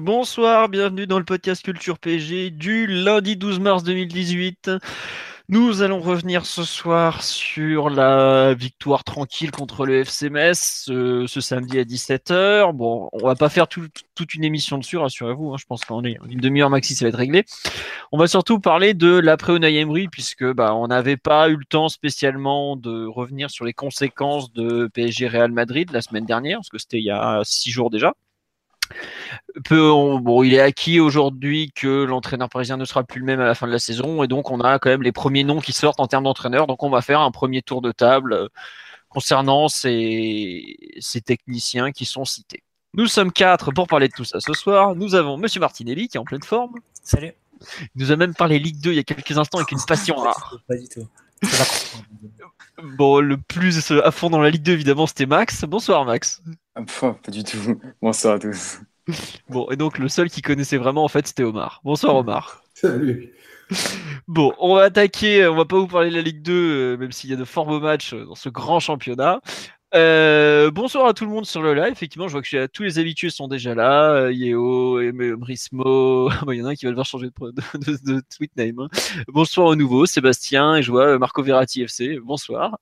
Bonsoir, bienvenue dans le podcast Culture PG du lundi 12 mars 2018. Nous allons revenir ce soir sur la victoire tranquille contre le FC Metz ce, samedi à 17h. Bon, on va pas faire tout- toute une émission dessus, rassurez-vous. hein, je pense qu'en une demi-heure maxi, ça va être réglé. On va surtout parler de l'après Unai Emery puisque bah, on n'avait pas eu le temps spécialement de revenir sur les conséquences de PSG Real Madrid la semaine dernière, parce que c'était il y a six jours déjà. Peu, on- bon, il est acquis aujourd'hui que l'entraîneur parisien ne sera plus le même à la fin de la saison, et donc on a quand même les premiers noms qui sortent en termes d'entraîneur. Donc on va faire un premier tour de table euh, concernant ces, ces techniciens qui sont cités. Nous sommes quatre pour parler de tout ça ce soir. Nous avons Monsieur Martinelli qui est en pleine forme. Salut. Il nous a même parlé Ligue 2 il y a quelques instants avec une passion rare. Pas du tout. Bon, le plus à fond dans la Ligue 2 évidemment c'était Max. Bonsoir Max. Ah, pas du tout. Bonsoir à tous. Bon, et donc le seul qui connaissait vraiment en fait c'était Omar. Bonsoir Omar. Salut. Bon, on va attaquer, on va pas vous parler de la Ligue 2, euh, même s'il y a de fort beaux matchs euh, dans ce grand championnat. Euh, bonsoir à tout le monde sur le live. Effectivement, je vois que euh, tous les habitués sont déjà là. Euh, Yeo, Brismo, Bon, il y en a un qui va devoir changer de, de, de, de tweet name. hein. Bonsoir au nouveau, Sébastien, et je vois euh, Marco Verratti FC. Bonsoir.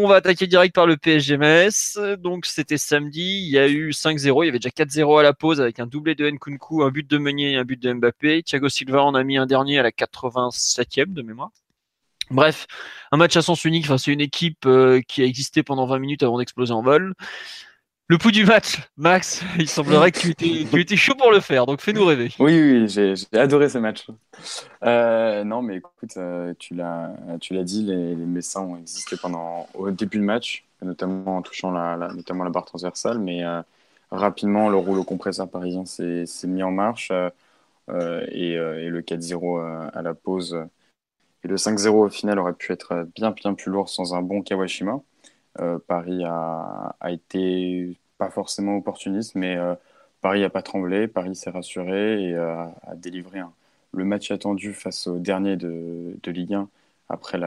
On va attaquer direct par le PSG Metz. Donc c'était samedi, il y a eu 5-0, il y avait déjà 4-0 à la pause avec un doublé de Nkunku, un but de Meunier et un but de Mbappé. Thiago Silva en a mis un dernier à la 87e de mémoire. Bref, un match à sens unique face à une équipe euh, qui a existé pendant 20 minutes avant d'exploser en vol. Le pouls du match, Max, il semblerait que tu étais, tu chaud pour le faire, donc fais-nous rêver. Oui, oui, j'ai adoré ce match. Euh, non, mais écoute, euh, tu l'as, dit, les, Messins ont existé pendant au début du match, notamment en touchant la, notamment la barre transversale, mais euh, rapidement le rouleau compresseur parisien s'est mis en marche et, le 4-0 euh, à la pause et le 5-0 au final aurait pu être bien bien plus lourd sans un bon Kawashima. Euh, Paris a, été pas forcément opportuniste, mais euh, Paris n'a pas tremblé, Paris s'est rassuré et euh, a délivré le match attendu face au dernier de, de Ligue 1 après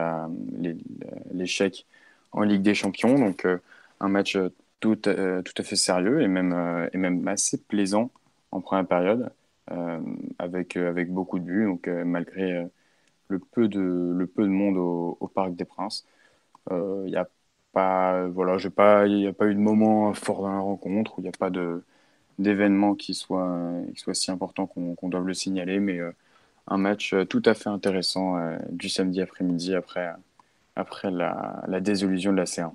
l'échec en Ligue des Champions. Donc un match tout, tout à fait sérieux et même, et même assez plaisant en première période avec, avec beaucoup de buts. Donc malgré le, peu de, le peu de monde au, au Parc des Princes, il n'y a pas, voilà, j'ai pas, il n'y a pas eu de moment fort dans la rencontre où il n'y a pas de d'événements qui soient, qui soient si importants qu'on doive le signaler, mais euh, un match euh, tout à fait intéressant euh, du samedi après-midi après, après la, la désillusion de la C1.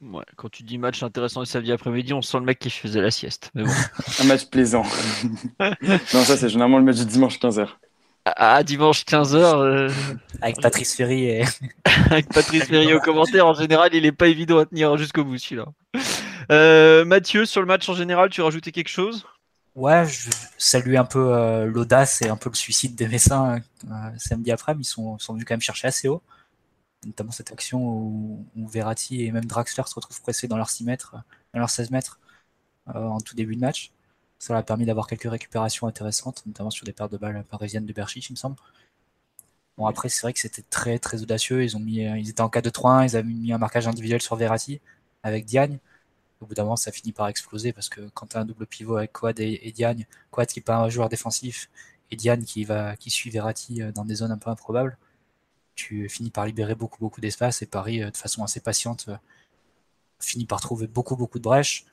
Ouais, quand tu dis match intéressant le samedi après-midi, on sent le mec qui faisait la sieste. Mais bon. Un match plaisant. non, ça c'est généralement le match du dimanche 15h. Ah, dimanche 15h, Avec Patrice Ferry et avec Patrice Ferry au commentaire, en général, il est pas évident à tenir jusqu'au bout celui-là. Euh, Mathieu, sur le match en général, tu rajoutais quelque chose? Ouais, je salue un peu euh, l'audace et un peu le suicide des Messins euh, samedi après, mais ils sont, sont venus quand même chercher assez haut. Notamment cette action où, où Verratti et même Draxler se retrouvent pressés dans leurs 6 mètres, dans leurs 16 mètres euh, en tout début de match. Ça leur a permis d'avoir quelques récupérations intéressantes, notamment sur des paires de balles parisiennes de Berchich, il me semble. Bon, après, c'est vrai que c'était très très audacieux. Ils, ont mis, euh, ils étaient en 4-2-3-1, ils avaient mis un marquage individuel sur Verratti avec Diagne. Au bout d'un moment, ça finit par exploser parce que quand tu as un double pivot avec Quad et, et Diagne, Quad qui n'est pas un joueur défensif et Diagne qui, va, qui suit Verratti euh, dans des zones un peu improbables, tu finis par libérer beaucoup beaucoup d'espace et Paris, euh, de façon assez patiente, finit par trouver beaucoup beaucoup de brèches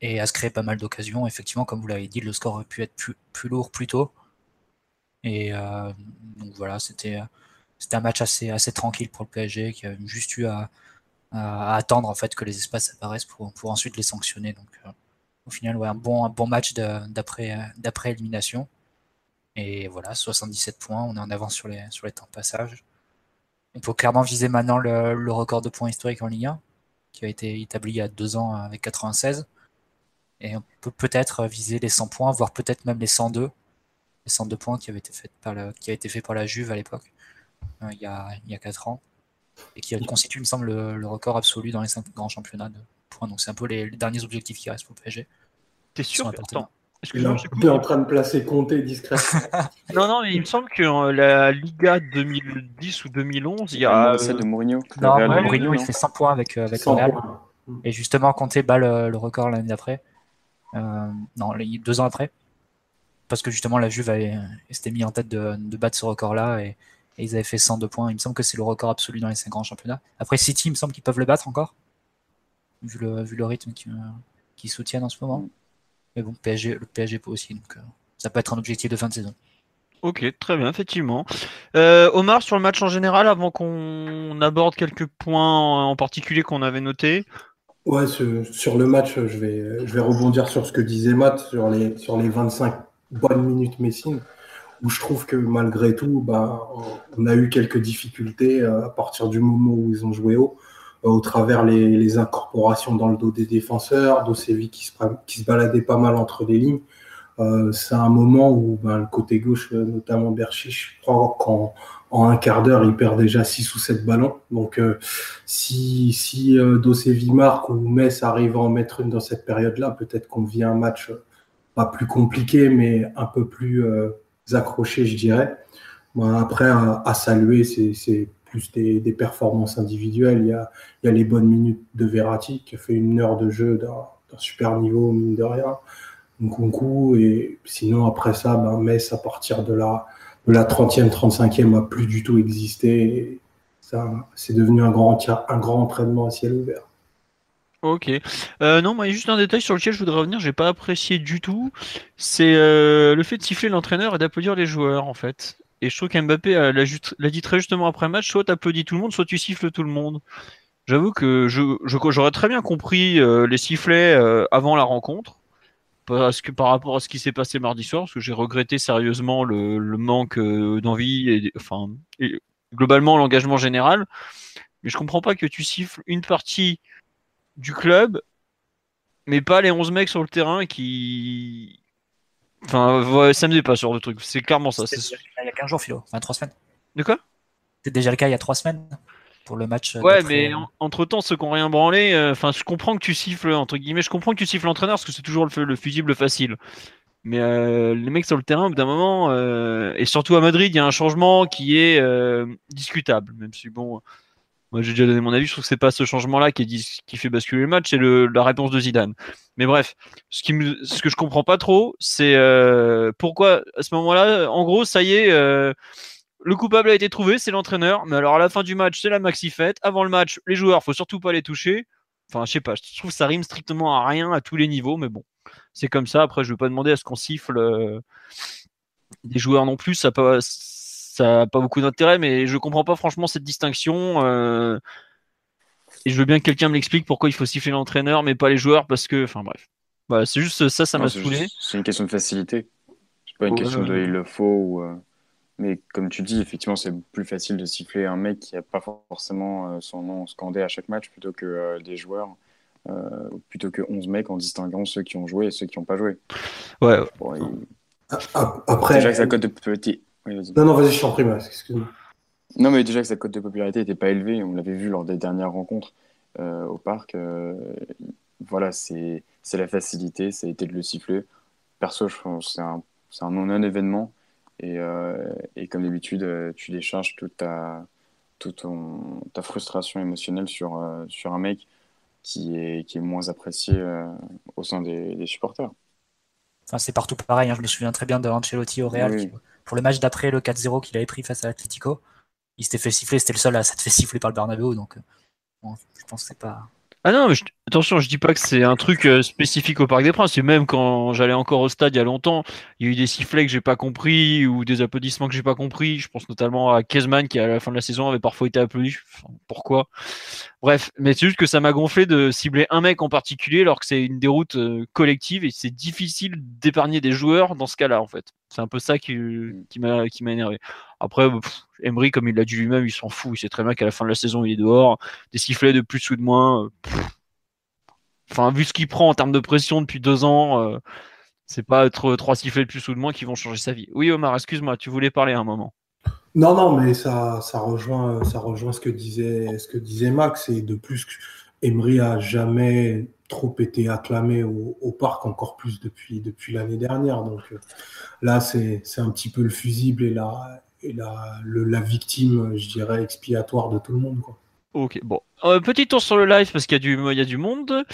et à se créer pas mal d'occasions. Effectivement, comme vous l'avez dit, le score aurait pu être plus, plus lourd plus tôt. Et euh, donc voilà, c'était un match assez, assez tranquille pour le PSG qui a juste eu à, attendre en fait que les espaces apparaissent pour, pour ensuite les sanctionner. Donc euh, au final, ouais, un bon, un bon match d'après élimination. Et voilà, 77 points, on est en avance sur les, sur les temps de passage. On peut clairement viser maintenant le, record de points historiques en Ligue 1, qui a été établi il y a deux ans avec 96. Et on peut peut-être viser les 100 points, voire peut-être même les 102. Les 102 points qui avaient été faits par la, qui a été fait par la Juve à l'époque, euh, il, y a, il y a 4 ans. Et qui constitue, il me semble, le, record absolu dans les 5 grands championnats de points. Donc c'est un peu les, derniers objectifs qui restent pour PSG. T'es sûr Excuse-moi, tu es en train de placer Comté discrètement. non, non, mais il me semble que euh, la Liga 2010 ou 2011, il y a. Celle de Mourinho. Non, Mourinho, il fait 100 points avec, euh, avec Real. Et justement, Comté bat le, record l'année d'après. Euh, non, deux ans après. Parce que justement, la Juve s'était mis en tête de, battre ce record-là et, ils avaient fait 102 points. Il me semble que c'est le record absolu dans les 5 grands championnats. Après, City, il me semble qu'ils peuvent le battre encore, vu le, rythme qu'ils soutiennent en ce moment. Mais bon, PSG, le PSG peut aussi, donc euh, ça peut être un objectif de fin de saison. Ok, très bien, effectivement. Euh, Omar, sur le match en général, avant qu'on aborde quelques points en particulier qu'on avait notés. Ouais, sur le match, je vais, je vais rebondir sur ce que disait Matt, sur les, sur les 25 bonnes minutes Messine, où je trouve que malgré tout, bah, on a eu quelques difficultés euh, à partir du moment où ils ont joué haut au travers les, incorporations dans le dos des défenseurs, Dosevi qui se, qui se baladait pas mal entre les lignes. Euh, c'est un moment où ben, le côté gauche, euh, notamment Berchiche, je crois qu'en en un quart d'heure, il perd déjà 6 ou 7 ballons. Donc euh, si, si marque ou Metz arrive à en mettre une dans cette période-là, peut-être qu'on vit un match pas plus compliqué, mais un peu plus accroché, je dirais. après, à, saluer, c'est plus des, performances individuelles. Il y, a, il y, a, les bonnes minutes de Verratti qui a fait une heure de jeu d'un super niveau, mine de rien. Nkunku, et sinon après ça, ben, Metz à partir de de la 30e, 35e a plus du tout existé. Ça, c'est devenu un grand, entraînement à ciel ouvert. Ok. Euh, non, moi, juste un détail sur lequel je voudrais revenir, j'ai pas apprécié du tout. C'est euh, le fait de siffler l'entraîneur et d'applaudir les joueurs, en fait. Et je trouve qu'Mbappé l'a dit très justement après le match, soit t'applaudis tout le monde, soit tu siffles tout le monde. J'avoue que je, j'aurais très bien compris euh, les sifflets euh, avant la rencontre, parce que par rapport à ce qui s'est passé mardi soir, parce que j'ai regretté sérieusement le, manque euh, d'envie et enfin globalement l'engagement général. Mais je comprends pas que tu siffles une partie du club, mais pas les 11 mecs sur le terrain qui Enfin, ça me pas sur le truc. C'est clairement ça. Il y a 15 jours, Philo. Enfin, 3 semaines. De quoi? C'est déjà le cas il y a 3 semaines pour le match. Euh, ouais, mais euh, entre temps, ceux qui n'ont rien branlé, euh, enfin, je comprends que tu siffles, entre guillemets, je comprends que tu siffles l'entraîneur parce que c'est toujours le, fusible facile. Mais les mecs sur le terrain, au bout d'un moment, et surtout à Madrid, il y a un changement qui est discutable. Même si, bon, moi, j'ai déjà donné mon avis. Je trouve que c'est pas ce changement-là qui, qui fait basculer le match, c'est la réponse de Zidane. Mais bref, ce, qui me, ce que je comprends pas trop, c'est pourquoi à ce moment-là, en gros, ça y est, le coupable a été trouvé, c'est l'entraîneur. Mais alors à la fin du match, c'est la maxi fête. Avant le match, les joueurs, faut surtout pas les toucher. Enfin, je sais pas. Je trouve que ça rime strictement à rien à tous les niveaux, mais bon, c'est comme ça. Après, je veux pas demander à ce qu'on siffle euh, des joueurs non plus. Ça pas ça n'a pas beaucoup d'intérêt, mais je comprends pas franchement cette distinction. Euh, et je veux bien que quelqu'un me l'explique pourquoi il faut siffler l'entraîneur, mais pas les joueurs, parce que, enfin bref. Voilà, c'est juste ça, ça m'a saoulé. C'est une question de facilité. C'est pas une question de il le faut ou. Euh, mais comme tu dis, effectivement, c'est plus facile de siffler un mec qui n'a pas forcément euh, son nom scandé à chaque match plutôt que des joueurs, plutôt que 11 mecs en distinguant ceux qui ont joué et ceux qui n'ont pas joué. Ouais. Après, déjà que sa cote de petit, non, non, vas-y, je t'en prie, excuse-moi. Non, mais déjà que sa cote de popularité n'était pas élevée, on l'avait vu lors des dernières rencontres euh, au parc. Euh, voilà, c'est la facilité, ça a été de le siffler. Perso, je pense c'est un, un non-événement. Et, euh, et, comme d'habitude, tu décharges toute ta, toute ton, ta frustration émotionnelle sur, sur un mec qui est, qui est moins apprécié au sein des, supporters. Enfin, c'est partout pareil. Hein. Je me souviens très bien de Ancelotti au Real pour le match d'après, le 4-0 qu'il avait pris face à l'Atletico, il s'était fait siffler, c'était le seul à s'être fait siffler par le Bernabeu, donc euh, je pense que c'est pas. Ah non, mais je, Attention, je dis pas que c'est un truc euh, spécifique au Parc des Princes. Et même quand j'allais encore au stade il y a longtemps, il y a eu des sifflets que j'ai pas compris ou des applaudissements que j'ai pas compris. Je pense notamment à Kezman qui à la fin de la saison avait parfois été applaudi. pourquoi? Bref, mais c'est juste que ça m'a gonflé de cibler un mec en particulier alors que c'est une déroute euh, collective et c'est difficile d'épargner des joueurs dans ce cas-là en fait. C'est un peu ça qui, qui m'a qui m'a énervé. Après, Emery, comme il l'a dit lui-même, il s'en fout. Il sait très bien qu'à la fin de la saison, il est dehors. Des sifflets de plus ou de moins. Euh, enfin, vu ce qu'il prend en termes de pression depuis deux ans, euh, c'est pas être trois sifflets de plus ou de moins qui vont changer sa vie. Oui, Omar, excuse-moi, tu voulais parler un moment. Non, non, mais ça, ça rejoint, ça rejoint ce que disait, ce que disait Max. Et de plus, Emery a jamais trop été acclamé au, parc, encore plus depuis, depuis l'année dernière. Donc euh, là, c'est un petit peu le fusible et la, et la, la victime, je dirais, expiatoire de tout le monde. Ok, bon. Euh, petit tour sur le live parce qu'il y, a du, monde.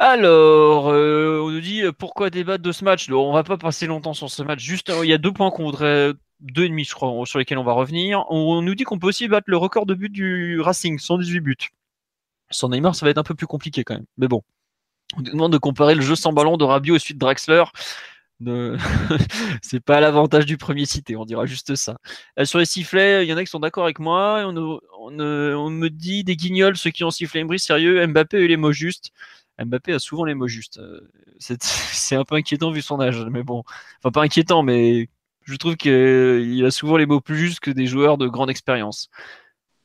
Alors, euh, on nous dit euh, pourquoi débattre de ce match? On On va pas passer longtemps sur ce match. Juste, il y a deux points qu'on voudrait, deux et demi, je crois, sur lesquels on va revenir. On, nous dit qu'on peut aussi battre le record de buts du Racing, 118 buts. Sans Neymar, ça va être un peu plus compliqué quand même. Mais bon, on nous demande de comparer le jeu sans ballon de Rabiot et suite Draxler. C'est pas l'avantage du premier cité, on dira juste ça. Euh, sur les sifflets, il y en a qui sont d'accord avec moi. On, on, me dit des guignols, ceux qui ont sifflé Embry, sérieux, Mbappé a eu les mots justes. Mbappé a souvent les mots justes. Euh, c'est un peu inquiétant vu son âge, mais bon. Enfin, pas inquiétant, mais je trouve qu'il a souvent les mots plus justes que des joueurs de grande expérience.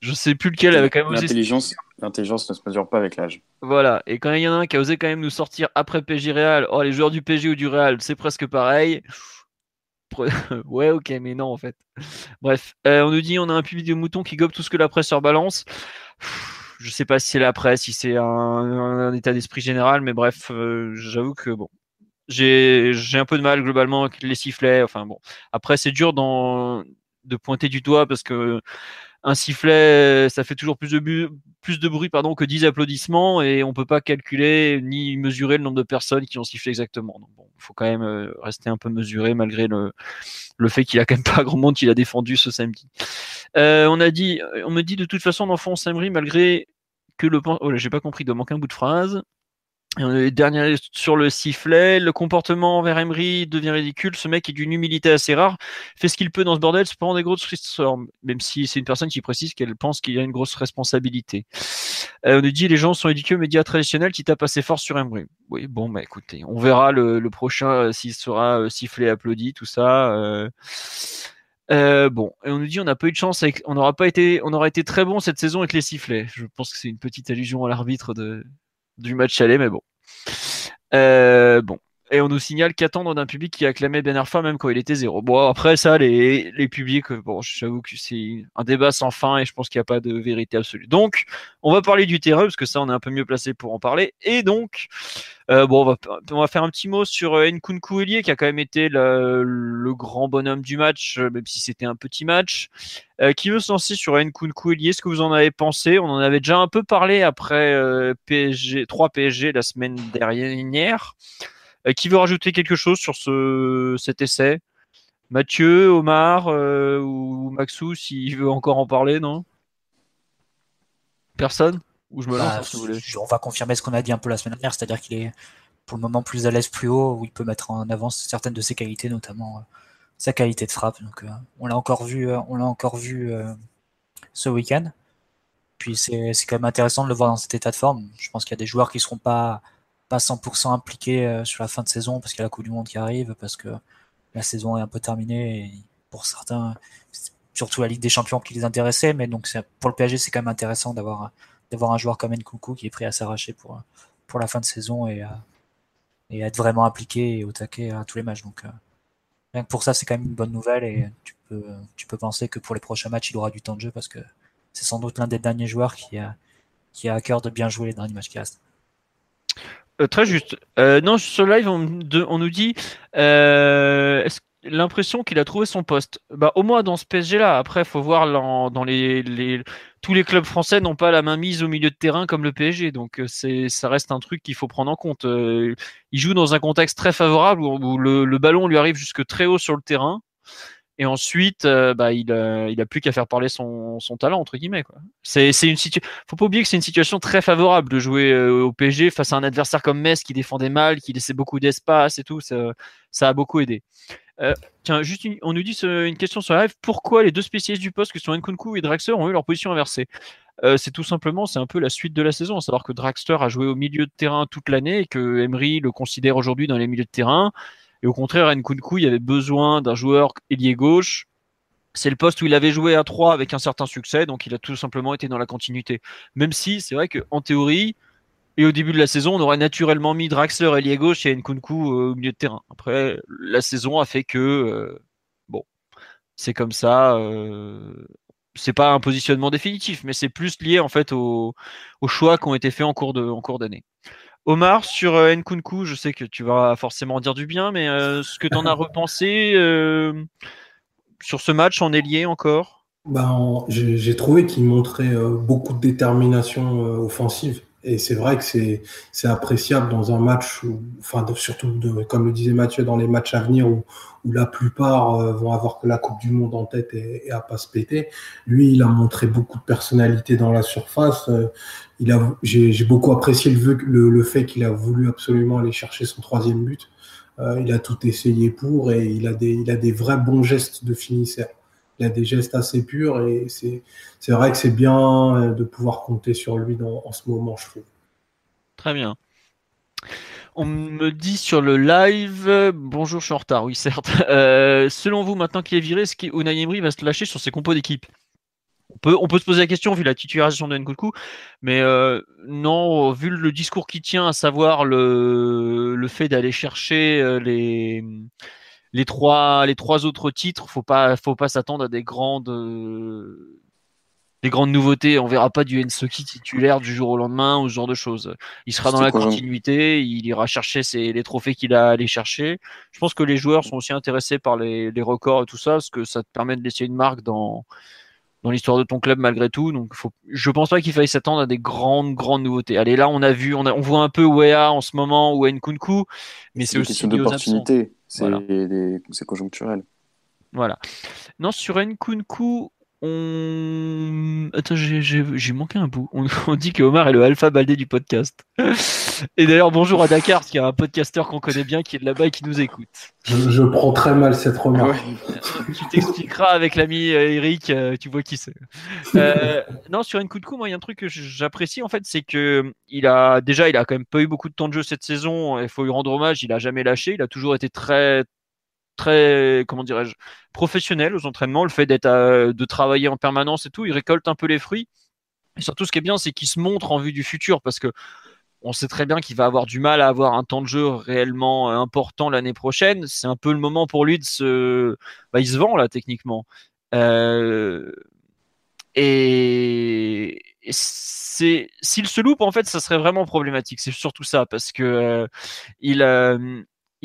Je sais plus lequel avait quand même L'intelligence, l'intelligence ne se mesure pas avec l'âge. Voilà. Et quand il y en a un qui a osé quand même nous sortir après PG Real, oh les joueurs du PG ou du Real, c'est presque pareil. ouais, ok, mais non en fait. Bref, euh, on nous dit on a un public de moutons qui gobe tout ce que la presse sur balance. Je sais pas si c'est la presse, si c'est un, état d'esprit général, mais bref, euh, j'avoue que bon, j'ai un peu de mal globalement avec les sifflets. Enfin bon, après c'est dur dans, de pointer du doigt parce que un sifflet, ça fait toujours plus de, bruit pardon, que 10 applaudissements et on peut pas calculer ni mesurer le nombre de personnes qui ont sifflé exactement. Donc bon, faut quand même euh, rester un peu mesuré malgré le, le fait qu'il a quand même pas grand monde qui l'a défendu ce samedi. Euh, on a dit, on me dit de toute façon d'enfant Samri malgré que le oh là j'ai pas compris, il doit manquer un bout de phrase. Et dernier sur le sifflet, le comportement envers Emery devient ridicule. Ce mec est d'une humilité assez rare, fait ce qu'il peut dans ce bordel, c'est pas des grosses formes, même si c'est une personne qui précise qu'elle pense qu'il y a une grosse responsabilité. Euh, on nous dit les gens sont éduqués aux médias traditionnels qui tapent assez fort sur Emery. Oui, bon, bah écoutez, on verra le, prochain euh, s'il sera euh, sifflé, applaudi, tout ça. bon, et on nous dit on n'a pas eu de chance, on n'aura pas été, on aura été très bon cette saison avec les sifflets. Je pense que c'est une petite allusion à l'arbitre de, du match aller, mais bon. Euh, bon. Et on nous signale qu'attendre d'un public qui acclamait Ben Arfa même quand il était zéro. Bon, après ça, les, les publics, bon, j'avoue que c'est un débat sans fin et je pense qu'il n'y a pas de vérité absolue. Donc, on va parler du terrain parce que ça, on est un peu mieux placé pour en parler. Et donc, euh, bon, on va, on va, faire un petit mot sur euh, Nkunku Elie qui a quand même été le, grand bonhomme du match, euh, même si c'était un petit match. Qui veut se lancer sur Nkunku Elie? Est-ce que vous en avez pensé? On en avait déjà un peu parlé après PSG, 3 PSG la semaine dernière. Euh, qui veut rajouter quelque chose sur ce, cet essai? Mathieu, Omar euh, ou Maxou, s'il veut encore en parler, non? Personne? Ou je me lance bah, On va confirmer ce qu'on a dit un peu la semaine dernière, c'est-à-dire qu'il est pour le moment plus à l'aise plus haut, où il peut mettre en avant certaines de ses qualités, notamment euh, sa qualité de frappe. Donc on l'a encore vu, on l'a encore vu ce week-end. Puis c'est quand même intéressant de le voir dans cet état de forme. Je pense qu'il y a des joueurs qui ne seront pas pas 100% impliqué euh, sur la fin de saison parce qu'il y a la Coupe du Monde qui arrive, parce que la saison est un peu terminée et pour certains, surtout la Ligue des Champions qui les intéressait, mais donc pour le PSG c'est quand même intéressant d'avoir d'avoir un joueur comme Nkunku qui est prêt à s'arracher pour pour la fin de saison et à, et être vraiment impliqué et au taquet à tous les matchs. Donc euh, pour ça c'est quand même une bonne nouvelle et tu peux tu peux penser que pour les prochains matchs il aura du temps de jeu parce que c'est sans doute l'un des derniers joueurs qui a qui a à cœur de bien jouer les derniers matchs qui restent. Euh, très juste. Euh, non, sur live, on, nous dit euh, l'impression qu'il a trouvé son poste? Bah, au moins dans ce PSG-là. Après, faut voir dans les, tous les clubs français n'ont pas la main mise au milieu de terrain comme le PSG. Donc, c'est, ça reste un truc qu'il faut prendre en compte. il joue dans un contexte très favorable où, le, ballon lui arrive jusque très haut sur le terrain. Et ensuite, euh, bah, il, il a plus qu'à faire parler son, talent entre guillemets. Quoi. C'est, une situation. Faut pas oublier que c'est une situation très favorable de jouer euh, au PSG face à un adversaire comme Metz qui défendait mal, qui laissait beaucoup d'espace et tout. Ça, a beaucoup aidé. Euh, tiens, juste on nous dit une question sur live. Pourquoi les deux spécialistes du poste que sont Nkunku et Draxler ont eu leur position inversée? C'est tout simplement, c'est un peu la suite de la saison. À savoir que Draxler a joué au milieu de terrain toute l'année et que Emery le considère aujourd'hui dans les milieux de terrain. Et au contraire, Nkunku, il avait besoin d'un joueur ailier gauche. C'est le poste où il avait joué à 3 avec un certain succès, donc il a tout simplement été dans la continuité. Même si c'est vrai qu'en théorie, et au début de la saison, on aurait naturellement mis Draxler ailier gauche et Nkunku euh, au milieu de terrain. Après, la saison a fait que, euh, bon, c'est comme ça. Euh, c'est pas un positionnement définitif, mais c'est plus lié en fait aux, choix qui ont été faits en cours d'année. Omar, sur euh, Nkunku, je sais que tu vas forcément dire du bien, mais euh, ce que tu en as repensé euh, sur ce match en ailier encore? Ben, J'ai trouvé qu'il montrait beaucoup de détermination offensive. Et c'est vrai que c'est appréciable dans un match, où, enfin surtout de, comme le disait Mathieu, dans les matchs à venir où, où la plupart vont avoir que la Coupe du Monde en tête et, et, à pas se péter. Lui, il a montré beaucoup de personnalité dans la surface il a, j'ai, beaucoup apprécié le, fait qu'il a voulu absolument aller chercher son troisième but. Euh, il a tout essayé pour et il a des, il a des vrais bons gestes de finisseur. Il a des gestes assez purs et c'est, c'est vrai que c'est bien euh, de pouvoir compter sur lui dans, en ce moment, je trouve. Très bien. On me dit sur le live, bonjour, je suis en retard, oui certes. Euh, selon vous, maintenant qu'il est viré, est-ce qu'Unai va se lâcher sur ses compos d'équipe? On peut, se poser la question vu la titularisation de Nkunku, mais euh, non, vu le discours qui tient, à savoir le, le fait d'aller chercher euh, les, les, trois, les trois autres titres, faut pas, faut pas s'attendre à des grandes, des grandes nouveautés. On verra pas du Ensoki titulaire du jour au lendemain ou ce genre de choses. Il sera dans la continuité, il ira chercher ses, les trophées qu'il a allé chercher. Je pense que les joueurs sont aussi intéressés par les, les records et tout ça, parce que ça te permet de laisser une marque dans dans l'histoire de ton club malgré tout. Donc, faut, je pense pas qu'il faille s'attendre à des grandes, grandes nouveautés. Allez, là, on a vu, on, on voit un peu Wea en ce moment ou Nkunku, mais c'est aussi une question d'opportunité. C'est conjoncturel. Voilà. Non, sur Nkunku, on... Attends, j'ai manqué un bout. On, dit que Omar est le alpha baldé du podcast. Et d'ailleurs, bonjour à Dakar, qui est un podcasteur qu'on connaît bien, qui est de là-bas et qui nous écoute. Je, prends très mal cette remarque. tu t'expliqueras avec l'ami euh, Eric, euh, tu vois qui c'est. Euh, non, sur un coup de coup, moi, il y a un truc que j'apprécie, en fait, c'est que il a déjà, il a quand même pas eu beaucoup de temps de jeu cette saison. Il faut lui rendre hommage. Il a jamais lâché. Il a toujours été très, très, comment dirais-je, professionnel aux entraînements. Le fait d'être, de travailler en permanence et tout, il récolte un peu les fruits. Et surtout, ce qui est bien, c'est qu'il se montre en vue du futur parce que on sait très bien qu'il va avoir du mal à avoir un temps de jeu réellement euh, important l'année prochaine. C'est un peu le moment pour lui de se. Bah, il se vend là, techniquement. Euh, et, c'est s'il se loupe, en fait, ça serait vraiment problématique. C'est surtout ça, parce que euh, il,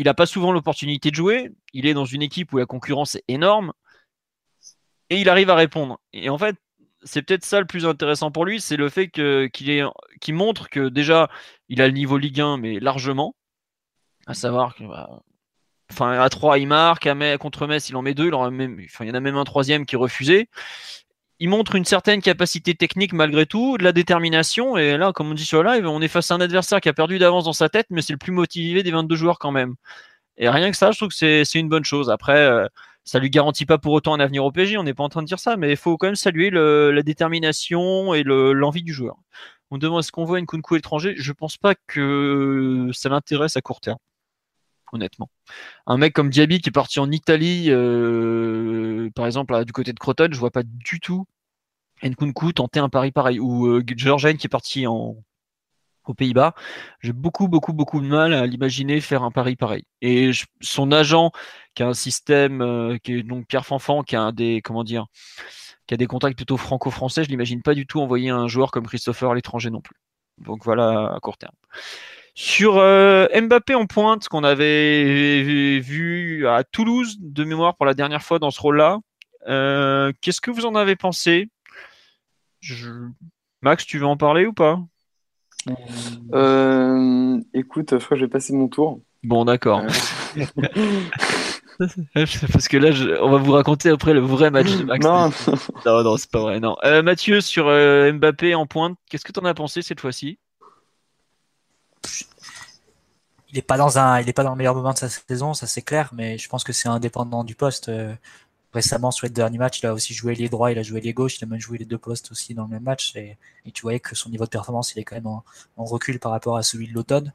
il n'a pas souvent l'opportunité de jouer. Il est dans une équipe où la concurrence est énorme. Et il arrive à répondre. Et en fait, c'est peut-être ça le plus intéressant pour lui, c'est le fait qu'il montre que déjà il a le niveau Ligue 1, mais largement. À savoir que, bah, enfin, à 3 il marque, à contre Metz il en met deux, il, il y en a même un troisième qui est refusé. Il montre une certaine capacité technique malgré tout, de la détermination, et là, comme on dit sur le live, on est face à un adversaire qui a perdu d'avance dans sa tête, mais c'est le plus motivé des 22 joueurs quand même. Et rien que ça, je trouve que c'est une bonne chose. Après, euh, ça lui garantit pas pour autant un avenir au PSG, on n'est pas en train de dire ça, mais il faut quand même saluer la détermination et l'envie du joueur. On demande est-ce qu'on voit une Kunku étranger Je pense pas que ça l'intéresse à court terme, honnêtement. Un mec comme Diaby qui est parti en Italie, euh, par exemple, du côté de Croton, je vois pas du tout Nkunku tenter un pari pareil. Ou euh, qui est parti aux Pays-Bas. J'ai beaucoup, beaucoup, beaucoup de mal à l'imaginer faire un pari pareil. Et son agent, qui a un système, euh, qui est donc Pierre Fanfan, qui a des, comment dire, qui a des contacts plutôt franco-français, je l'imagine pas du tout envoyer un joueur comme Christopher à l'étranger non plus. Donc voilà à court terme. Sur euh, Mbappé en pointe, qu'on avait vu à Toulouse de mémoire pour la dernière fois dans ce rôle-là, euh, qu'est-ce que vous en avez pensé? Max, tu veux en parler ou pas? Euh, écoute, je crois que j'ai passé mon tour. Bon, d'accord. Euh, Parce que là, je- on va vous raconter après le vrai match de Max. Non, non, non, c'est pas vrai. Non. Euh, Mathieu, sur euh, Mbappé en pointe, qu'est-ce que t'en as pensé cette fois-ci? Il est pas dans un, il pas dans le meilleur moment de sa saison, ça c'est clair, mais je pense que c'est indépendant du poste. Euh, récemment, sur les derniers matchs, il a aussi joué les droits, il a joué les gauches, il a même joué les deux postes aussi dans le même match, et, tu voyais que son niveau de performance, il est quand même en, recul par rapport à celui de l'automne.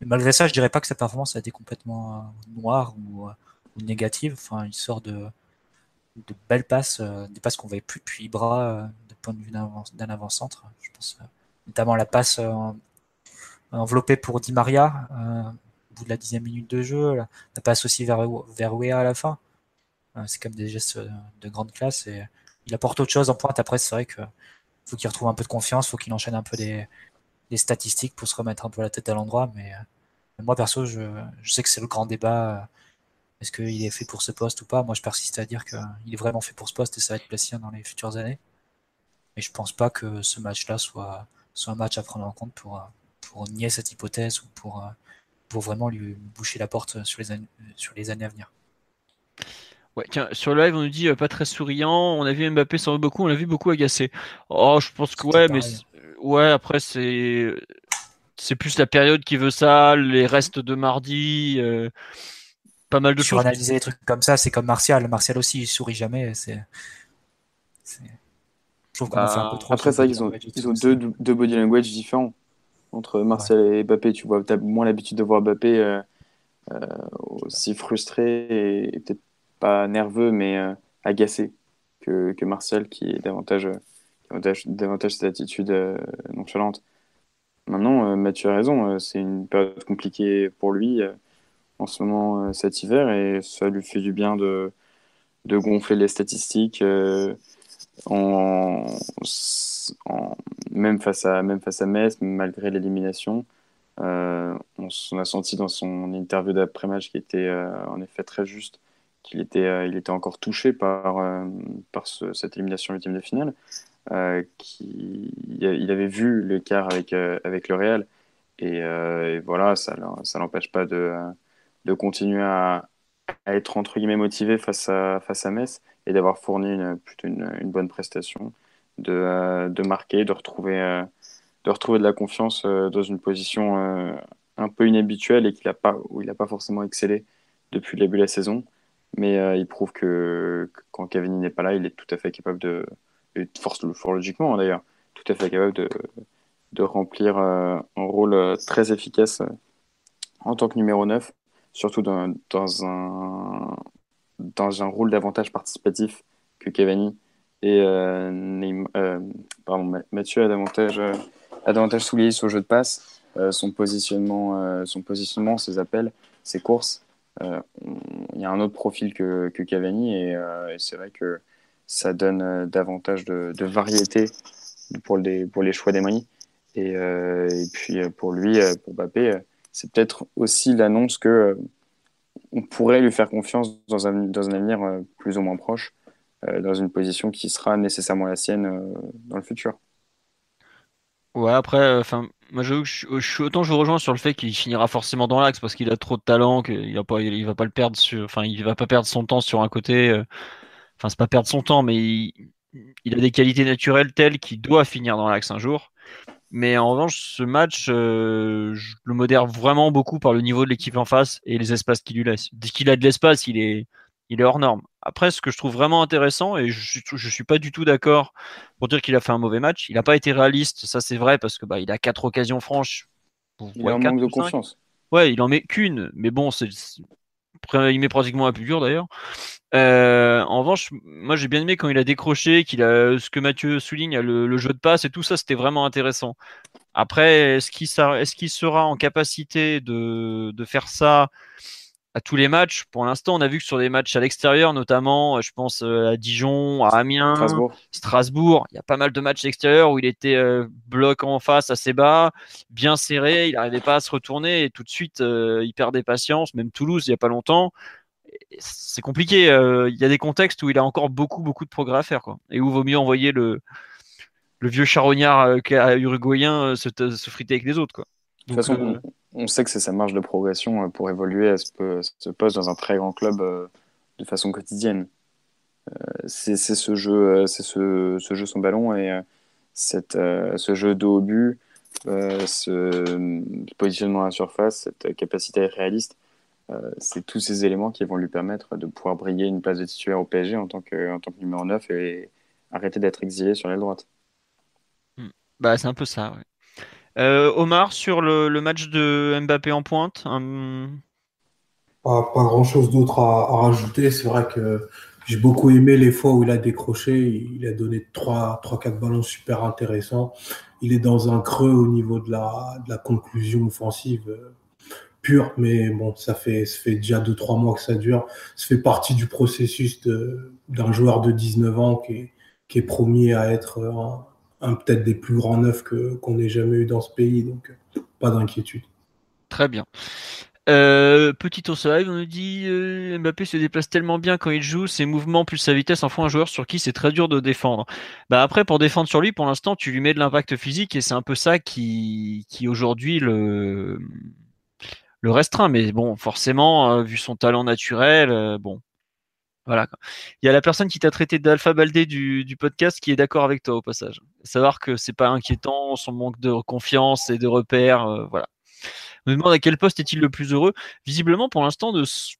Mais malgré ça, je dirais pas que sa performance a été complètement euh, noire ou, euh, ou négative. Enfin, il sort de, belles passes, des passes qu'on voyait plus depuis euh, de point de vue d'un avant- d'un avant-centre. Je pense notamment la passe enveloppée pour Di Maria euh, au bout de la dixième minute de jeu, la, passe aussi vers, vers Wea à la fin. Euh, c'est comme des gestes euh, de grande classe et il apporte autre chose en pointe. Après, c'est vrai que faut qu'il retrouve un peu de confiance, faut qu'il enchaîne un peu des, statistiques pour se remettre un peu la tête à l'endroit. Mais moi, perso, je, je sais que c'est le grand débat. Est-ce qu'il est fait pour ce poste ou pas? Moi, je persiste à dire qu'il est vraiment fait pour ce poste et ça va être Plessien dans les futures années. Mais je pense pas que ce match-là soit, soit un match à prendre en compte pour, pour nier cette hypothèse ou pour, euh, pour vraiment lui boucher la porte sur les, années- sur les années à venir. Ouais, tiens, sur le live, on nous dit euh, pas très souriant. On a vu Mbappé s'en va beaucoup, on l'a vu beaucoup agacé. Oh, je pense que ouais, mais ouais, après c'est c'est plus la période qui veut ça, les restes de mardi, euh, pas mal de choses. Suranalyser les trucs comme ça, c'est comme Martial. Martial aussi, il sourit jamais. C'est. c'est- Je trouve qu'on en fait un peu trop. Après, sur c'est vrai le qu'ils ont, ils ont ça. deux, deux body language différents entre Martial et Mbappé. Tu vois, as moins l'habitude de voir Mbappé euh, euh, aussi frustré et, et peut-être pas nerveux, mais euh, agacé que, que Martial, qui est davantage, davantage, davantage cette attitude nonchalante. Maintenant, Mathieu a raison, c'est une période compliquée pour lui en ce moment cet hiver et ça lui fait du bien de, de gonfler les statistiques. en, même face à même face à Metz, malgré l'élimination, euh, on, a senti dans son interview d'après-match qui était euh, en effet très juste, qu'il était euh, il était encore touché par par ce- cette élimination huitième de finale, qui il avait vu l'écart avec avec le Real. Et, voilà ça ça l'empêche pas de de continuer à, à être entre guillemets motivé face à face à Metz et d'avoir fourni plutôt une, une bonne prestation, de, euh, de marquer, de retrouver, euh, de retrouver de la confiance euh, dans une position un peu inhabituelle et qu'il a pas, où il n'a pas forcément excellé depuis le début de la saison. Mais il prouve que, quand Cavani n'est pas là, il est tout à fait capable de, force, fort logiquement hein, d'ailleurs, tout à fait capable de, de remplir un rôle très efficace en tant que numéro 9, surtout dans, dans un, dans un rôle davantage participatif que Cavani. Et euh, euh, Mathieu a davantage, euh, a davantage son jeu de passe, son, positionnement, son positionnement, ses appels, ses courses. Il y a un autre profil que, que Cavani et, c'est vrai que ça donne davantage de, variété pour les, pour les choix d'Emery. Et, et puis pour lui, pour Mbappé, c'est peut-être aussi l'annonce que on pourrait lui faire confiance dans un, dans un avenir plus ou moins proche, dans une position qui sera nécessairement la sienne euh, dans le futur. Ouais, après, enfin, j'avoue que je, autant je vous rejoins sur le fait qu'il finira forcément dans l'axe parce qu'il a trop de talent, qu'il a pas, il va pas le perdre sur, enfin, il va pas perdre son temps sur un côté. euh, Enfin, c'est pas perdre son temps, mais il, a des qualités naturelles telles qu'il doit finir dans l'axe un jour. Mais en revanche, ce match, euh, je le modère vraiment beaucoup par le niveau de l'équipe en face et les espaces qu'il lui laisse. Dès qu'il a de l'espace, il est hors norme. Après, ce que je trouve vraiment intéressant, et je, je suis pas du tout d'accord pour dire qu'il a fait un mauvais match, il n'a pas été réaliste, ça c'est vrai, parce que bah, il a quatre occasions franches. Il Ouais, a un manque de confiance. Ouais, il en met qu'une, mais bon, c'est il met pratiquement la plus dure d'ailleurs. Euh, en revanche, moi j'ai bien aimé quand il a décroché, qu'il a ce que Mathieu souligne, le, le jeu de passe et tout ça, c'était vraiment intéressant. Après, est-ce qu'il sa- est-ce qu'il sera en capacité de, de faire ça à tous les matchs Pour l'instant, on a vu que sur des matchs à l'extérieur, notamment, je pense euh, à Dijon, à Amiens, Strasbourg. Strasbourg, il y a pas mal de matchs extérieurs où il était euh, bloc en face assez bas, bien serré, il n'arrivait pas à se retourner et tout de suite euh, il perdait patience. Même Toulouse, il y a pas longtemps, c'est compliqué. euh, il y a des contextes où il a encore beaucoup beaucoup de progrès à faire quoi, et où vaut mieux envoyer le le vieux charognard euh, uruguayen euh, se, se friter avec les autres quoi. De toute façon, euh, on, sait que c'est sa marge de progression pour évoluer à ce, poste dans un très grand club de façon quotidienne. c'est ce jeu, c'est ce, ce, jeu son ballon et cette, ce jeu de haut but, ce positionnement à la surface, cette capacité réaliste euh, c'est tous ces éléments qui vont lui permettre de pouvoir briller une place de titulaire au PSG en tant que, en tant que numéro 9 et arrêter d'être exilé sur l'aile droite. Hmm. Bah, c'est un peu ça, euh, Omar, sur le, match de Mbappé en pointe Pas, grand chose d'autre à, rajouter. C'est vrai que j'ai beaucoup aimé les fois où il a décroché. Il a donné 3-4 ballons super intéressants. Il est dans un creux au niveau de la, conclusion offensive pur, mais bon, ça fait, ça fait déjà 2-3 mois que ça dure. Ça fait partie du processus d'un joueur de 19 ans qui est, promis à être peut-être des plus grands neufs qu'on ait jamais eu dans ce pays, donc pas d'inquiétude. Très bien. Euh, petit tour live, on nous dit euh, Mbappé se déplace tellement bien quand il joue, ses mouvements plus sa vitesse en font un joueur sur qui c'est très dur de défendre. Bah après, pour défendre sur lui, pour l'instant, tu lui mets de l'impact physique et c'est un peu ça qui, qui aujourd'hui le, le restreint. Mais bon, forcément, euh, vu son talent naturel, bon. Voilà. Il y a la personne qui t'a traité d'alpha baldé du, podcast qui est d'accord avec toi au passage. Savoir que c'est pas inquiétant, son manque de confiance et de repères, euh, voilà. Me demande à quel poste est-il le plus heureux. Visiblement, pour l'instant, de ce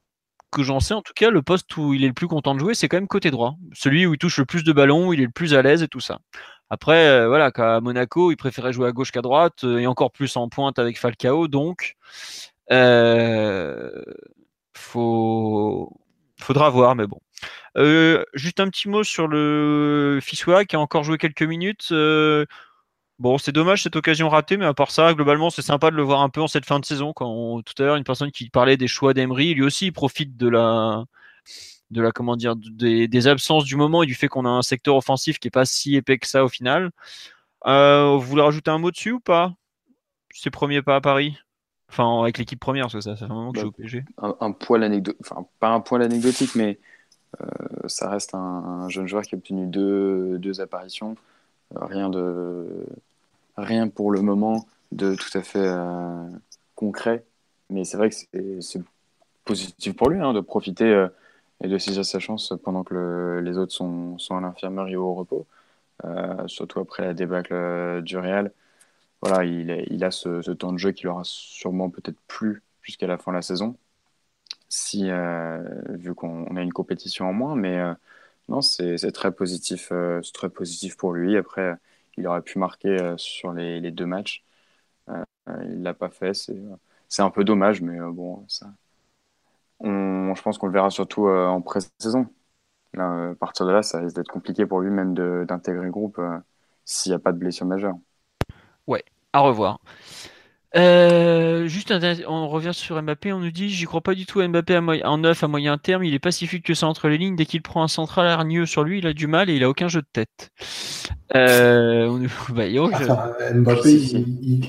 que j'en sais, en tout cas, le poste où il est le plus content de jouer, c'est quand même côté droit. Celui où il touche le plus de ballons, où il est le plus à l'aise et tout ça. Après, voilà, qu'à Monaco, il préférait jouer à gauche qu'à droite, et encore plus en pointe avec Falcao. Donc, euh, faut... Faudra voir, mais bon. Euh, juste un petit mot sur le Fiswa qui a encore joué quelques minutes. Euh, bon, c'est dommage cette occasion ratée, mais à part ça, globalement, c'est sympa de le voir un peu en cette fin de saison. Quand tout à l'heure, une personne qui parlait des choix d'Emery, lui aussi, il profite de la, de la comment dire, des, absences du moment et du fait qu'on a un secteur offensif qui est pas si épais que ça au final. vous voulez rajouter un mot dessus ou pas? Ses premiers pas à Paris? Enfin, avec l'équipe première, parce que ça, fait un moment que je suis au PSG. Un, poil anecdotique, enfin, pas un poil anecdotique, mais euh, ça reste un, jeune joueur qui a obtenu deux, deux apparitions. Euh, rien, de, rien pour le moment de tout à fait euh, concret. Mais c'est vrai que c'est positif pour lui hein, de profiter et de saisir sa chance pendant que les autres sont, sont à l'infirmerie ou au repos. surtout après la débâcle du Real voilà, il, a ce, temps de jeu qui aura sûrement peut-être plus jusqu'à la fin de la saison, si, euh, vu qu'on a une compétition en moins. Mais euh, non, c'est très positif, euh, très positif pour lui. Après, il aurait pu marquer sur les, deux matchs. il l'a pas fait. C'est un peu dommage, mais bon, ça. Je pense qu'on le verra surtout en pré-saison. à partir de là, ça risque d'être compliqué pour lui même d'intégrer le groupe s'il n'y a pas de blessure majeure. Ouais, à revoir. Euh, juste, on revient sur Mbappé, on nous dit J'y crois pas du tout à Mbappé en neuf à moyen terme. Il est pacifique que ça entre les lignes. Dès qu'il prend un central hargneux sur lui, il a du mal et il a aucun jeu de tête. Euh, bah, Mbappé,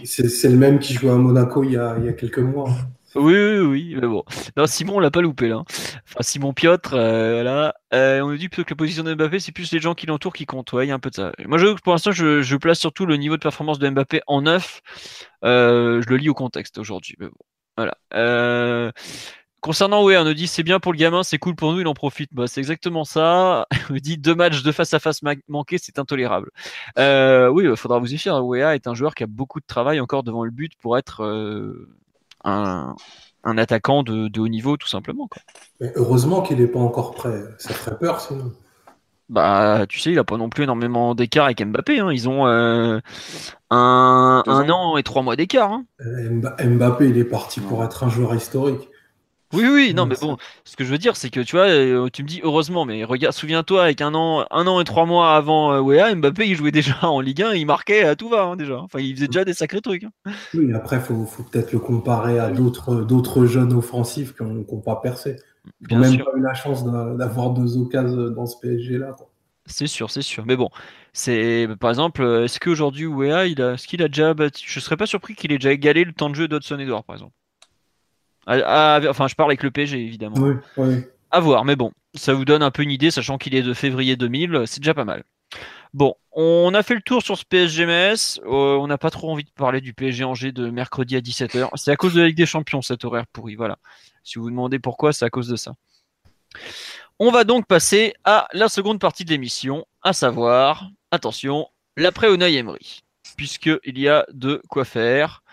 c'est le même qui jouait à Monaco il y a, il y a quelques mois. Oui, oui, oui, mais bon. Non, Simon, on l'a pas loupé là. Enfin, Simon Piotr, euh, là. Euh, on nous dit que la position de Mbappé, c'est plus les gens qui l'entourent qui comptent. Ouais, il y a un peu de ça. Moi, je, pour l'instant, je, place surtout le niveau de performance de Mbappé en neuf. Euh, je le lis au contexte aujourd'hui. Mais bon, voilà. Euh, concernant ouais, on nous dit c'est bien pour le gamin, c'est cool pour nous, il en profite. Bah, c'est exactement ça. On nous dit deux matchs de face à face manqués, c'est intolérable. Oui, il faudra vous y fier. Wea est un joueur qui a beaucoup de travail encore devant le but pour être un, attaquant de, haut niveau, tout simplement. heureusement qu'il n'est pas encore prêt. Ça ferait peur sinon. Bah, tu sais, il n'a pas non plus énormément d'écart avec Mbappé. Hein. Ils ont euh, un, an et trois mois d'écart. Hein. Euh, Mbappé, il est parti pour être un joueur historique. Oui, oui, non, mais bon, ce que je veux dire, c'est que tu vois, euh, tu me dis heureusement, mais regarde, souviens-toi, avec un an, un an et trois mois avant euh, Mbappé, il jouait déjà en Ligue 1, il marquait à tout va hein, déjà. Enfin, il faisait déjà des sacrés trucs. Hein. Oui, après, faut, faut peut-être le comparer à d'autres, d'autres jeunes offensifs qui n'ont pas percé. Qui n'ont même pas eu la chance d'avoir deux occasions dans ce PSG-là. C'est sûr, c'est sûr. Mais bon, c'est par exemple, est-ce qu'aujourd'hui Wea, il a, ce qu'il a déjà battu Je serais pas surpris qu'il ait déjà égalé le temps de jeu d'Hudson Edouard, par exemple. Enfin, je parle avec le PSG, évidemment. Oui, oui. À voir, mais bon, ça vous donne un peu une idée, sachant qu'il est de février 2000, c'est déjà pas mal. Bon, on a fait le tour sur ce PSG-MS. Euh, on n'a pas trop envie de parler du PSG Angers de mercredi à 17h. C'est à cause de la Ligue des Champions, cet horaire pourri. Voilà. Si vous vous demandez pourquoi, c'est à cause de ça. On va donc passer à la seconde partie de l'émission, à savoir, attention, l'après Unai Emery, puisqu'il y a de quoi faire.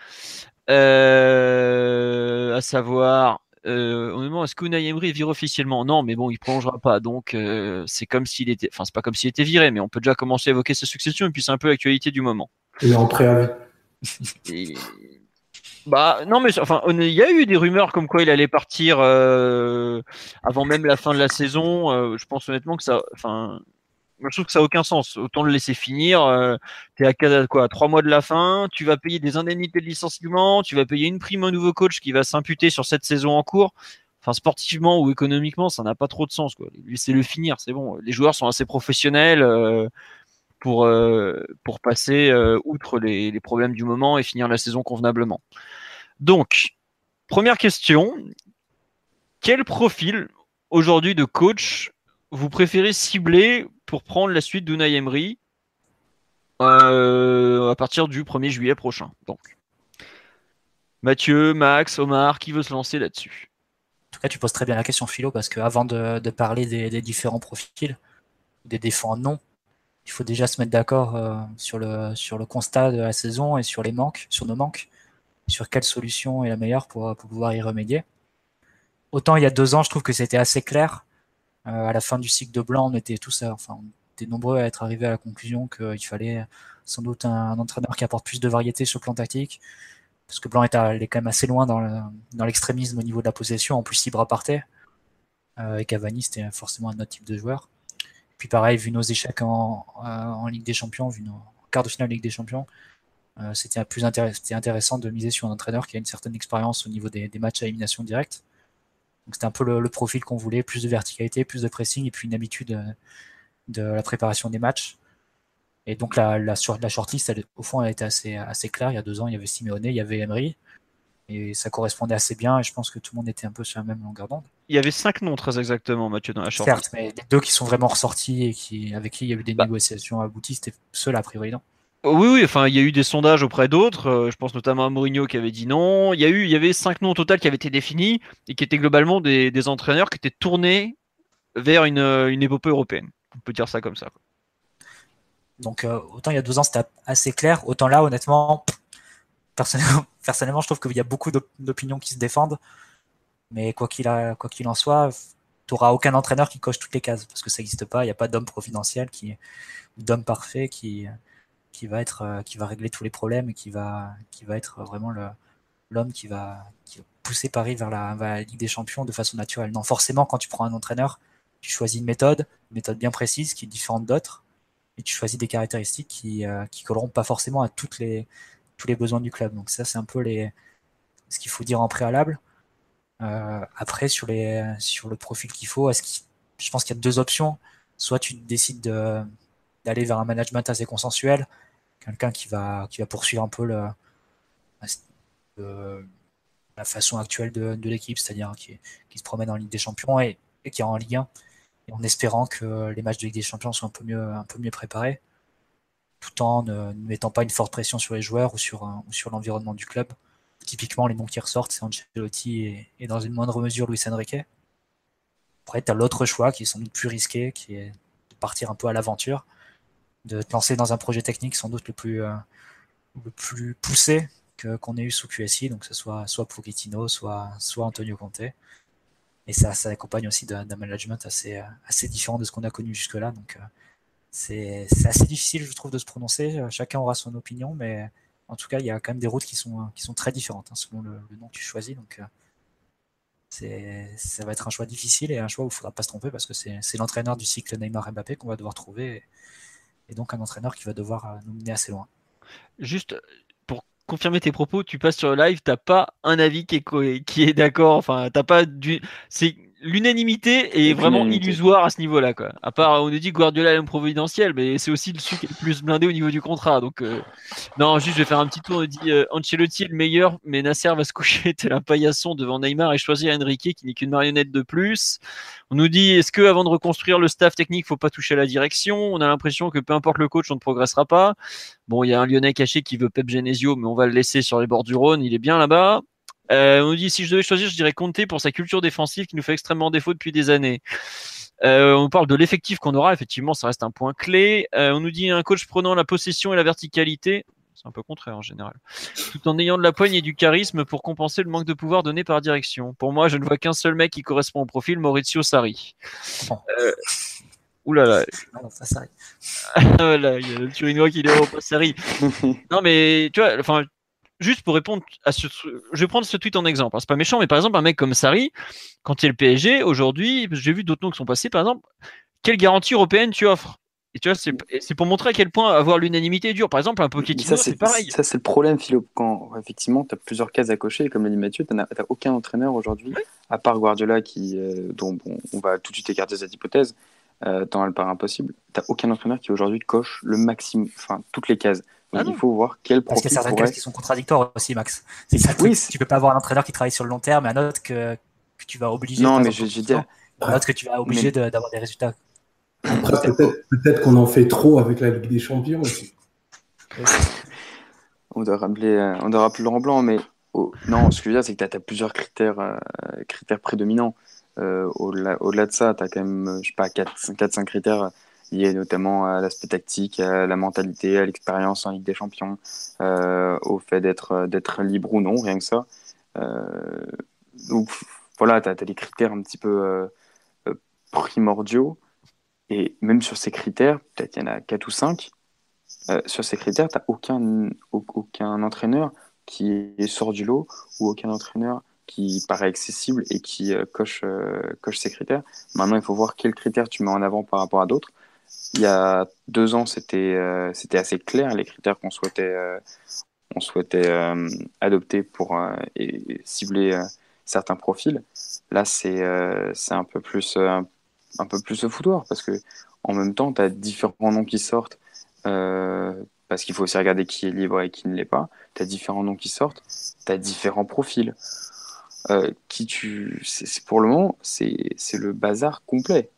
Euh, à savoir, euh, on me demande est-ce que Unai Emery vire officiellement? Non, mais bon, il prolongera pas. Donc, euh, c'est comme s'il était, enfin, c'est pas comme s'il était viré, mais on peut déjà commencer à évoquer sa succession. Et puis, c'est un peu l'actualité du moment. Il est en préavis. Et- Bah non mais enfin il y a eu des rumeurs comme quoi il allait partir euh, avant même la fin de la saison. Euh, je pense honnêtement que ça, enfin, je trouve que ça a aucun sens. Autant le laisser finir. Euh, T'es à quatre- quoi, à trois mois de la fin. Tu vas payer des indemnités de licenciement. Tu vas payer une prime au nouveau coach qui va s'imputer sur cette saison en cours. Enfin sportivement ou économiquement, ça n'a pas trop de sens. Laissez le finir, c'est bon. Les joueurs sont assez professionnels. euh, pour, euh, pour passer outre les problèmes du moment et finir la saison convenablement. Donc, première question, quel profil aujourd'hui de coach vous préférez cibler pour prendre la suite d'Unai Emery euh, à partir du 1er juillet prochain donc. Mathieu, Max, Omar, qui veut se lancer là-dessus? En tout cas, tu poses très bien la question, Philo, parce qu'avant de, de parler des, différents profils, des défauts non, il faut déjà se mettre d'accord euh, sur, le, sur le constat de la saison et sur les manques, sur nos manques, sur quelle solution est la meilleure pour pouvoir y remédier. Autant il y a deux ans, je trouve que c'était assez clair. Euh, à la fin du cycle de Blanc, on était tous, enfin, on était nombreux à être arrivés à la conclusion qu'il fallait sans doute un, entraîneur qui apporte plus de variété sur le plan tactique, parce que Blanc est, à- est quand même assez loin dans le- dans l'extrémisme au niveau de la possession. En plus, Ibra partait. Euh, et Cavani, c'était forcément un autre type de joueur. Puis pareil, vu nos échecs en, Ligue des Champions, vu nos quarts de finale de Ligue des Champions, euh, c'était plus intéressant de miser sur un entraîneur qui a une certaine expérience au niveau des matchs à élimination directe. Donc c'était un peu le, le profil qu'on voulait, plus de verticalité, plus de pressing et puis une habitude euh, de la préparation des matchs. Et donc la, la, sur- la shortlist, elle, au fond, elle était assez, assez claire. Il y a deux ans, il y avait Simeone, il y avait Emery. Et ça correspondait assez bien et je pense que tout le monde était un peu sur la même longueur d'onde. Il y avait cinq noms très exactement, Mathieu, dans la short. Certes, mais les deux qui sont vraiment ressortis et qui, avec qui il y a eu des Bah. négociations abouties, c'était ceux-là, a priori, non? Oui, oui, enfin, il y a eu des sondages auprès d'autres. euh, je pense notamment à Mourinho qui avait dit non. Il y a eu, avait cinq noms au total qui avaient été définis et qui étaient globalement des, entraîneurs qui étaient tournés vers une, euh, une épopée européenne. On peut dire ça comme ça. Donc, euh, autant il y a deux ans, c'était assez clair, autant là, honnêtement, personnellement, je trouve qu'il y a beaucoup d'op- d'opinions qui se défendent. Mais quoi qu'il en soit, tu n'auras aucun entraîneur qui coche toutes les cases, parce que ça n'existe pas. Il n'y a pas d'homme providentiel qui, d'homme parfait qui, qui va être, euh, qui va régler tous les problèmes et qui va, être vraiment l'homme qui va, pousser Paris vers la, Ligue des Champions de façon naturelle. Non, forcément, quand tu prends un entraîneur, tu choisis une méthode, une méthode bien précise qui est différente d'autres, et tu choisis des caractéristiques qui, euh, qui colleront pas forcément à tous les besoins du club. Donc ça, c'est un peu ce qu'il faut dire en préalable. Euh, après, sur, le profil qu'il faut, je pense qu'il y a deux options. Soit tu décides de- d'aller vers un management assez consensuel, quelqu'un qui va, qui va poursuivre un peu la façon actuelle de, l'équipe, c'est-à-dire qui, se promène en Ligue des Champions et, qui est en Ligue 1, et en espérant que les matchs de Ligue des Champions soient un peu mieux, préparés, tout en ne, mettant pas une forte pression sur les joueurs ou sur, un- ou sur l'environnement du club. Typiquement, les noms qui ressortent, c'est Ancelotti et, et dans une moindre mesure Luis Enrique. Après, tu as l'autre choix qui est sans doute plus risqué, qui est de partir un peu à l'aventure, de te lancer dans un projet technique sans doute le plus, euh, le plus poussé qu'on ait eu sous QSI, donc que ce soit soit Pochettino, soit, soit Antonio Conte. Et ça, ça accompagne aussi d'un management assez, euh, assez différent de ce qu'on a connu jusque-là. Donc, euh, c'est assez difficile, je trouve, de se prononcer. Chacun aura son opinion, mais en tout cas, il y a quand même des routes qui sont, qui sont très différentes hein, selon le, nom que tu choisis. Donc, ça va être un choix difficile et un choix où il ne faudra pas se tromper parce que c'est l'entraîneur du cycle Neymar-Mbappé qu'on va devoir trouver. Et donc, un entraîneur qui va devoir euh, nous mener assez loin. Juste pour confirmer tes propos, tu passes sur le live, t'as pas un avis qui est, qui est d'accord. Enfin, t'as pas du. C'est l'unanimité est vraiment illusoire à ce niveau-là. Quoi. À part, on nous dit Guardiola est un providentiel, mais c'est aussi le celui qui est le plus blindé au niveau du contrat. Donc, euh, non, juste, je vais faire un petit tour. On dit euh, Ancelotti est le meilleur, mais Nasser va se coucher tel un paillasson devant Neymar et choisir Enrique qui n'est qu'une marionnette de plus. On nous dit est-ce que avant de reconstruire le staff technique, faut pas toucher à la direction? On a l'impression que peu importe le coach, on ne progressera pas. Bon, il y a un Lyonnais caché qui veut Pep Genesio, mais on va le laisser sur les bords du Rhône. Il est bien là-bas. Euh, on nous dit si je devais choisir, je dirais compter pour sa culture défensive qui nous fait extrêmement défaut depuis des années. Euh, on parle de l'effectif qu'on aura, effectivement, ça reste un point clé. Euh, on nous dit un coach prenant la possession et la verticalité, c'est un peu contraire en général, tout en ayant de la poigne et du charisme pour compenser le manque de pouvoir donné par direction. Pour moi, je ne vois qu'un seul mec qui correspond au profil, Maurizio Sarri. Euh, Ouh là là. Non, ça Sarri. voilà, il y a le Turinois qui est au Sarri. non mais tu vois, enfin, juste pour répondre à ce, je vais prendre ce tweet en exemple. Hein. C'est pas méchant, mais par exemple, un mec comme Sari, quand il est le PSG, aujourd'hui, j'ai vu d'autres noms qui sont passés, par exemple, quelle garantie européenne tu offres? Et tu vois, c'est pour montrer à quel point avoir l'unanimité est dur. Par exemple, un Pochettino, c'est pareil. Ça, c'est le problème, Philo. Quand effectivement, tu as plusieurs cases à cocher, comme l'a dit Mathieu, tu n'as aucun entraîneur aujourd'hui, à part Guardiola, qui, euh, dont on va tout de suite écarter cette hypothèse, euh, tant elle paraît impossible. Tu n'as aucun entraîneur qui aujourd'hui coche le maximum, enfin, toutes les cases. Ah il faut voir quel Parce qu'il y a certaines pourrait... qui sont contradictoires aussi, Max. C'est ça. Oui, tu peux pas avoir un entraîneur qui travaille sur le long terme et un autre que, que tu vas obliger. Non, mais je, je dire. Un autre que tu vas obliger d'avoir des résultats. peut-être qu'on en fait trop avec la Ligue des Champions aussi. on doit rappeler, euh, on doit rappeler Laurent Blanc, mais non, ce que je veux dire, c'est que tu as, plusieurs critères, euh, critères prédominants. Euh, au-delà, au-delà de ça, tu as quand même, je sais pas, 4-5 critères lié notamment à l'aspect tactique, à la mentalité, à l'expérience en Ligue des Champions, euh, au fait d'être d'être libre ou non, rien que ça. Euh, donc voilà, tu as, des critères un petit peu euh, primordiaux. Et même sur ces critères, peut-être il y en a 4 ou 5, sur ces critères, tu n'as aucun, aucun entraîneur qui sort du lot ou aucun entraîneur qui paraît accessible et qui coche, coche ces critères. Maintenant, il faut voir quels critères tu mets en avant par rapport à d'autres. Il y a deux ans, c'était euh, c'était assez clair les critères qu'on souhaitait, euh, on souhaitait euh, adopter pour cibler certains profils. Là, c'est c'est un peu plus un peu plus le foutoir parce que en même temps, tu as différents noms qui sortent parce qu'il faut aussi regarder qui est libre et qui ne l'est pas. Tu as différents noms qui sortent, tu as différents profils. qui tu c'est pour le moment c'est le bazar complet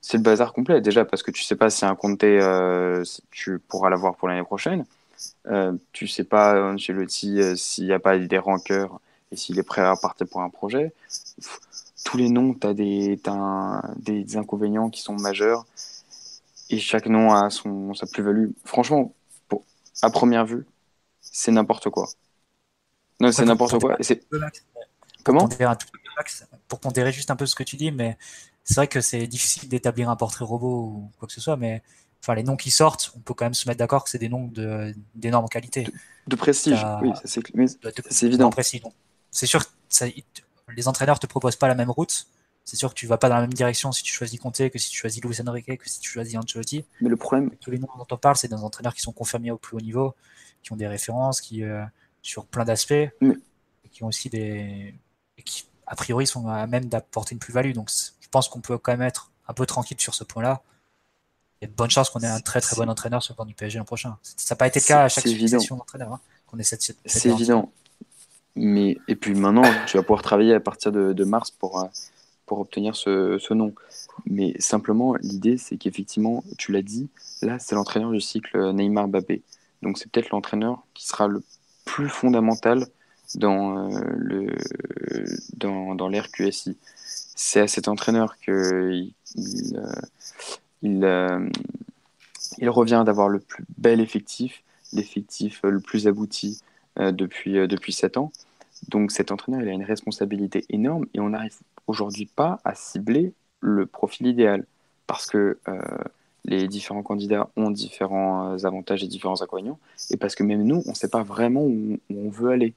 c'est le bazar complet. Déjà parce que tu sais pas si un Comté, euh, tu pourras l'avoir pour l'année prochaine. Euh, tu sais pas Ancelotti euh, s'il n'y a pas des rancœurs et s'il est prêt à partir pour un projet. Tous les noms, tu as, des, des inconvénients qui sont majeurs et chaque nom a son, sa plus-value. Franchement, pour, à première vue, c'est n'importe quoi. Non, c'est n'importe quoi. Comment? Pour pondérer juste un peu ce que tu dis, mais c'est vrai que c'est difficile d'établir un portrait robot ou quoi que ce soit, mais enfin, les noms qui sortent, on peut quand même se mettre d'accord que c'est des noms d'énorme qualité. De, prestige, oui, c'est évident. C'est sûr que les entraîneurs te proposent pas la même route. C'est sûr que tu vas pas dans la même direction si tu choisis Conte que si tu choisis Luis Enrique, que si tu choisis Ancelotti. Mais le problème. Tous les noms dont on parle, c'est des entraîneurs qui sont confirmés au plus haut niveau, qui ont des références, qui, euh, sur plein d'aspects, et qui ont aussi des. qui, a priori, sont à même d'apporter une plus-value. Donc, pense qu'on peut quand même être un peu tranquille sur ce point-là. Il y a de bonnes chances qu'on ait un très très bon entraîneur sur le plan du PSG l'an prochain. Ça n'a pas été le cas à chaque succession d'entraîneur. Hein, qu'on C'est évident. Mais, et puis maintenant, tu vas pouvoir travailler à partir de, mars pour, euh, pour obtenir ce, ce nom. Mais simplement, l'idée, c'est qu'effectivement, tu l'as dit, là, c'est l'entraîneur du cycle Neymar-Bappé. Donc c'est peut-être l'entraîneur qui sera le plus fondamental dans euh, le dans, dans l'ère QSI c'est à cet entraîneur que il, il, euh, il, revient d'avoir le plus bel effectif, l'effectif le plus abouti euh, depuis, euh, depuis 7 ans. Donc cet entraîneur, il a une responsabilité énorme et on n'arrive aujourd'hui pas à cibler le profil idéal parce que les différents candidats ont différents avantages et différents inconvénients et parce que même nous, on ne sait pas vraiment où, on veut aller.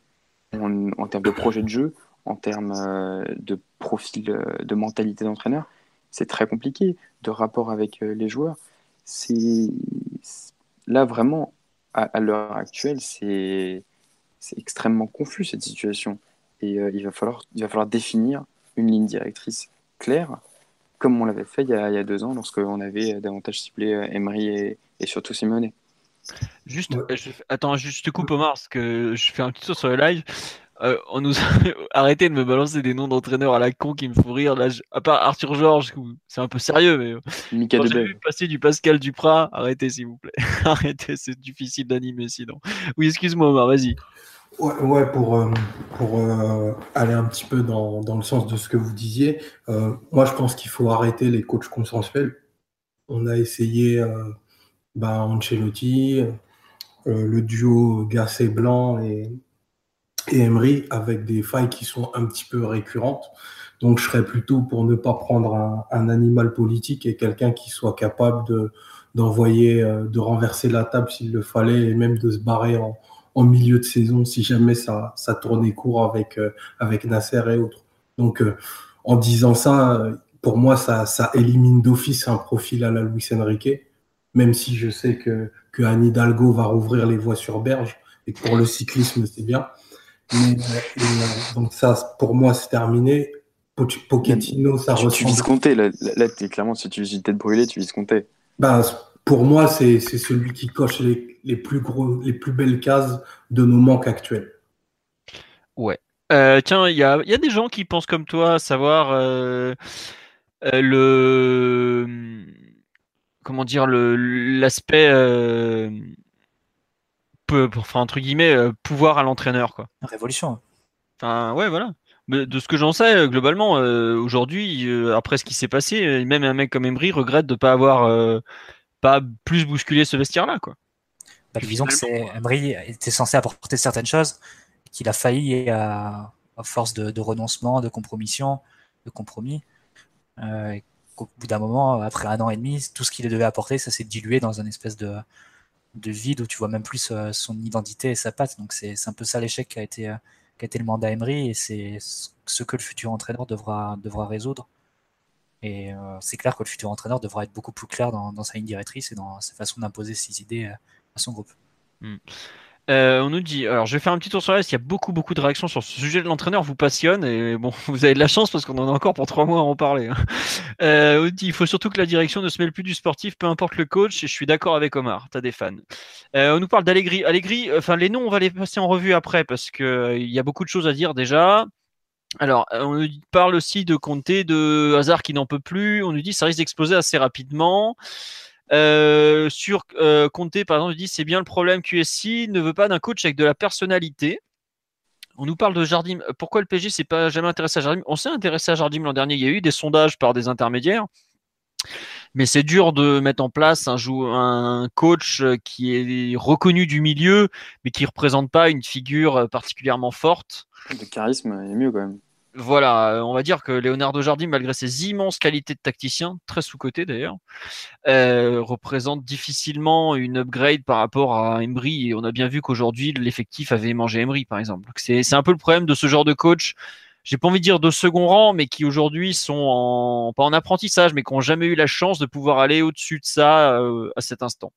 en termes de projet de jeu, en termes euh, de profil, euh, de mentalité d'entraîneur, c'est très compliqué, de rapport avec euh, les joueurs. C'est là vraiment à, l'heure actuelle, c'est extrêmement confus cette situation et il va falloir il va falloir définir une ligne directrice clair, comme on l'avait fait il y, a, il y a deux ans lorsqu'on avait davantage ciblé Emery et, et surtout Simone. Juste, je, attends, juste je te coupe Omar parce que je fais un petit tour sur le live. Euh, on nous a arrêté de me balancer des noms d'entraîneurs à la con qui me font rire. Là, à part Arthur Georges, c'est un peu sérieux, mais Mika quand j'ai vu passer du Pascal Duprat, arrêtez s'il vous plaît. arrêtez, c'est difficile d'animer sinon. Oui, excuse-moi Omar, vas-y. Ouais, ouais, pour, euh, pour euh, aller un petit peu dans, dans, le sens de ce que vous disiez, euh, moi je pense qu'il faut arrêter les coachs consensuels. On a essayé bah, Ancelotti, le duo Gasset-Blanc et, et Emery avec des failles qui sont un petit peu récurrentes. Donc je serais plutôt pour ne pas prendre un, animal politique et quelqu'un qui soit capable de d'envoyer, de renverser la table s'il le fallait et même de se barrer en, milieu de saison si jamais ça, tournait court avec, euh, avec Nasser et autres. Donc, euh, en disant ça, pour moi, ça, ça élimine d'office un profil à la Luis Enrique, même si je sais que, que Anne Hidalgo va rouvrir les voies sur Berge et que pour le cyclisme, c'est bien. Mais, donc, ça, pour moi, c'est terminé. Pochettino, ça tu, ressemble. Tu vises compter, là, là clairement, si tu vises tête brûlée, tu vises compter. Ben, pour moi, c'est celui qui coche les, les, plus gros, les plus belles cases de nos manques actuels. Ouais. Euh, tiens, il y a, y a, des gens qui pensent comme toi, à savoir euh, euh, le. Comment dire, l'aspect. Enfin, entre guillemets, pouvoir à l'entraîneur. quoi. Révolution. Enfin, ouais, voilà. Mais de ce que j'en sais, globalement, aujourd'hui, après ce qui s'est passé, même un mec comme Emery regrette de ne pas avoir pas plus bousculer ce vestiaire-là, quoi. Bah, disons que c'est Emery était censé apporter certaines choses qu'il a failli à, force de, renoncement, de compromission, de compromis. Euh, au bout d'un moment, après un an et demi, tout ce qu'il devait apporter, ça s'est dilué dans un espèce de, de vide où tu vois même plus euh, son identité et sa patte. Donc c'est un peu ça l'échec qui a été euh, qui a été le mandat Emery et c'est ce que le futur entraîneur devra devra résoudre. Et euh, c'est clair que le futur entraîneur devra être beaucoup plus clair dans, sa ligne directrice et dans sa façon d'imposer ses idées à son groupe. Hmm. Euh, on nous dit, alors je vais faire un petit tour sur la liste, il y a beaucoup beaucoup de réactions sur ce sujet de l'entraîneur, vous passionne et bon, vous avez de la chance parce qu'on en a encore pour trois mois à en parler. Hein. on dit, il faut surtout que la direction ne se mêle plus du sportif, peu importe le coach, et je suis d'accord avec Omar, t'as des fans. on nous parle d'Allegri. Allegri, enfin les noms, on va les passer en revue après parce qu'il il y a beaucoup de choses à dire déjà. Alors, euh, on nous parle aussi de compter de hasard qui n'en peut plus. On nous dit ça risque d'exploser assez rapidement. Euh, sur euh, Conte, par exemple, il dit c'est bien le problème QSI ne veut pas d'un coach avec de la personnalité. On nous parle de Jardim. Pourquoi le PG s'est pas jamais intéressé à Jardim? On s'est intéressé à Jardim l'an dernier. Il y a eu des sondages par des intermédiaires. Mais c'est dur de mettre en place un, un coach qui est reconnu du milieu, mais qui ne représente pas une figure particulièrement forte. Le charisme est mieux quand même. Voilà, euh, on va dire que Leonardo Jardim, malgré ses immenses qualités de tacticien, très sous-côté d'ailleurs, euh, représente difficilement une upgrade par rapport à Emery. Et on a bien vu qu'aujourd'hui, l'effectif avait mangé Emery, par exemple. C'est un peu le problème de ce genre de coach. J'ai pas envie de dire de second rang, mais qui aujourd'hui sont en, pas en apprentissage, mais qui n'ont jamais eu la chance de pouvoir aller au-dessus de ça euh, à cet instant.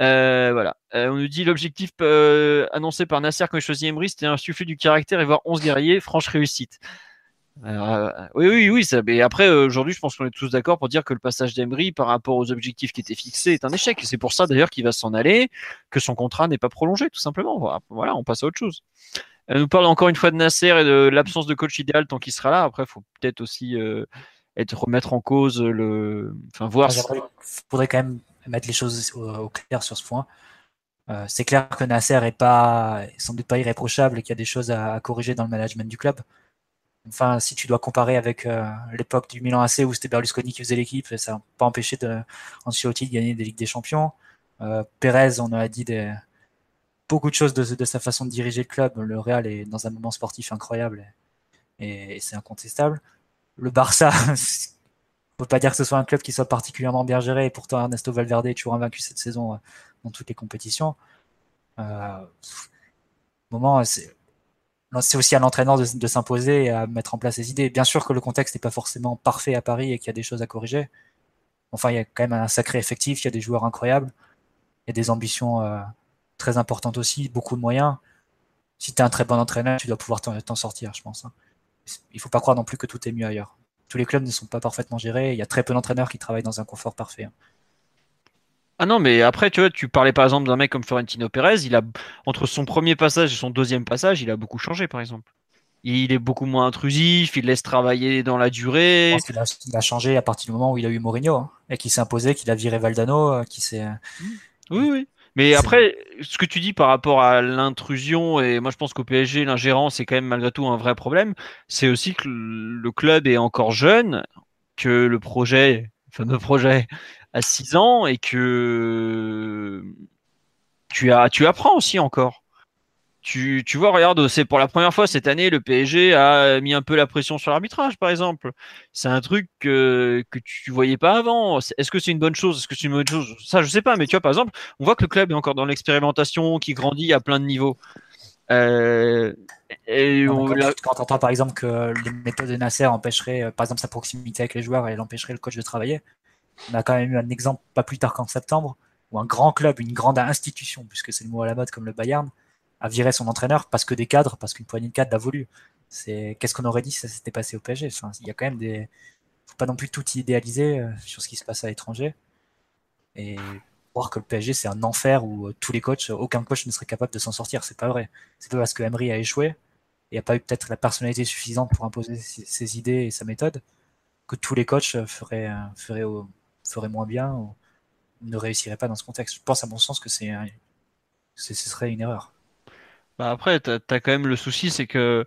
Euh, voilà. Euh, on nous dit l'objectif euh, annoncé par Nasser quand il choisit Emery, c'était insuffler du caractère et voir 11 guerriers. Franche réussite. oui, oui, oui. Ça, mais après, aujourd'hui, je pense qu'on est tous d'accord pour dire que le passage d'Emery par rapport aux objectifs qui étaient fixés est un échec. C'est pour ça d'ailleurs qu'il va s'en aller, que son contrat n'est pas prolongé, tout simplement. Voilà, on passe à autre chose. Elle nous parle encore une fois de Nasser et de l'absence de coach idéal tant qu'il sera là. Après, il faut peut-être aussi être, remettre en cause le. Enfin, voir. Il faudrait quand même mettre les choses au, clair sur ce point. Euh, c'est clair que Nasser est pas, sans doute pas irréprochable et qu'il y a des choses à, corriger dans le management du club. Enfin, si tu dois comparer avec euh, l'époque du Milan AC où c'était Berlusconi qui faisait l'équipe, ça n'a pas empêché de, Ancelotti de gagner des Ligues des Champions. Euh, Pérez, on a dit des, beaucoup de choses de, sa façon de diriger le club. Le Real est dans un moment sportif incroyable et, et c'est incontestable. Le Barça, peut pas dire que ce soit un club qui soit particulièrement bien géré. Et pourtant, Ernesto Valverde est toujours invaincu cette saison euh, dans toutes les compétitions. Euh, moment, c'est aussi à l'entraîneur de, s'imposer et à mettre en place ses idées. Bien sûr que le contexte n'est pas forcément parfait à Paris et qu'il y a des choses à corriger. Enfin, il y a quand même un sacré effectif, il y a des joueurs incroyables, il y a des ambitions euh, très importantes aussi, beaucoup de moyens. Si tu es un très bon entraîneur, tu dois pouvoir t'en sortir, je pense. Hein. Il faut pas croire non plus que tout est mieux ailleurs. Tous les clubs ne sont pas parfaitement gérés. Il y a très peu d'entraîneurs qui travaillent dans un confort parfait. Hein. Ah non, mais après, tu vois, tu parlais par exemple d'un mec comme Florentino Pérez, il a, entre son premier passage et son deuxième passage, il a beaucoup changé, par exemple. Il est beaucoup moins intrusif, il laisse travailler dans la durée. Je pense qu'il a, a, changé à partir du moment où il a eu Mourinho, hein, et qu'il s'est imposé, qu'il a viré Valdano, euh, qui s'est. Oui, oui. Mais après, ce que tu dis par rapport à l'intrusion, et moi je pense qu'au PSG, l'ingérence est quand même malgré tout un vrai problème, c'est aussi que le club est encore jeune, que le projet, le fameux projet, a 6 ans, et que tu, as, tu apprends aussi encore. Tu, tu, vois, regarde, c'est pour la première fois cette année, le PSG a mis un peu la pression sur l'arbitrage, par exemple. C'est un truc que, que tu voyais pas avant. Est-ce que c'est une bonne chose? Est-ce que c'est une bonne chose? Ça, je sais pas. Mais tu vois, par exemple, on voit que le club est encore dans l'expérimentation, qui grandit à plein de niveaux. Euh, et on, quand, tu entends par exemple que les méthodes de Nasser empêcheraient, euh, par exemple, sa proximité avec les joueurs et l'empêcherait le coach de travailler, on a quand même eu un exemple pas plus tard qu'en septembre où un grand club, une grande institution, puisque c'est le mot à la mode comme le Bayern, a viré son entraîneur parce que des cadres, parce qu'une poignée de cadres l'a voulu. Qu'est-ce qu'on aurait dit si ça s'était passé au PSG Il y a quand même des, faut pas non plus tout idéaliser euh, sur ce qui se passe à l'étranger et voir que le PSG c'est un enfer où euh, tous les coachs, aucun coach ne serait capable de s'en sortir. C'est pas vrai. C'est pas parce que Emery a échoué et a pas eu peut-être la personnalité suffisante pour imposer ses, idées et sa méthode que tous les coachs feraient, feraient, feraient moins bien ou ne réussiraient pas dans ce contexte. Je pense à mon sens que c'est ce serait une erreur. Bah après, tu as, quand même le souci, c'est que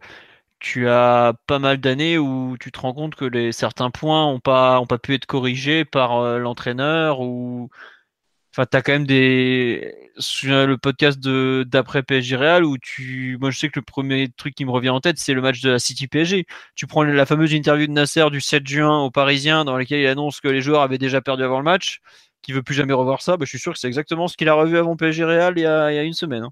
tu as pas mal d'années où tu te rends compte que les, certains points n'ont pas, ont pas pu être corrigés par euh, l'entraîneur ou. Enfin, quand même des. le podcast d'après PSG Real où tu. Moi, je sais que le premier truc qui me revient en tête, c'est le match de la City PSG. Tu prends la fameuse interview de Nasser du 7 juin au Parisien dans laquelle il annonce que les joueurs avaient déjà perdu avant le match, qui veut plus jamais revoir ça. Bah, je suis sûr que c'est exactement ce qu'il a revu avant PSG Real il y a, il y a une semaine. Hein.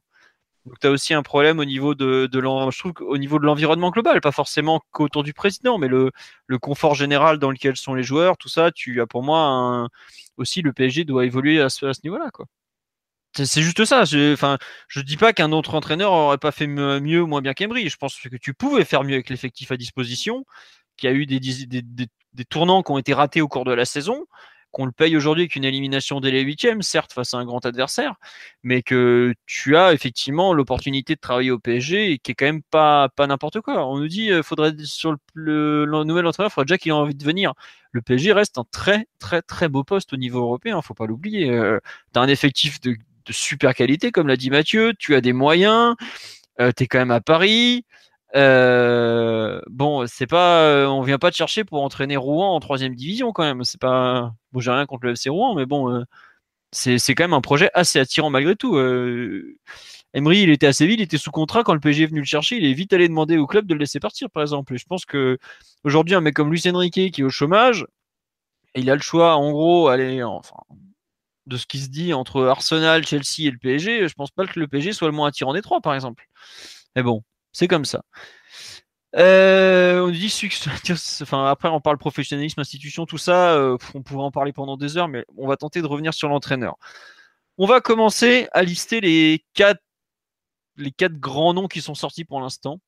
Donc tu as aussi un problème au niveau de, l'environnement global, pas forcément qu'autour du président, mais le, confort général dans lequel sont les joueurs, tout ça, tu as pour moi aussi le PSG doit évoluer à ce, niveau-là, quoi. C'est juste ça. Enfin, je dis pas qu'un autre entraîneur aurait pas fait mieux ou moins bien qu'Emery. Je pense que tu pouvais faire mieux avec l'effectif à disposition, qu'il y a eu des, tournants qui ont été ratés au cours de la saison qu'on le paye aujourd'hui avec une élimination dès les huitièmes, certes face à un grand adversaire, mais que tu as effectivement l'opportunité de travailler au PSG et qui est quand même pas pas n'importe quoi. On nous dit euh, faudrait sur le, nouvel entraîneur, faudrait déjà qu'il ait envie de venir. Le PSG reste un très très très beau poste au niveau européen, faut pas l'oublier. Euh, tu as un effectif de, super qualité, comme l'a dit Mathieu, tu as des moyens, euh, tu es quand même à Paris. Euh, bon, c'est pas, euh, on vient pas te chercher pour entraîner Rouen en troisième division quand même. C'est pas, bon, j'ai rien contre le FC Rouen, mais bon, euh, c'est, quand même un projet assez attirant malgré tout. Emery, il était assez vite, il était sous contrat quand le PSG est venu le chercher. Il est vite allé demander au club de le laisser partir, par exemple. Et je pense que aujourd'hui, un mec comme Luis Enrique qui est au chômage, il a le choix, en gros, aller, enfin, de ce qui se dit entre Arsenal, Chelsea et le PSG. Je pense pas que le PSG soit le moins attirant des trois, par exemple. Mais bon, c'est comme ça. Euh, on dit enfin après on parle professionnalisme, institution, tout ça. Euh, on pourrait en parler pendant des heures, mais on va tenter de revenir sur l'entraîneur. On va commencer à lister les quatre, grands noms qui sont sortis pour l'instant,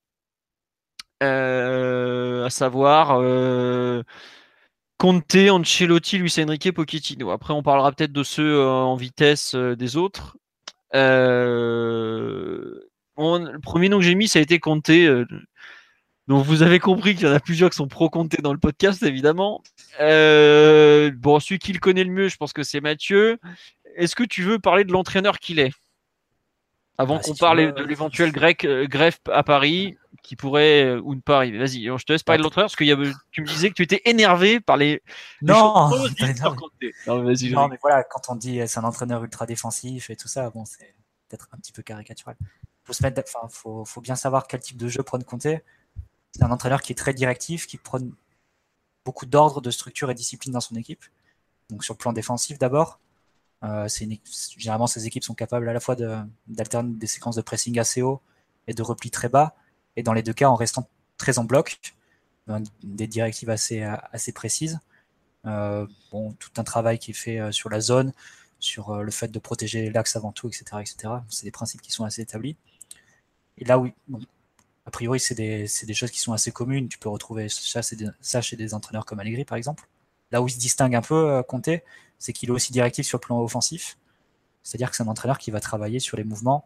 euh, à savoir Conte, Ancelotti, Luis Enrique, Pochettino. Après on parlera peut-être de ceux en vitesse des autres. Le premier nom que j'ai mis, ça a été Comté. Euh, donc vous avez compris qu'il y en a plusieurs qui sont pro Comté dans le podcast, évidemment. Euh, bon, celui qui le connaît le mieux, je pense que c'est Mathieu. Est-ce que tu veux parler de l'entraîneur qu'il est? Avant ah, qu'on parle de l'éventuel grec, euh, greffe à Paris, qui pourrait ou ne pas arriver. Vas-y, je te laisse parler de l'entraîneur, parce que y a, tu me disais que tu étais énervé par les. Non, non, non mais voilà, quand on dit c'est un entraîneur ultra défensif et tout ça, bon, c'est peut-être un petit peu caricatural faut se mettre, enfin, faut, bien savoir quel type de jeu prendre Conte. C'est un entraîneur qui est très directif, qui prend beaucoup d'ordre, de structure et discipline dans son équipe. Donc sur le plan défensif d'abord, euh, généralement ces équipes sont capables à la fois d'alterner des séquences de pressing assez haut et de repli très bas, et dans les deux cas en restant très en bloc, des directives assez, assez précises. Euh, tout un travail qui est fait euh, sur la zone, sur euh, le fait de protéger l'axe avant tout, etc. etc. C'est des principes qui sont assez établis. Et là, oui, a priori, c'est des, choses qui sont assez communes. Tu peux retrouver ça, des, chez des entraîneurs comme Allegri, par exemple. Là où il se distingue un peu, euh, Conte, c'est qu'il est aussi directif sur le plan offensif. C'est-à-dire que c'est un entraîneur qui va travailler sur les mouvements,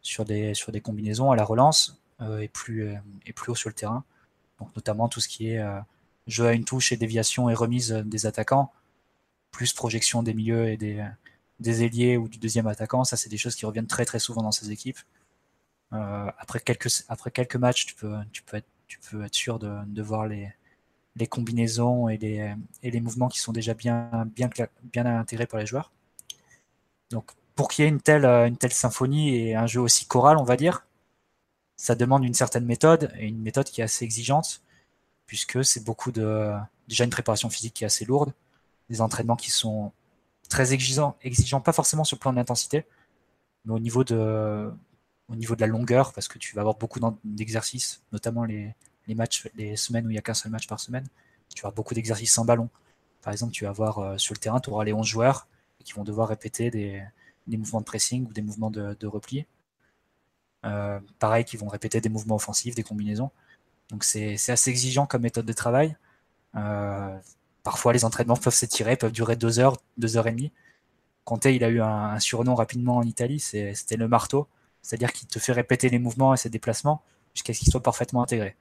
sur des, combinaisons à la relance euh, et, plus, euh, et plus haut sur le terrain. Donc notamment tout ce qui est jeu à une touche et déviation et remise des attaquants, plus projection des milieux et des, des ailiers ou du deuxième attaquant. Ça, c'est des choses qui reviennent très très souvent dans ces équipes. Après, quelques, après quelques matchs, tu peux, tu peux, être, tu peux être sûr de, de voir les, les combinaisons et les, et les mouvements qui sont déjà bien, bien, bien intégrés par les joueurs. Donc, pour qu'il y ait une telle, une telle symphonie et un jeu aussi choral, on va dire, ça demande une certaine méthode et une méthode qui est assez exigeante, puisque c'est beaucoup de. Déjà une préparation physique qui est assez lourde, des entraînements qui sont très exigeants, exigeants pas forcément sur le plan de l'intensité, mais au niveau de, au niveau de la longueur, parce que tu vas avoir beaucoup d'exercices, notamment les, matchs, les semaines où il n'y a qu'un seul match par semaine, tu vas avoir beaucoup d'exercices sans ballon. Par exemple, tu vas avoir euh, sur le terrain, tu auras les 11 joueurs qui vont devoir répéter des, mouvements de pressing ou des mouvements de, de repli. Euh, pareil, qui vont répéter des mouvements offensifs, des combinaisons. Donc c'est assez exigeant comme méthode de travail. Euh, parfois, les entraînements peuvent s'étirer, peuvent durer deux heures, deux heures et demie. Conte, il a eu un, surnom rapidement en Italie, c'était le marteau, c'est-à-dire qu'il te fait répéter les mouvements et ses déplacements jusqu'à ce qu'ils soient parfaitement intégrés.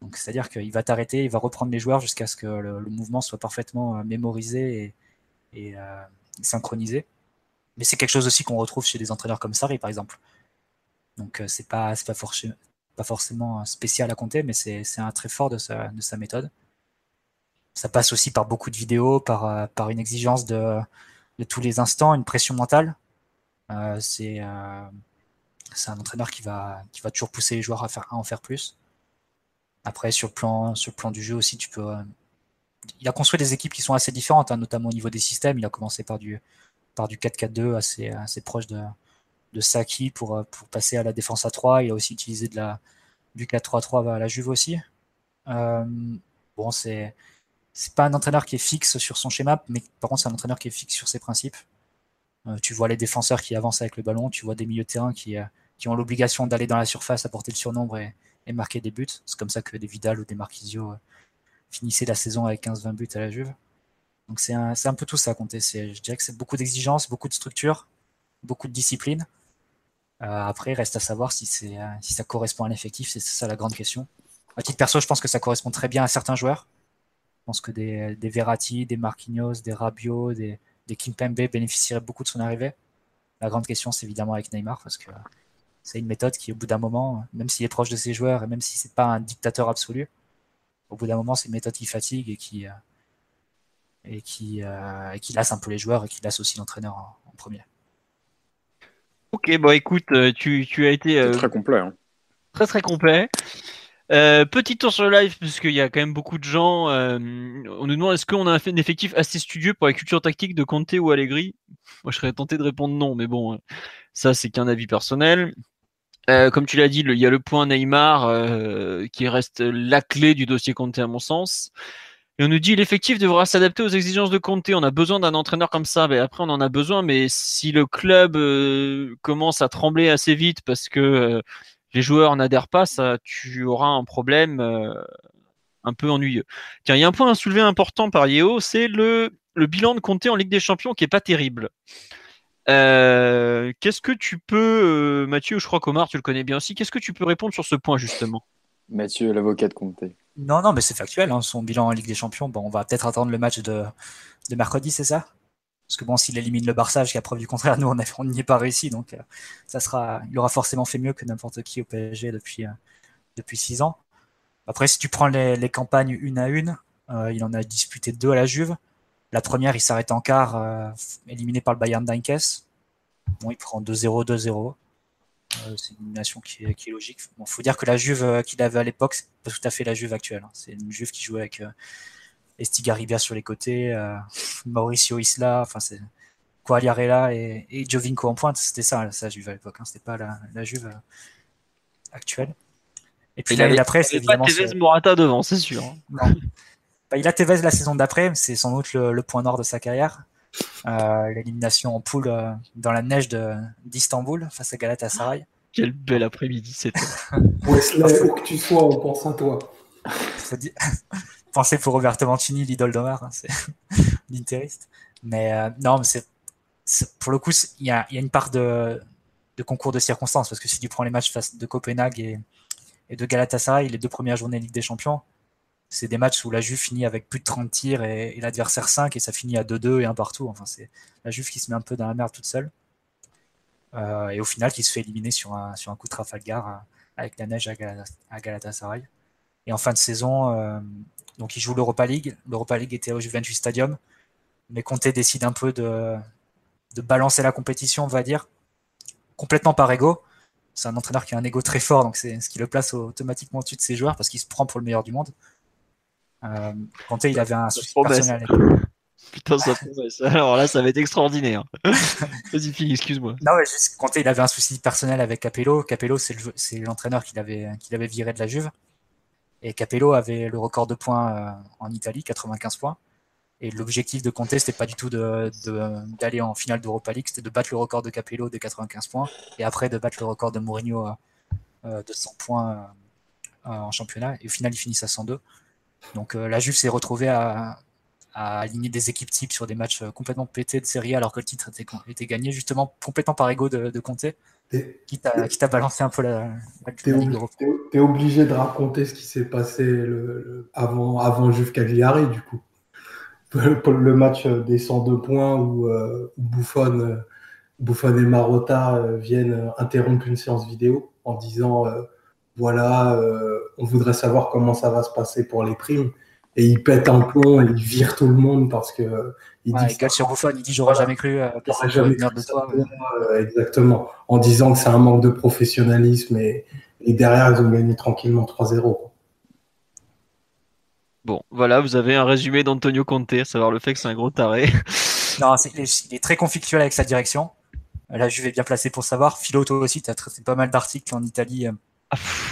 Donc c'est-à-dire qu'il va t'arrêter, il va reprendre les joueurs jusqu'à ce que le, mouvement soit parfaitement euh, mémorisé et, synchronisé. Mais c'est quelque chose aussi qu'on retrouve chez des entraîneurs comme Sarri, par exemple. Donc euh, c'est pas pas, forcément spécial à compter, mais c'est un très fort de sa, de sa méthode. Ça passe aussi par beaucoup de vidéos, par, euh, une exigence de, tous les instants, une pression mentale. Euh, c'est un entraîneur qui va, qui va toujours pousser les joueurs à, faire, à en faire plus. Après, sur le, plan, sur le plan du jeu aussi, tu peux. il a construit des équipes qui sont assez différentes, hein, notamment au niveau des systèmes. Il a commencé par du, par du 4-4-2 assez, assez proche de, de Saki pour, euh, pour passer à la défense à 3. Il a aussi utilisé de la, du 4-3-3 à la Juve aussi. Euh, bon, c'est c'est pas un entraîneur qui est fixe sur son schéma, mais par contre, c'est un entraîneur qui est fixe sur ses principes. Euh, tu vois les défenseurs qui avancent avec le ballon, tu vois des milieux de terrain qui, qui ont l'obligation d'aller dans la surface, apporter le surnombre et, marquer des buts. C'est comme ça que des Vidal ou des Marquisio finissaient la saison avec 15-20 buts à la Juve. Donc c'est un, un, peu tout ça à compter. Je dirais que c'est beaucoup d'exigences, beaucoup de structure, beaucoup de discipline. Euh, après, reste à savoir si, euh, si ça correspond à l'effectif, c'est ça la grande question. À titre perso, je pense que ça correspond très bien à certains joueurs. Je pense que des, des des Marquinhos, des Rabiot, des, des Kimpembe bénéficieraient beaucoup de son arrivée. La grande question, c'est évidemment avec Neymar, parce que c'est une méthode qui, au bout d'un moment, même s'il est proche de ses joueurs et même si c'est pas un dictateur absolu, au bout d'un moment, c'est une méthode qui fatigue et qui, euh, et qui, et qui lasse un peu les joueurs et qui lasse aussi l'entraîneur en premier. Ok, bon écoute, euh, tu, tu as été euh, très complet. Hein. Très très complet. Euh, petit tour sur le live, puisqu'il y a quand même beaucoup de gens. on nous demande est-ce qu'on a un effectif assez studieux pour la culture tactique de Conte ou Allegri? Moi, je serais tenté de répondre non, mais bon, ça, c'est qu'un avis personnel. comme tu l'as dit, il y a le point Neymar qui reste la clé du dossier Conte, à mon sens. Et on nous dit l'effectif devra s'adapter aux exigences de Conte. On a besoin d'un entraîneur comme ça. Mais après, on en a besoin. Mais si le club euh, commence à trembler assez vite parce que euh, les joueurs n'adhèrent pas, ça, tu auras un problème euh, un peu ennuyeux. Tiens, il y a un point à soulever important par Yeo, c'est le, le bilan de Conte en Ligue des Champions qui est pas terrible. qu'est-ce que tu peux, Mathieu, je crois qu'Omar, tu le connais bien aussi, qu'est-ce que tu peux répondre sur ce point justement? Mathieu, l'avocat de Conte. Non, non, mais c'est factuel. Hein, son bilan en Ligue des Champions, bon, on va peut-être attendre le match de, de mercredi, c'est ça? Parce que bon, s'il élimine le Barça, jusqu'à preuve du contraire, nous, on n'y est pas réussi. Donc, euh, ça sera, il aura forcément fait mieux que n'importe qui au PSG depuis, euh, depuis six ans. Après, si tu prends les, campagnes une à une, euh, il en a disputé deux à la Juve. La première, il s'arrête en quart, éliminé par le Bayern d'Ainkes. Bon, il prend 2-0, 2-0. Euh, c'est une nation qui est, qui est logique. Bon, faut dire que la Juve euh, qu'il avait à l'époque, c'est pas tout à fait la Juve actuelle. Hein. C'est une Juve qui jouait avec euh, Estigarribia sur les côtés, Mauricio Isla, enfin c'est Quagliarella et, et Giovinco en pointe. C'était ça, sa Juve à l'époque. Hein. C'était pas la, la Juve actuelle. Et puis l'année d'après, c'est évidemment. Pas Tevez Morata devant, c'est sûr. Non. Bah, il a Tevez la saison d'après, c'est sans doute le, le, point nord de sa carrière. Euh, l'élimination en poule euh, dans la neige d'Istanbul face à Galatasaray. Quel bel après-midi c'était. Wesley, où que tu sois, on pense à toi. Faut. Pensez pour Roberto Mancini, l'idole d'Omar, hein, c'est l'interiste. Mais euh, non, mais c'est pour le coup, il y a, y a, une part de, de, concours de circonstances parce que si tu prends les matchs face de Copenhague et, et de Galatasaray, les deux premières journées Ligue des Champions, c'est des matchs où la Juve finit avec plus de 30 tirs et, l'adversaire 5 et ça finit à 2-2 et un partout. Enfin, c'est la Juve qui se met un peu dans la merde toute seule. Euh, et au final, qui se fait éliminer sur un, sur un coup de Trafalgar euh, avec la neige à, Gal à, Galatasaray. Et en fin de saison, donc il joue l'Europa League. L'Europa League était au Juventus Stadium. Mais Conte décide un peu de, de balancer la compétition, on va dire, complètement par ego. C'est un entraîneur qui a un ego très fort, donc c'est ce qui le place automatiquement au-dessus de ses joueurs parce qu'il se prend pour le meilleur du monde. Euh, Conte, il avait un souci personnel. Putain, ça Alors là, ça va être extraordinaire. Vas-y, fini, excuse-moi. Non, ouais, juste, Conte, il avait un souci personnel avec Capello. Capello, c'est l'entraîneur qu'il avait, qu'il avait viré de la Juve. Et Capello avait le record de points euh, en Italie, 95 points. Et l'objectif de Conte, c'était pas du tout d'aller en finale d'Europa League, c'était de battre le record de Capello de 95 points. Et après, de battre le record de Mourinho euh, de 100 points euh, en championnat. Et au final, ils finissent à 102. Donc la Juve s'est retrouvée à, aligner des équipes types sur des matchs complètement pétés de série alors que le titre était, était gagné justement complètement par ego de, de Conte qui t'a balancé un peu la, la T'es obligé, es obligé de raconter ce qui s'est passé le, le, avant, avant Juve Cagliari du coup. Le match des 102 points où, euh, où Buffon, Buffon et Marotta euh, viennent interrompre une séance vidéo en disant euh, voilà, euh, on voudrait savoir comment ça va se passer pour les primes et il pète un plomb et il vire tout le monde parce que il ouais, dit il sur Buffon, il dit j'aurais jamais cru euh, jamais de toi. Euh, exactement, en disant que c'est un manque de professionnalisme et, et derrière ils ont gagné tranquillement 3-0. Bon, voilà, vous avez un résumé d'Antonio Conte, à savoir le fait que c'est un gros taré. non, est, il est très conflictuel avec sa direction. La Juve est bien placée pour savoir. Philo, toi aussi, tu as traité pas mal d'articles en Italie euh,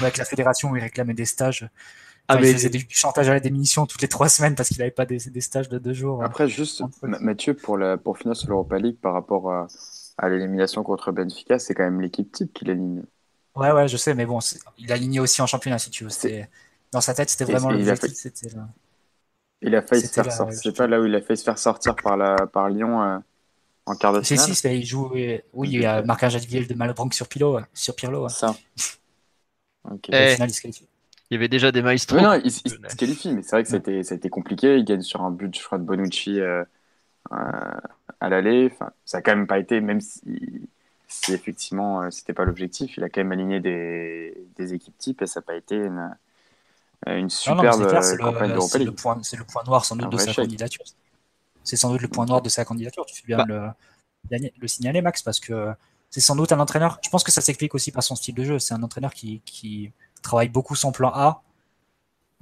avec la fédération où il réclamait des stages ah, mais... Il faisait du chantage à la démission toutes les trois semaines parce qu'il n'avait pas des, des, stages de deux jours. Après, juste, Mathieu, pour, la, pour finir sur l'Europa League par rapport à, à l'élimination contre Benfica, c'est quand même l'équipe type qui l'aligne. Ouais, ouais, je sais, mais bon, il a aligné aussi en championnat, si tu veux. Dans sa tête, c'était vraiment l'objectif. Fait... Il a failli se faire sortir. C'est pas là où il a failli se faire sortir par, la, par Lyon euh, en quart de finale. Si, si, il joue. Oui, il y a marquage de Malbranc sur Pirlo. Sur Pirlo. Ça. Okay. Et... Au final, il se qualifie. Il y avait déjà des maestros. Non, il, il, se qualifie, mais c'est vrai que c'était, ça a été compliqué. Il gagne sur un but, je crois, de Bonucci euh, euh, à l'aller. Enfin, ça a quand même pas été, même si, si effectivement euh, c'était pas l'objectif, il a quand même aligné des, des équipes types et ça n'a pas été une, une superbe non, non, campagne d'Europa. C'est le point noir sans doute un de sa chèque. candidature. C'est sans doute le point noir de sa candidature. Tu fais bien bah. le, le signaler, Max, parce que c'est sans doute un entraîneur. Je pense que ça s'explique aussi par son style de jeu. C'est un entraîneur qui, qui travaille beaucoup son plan A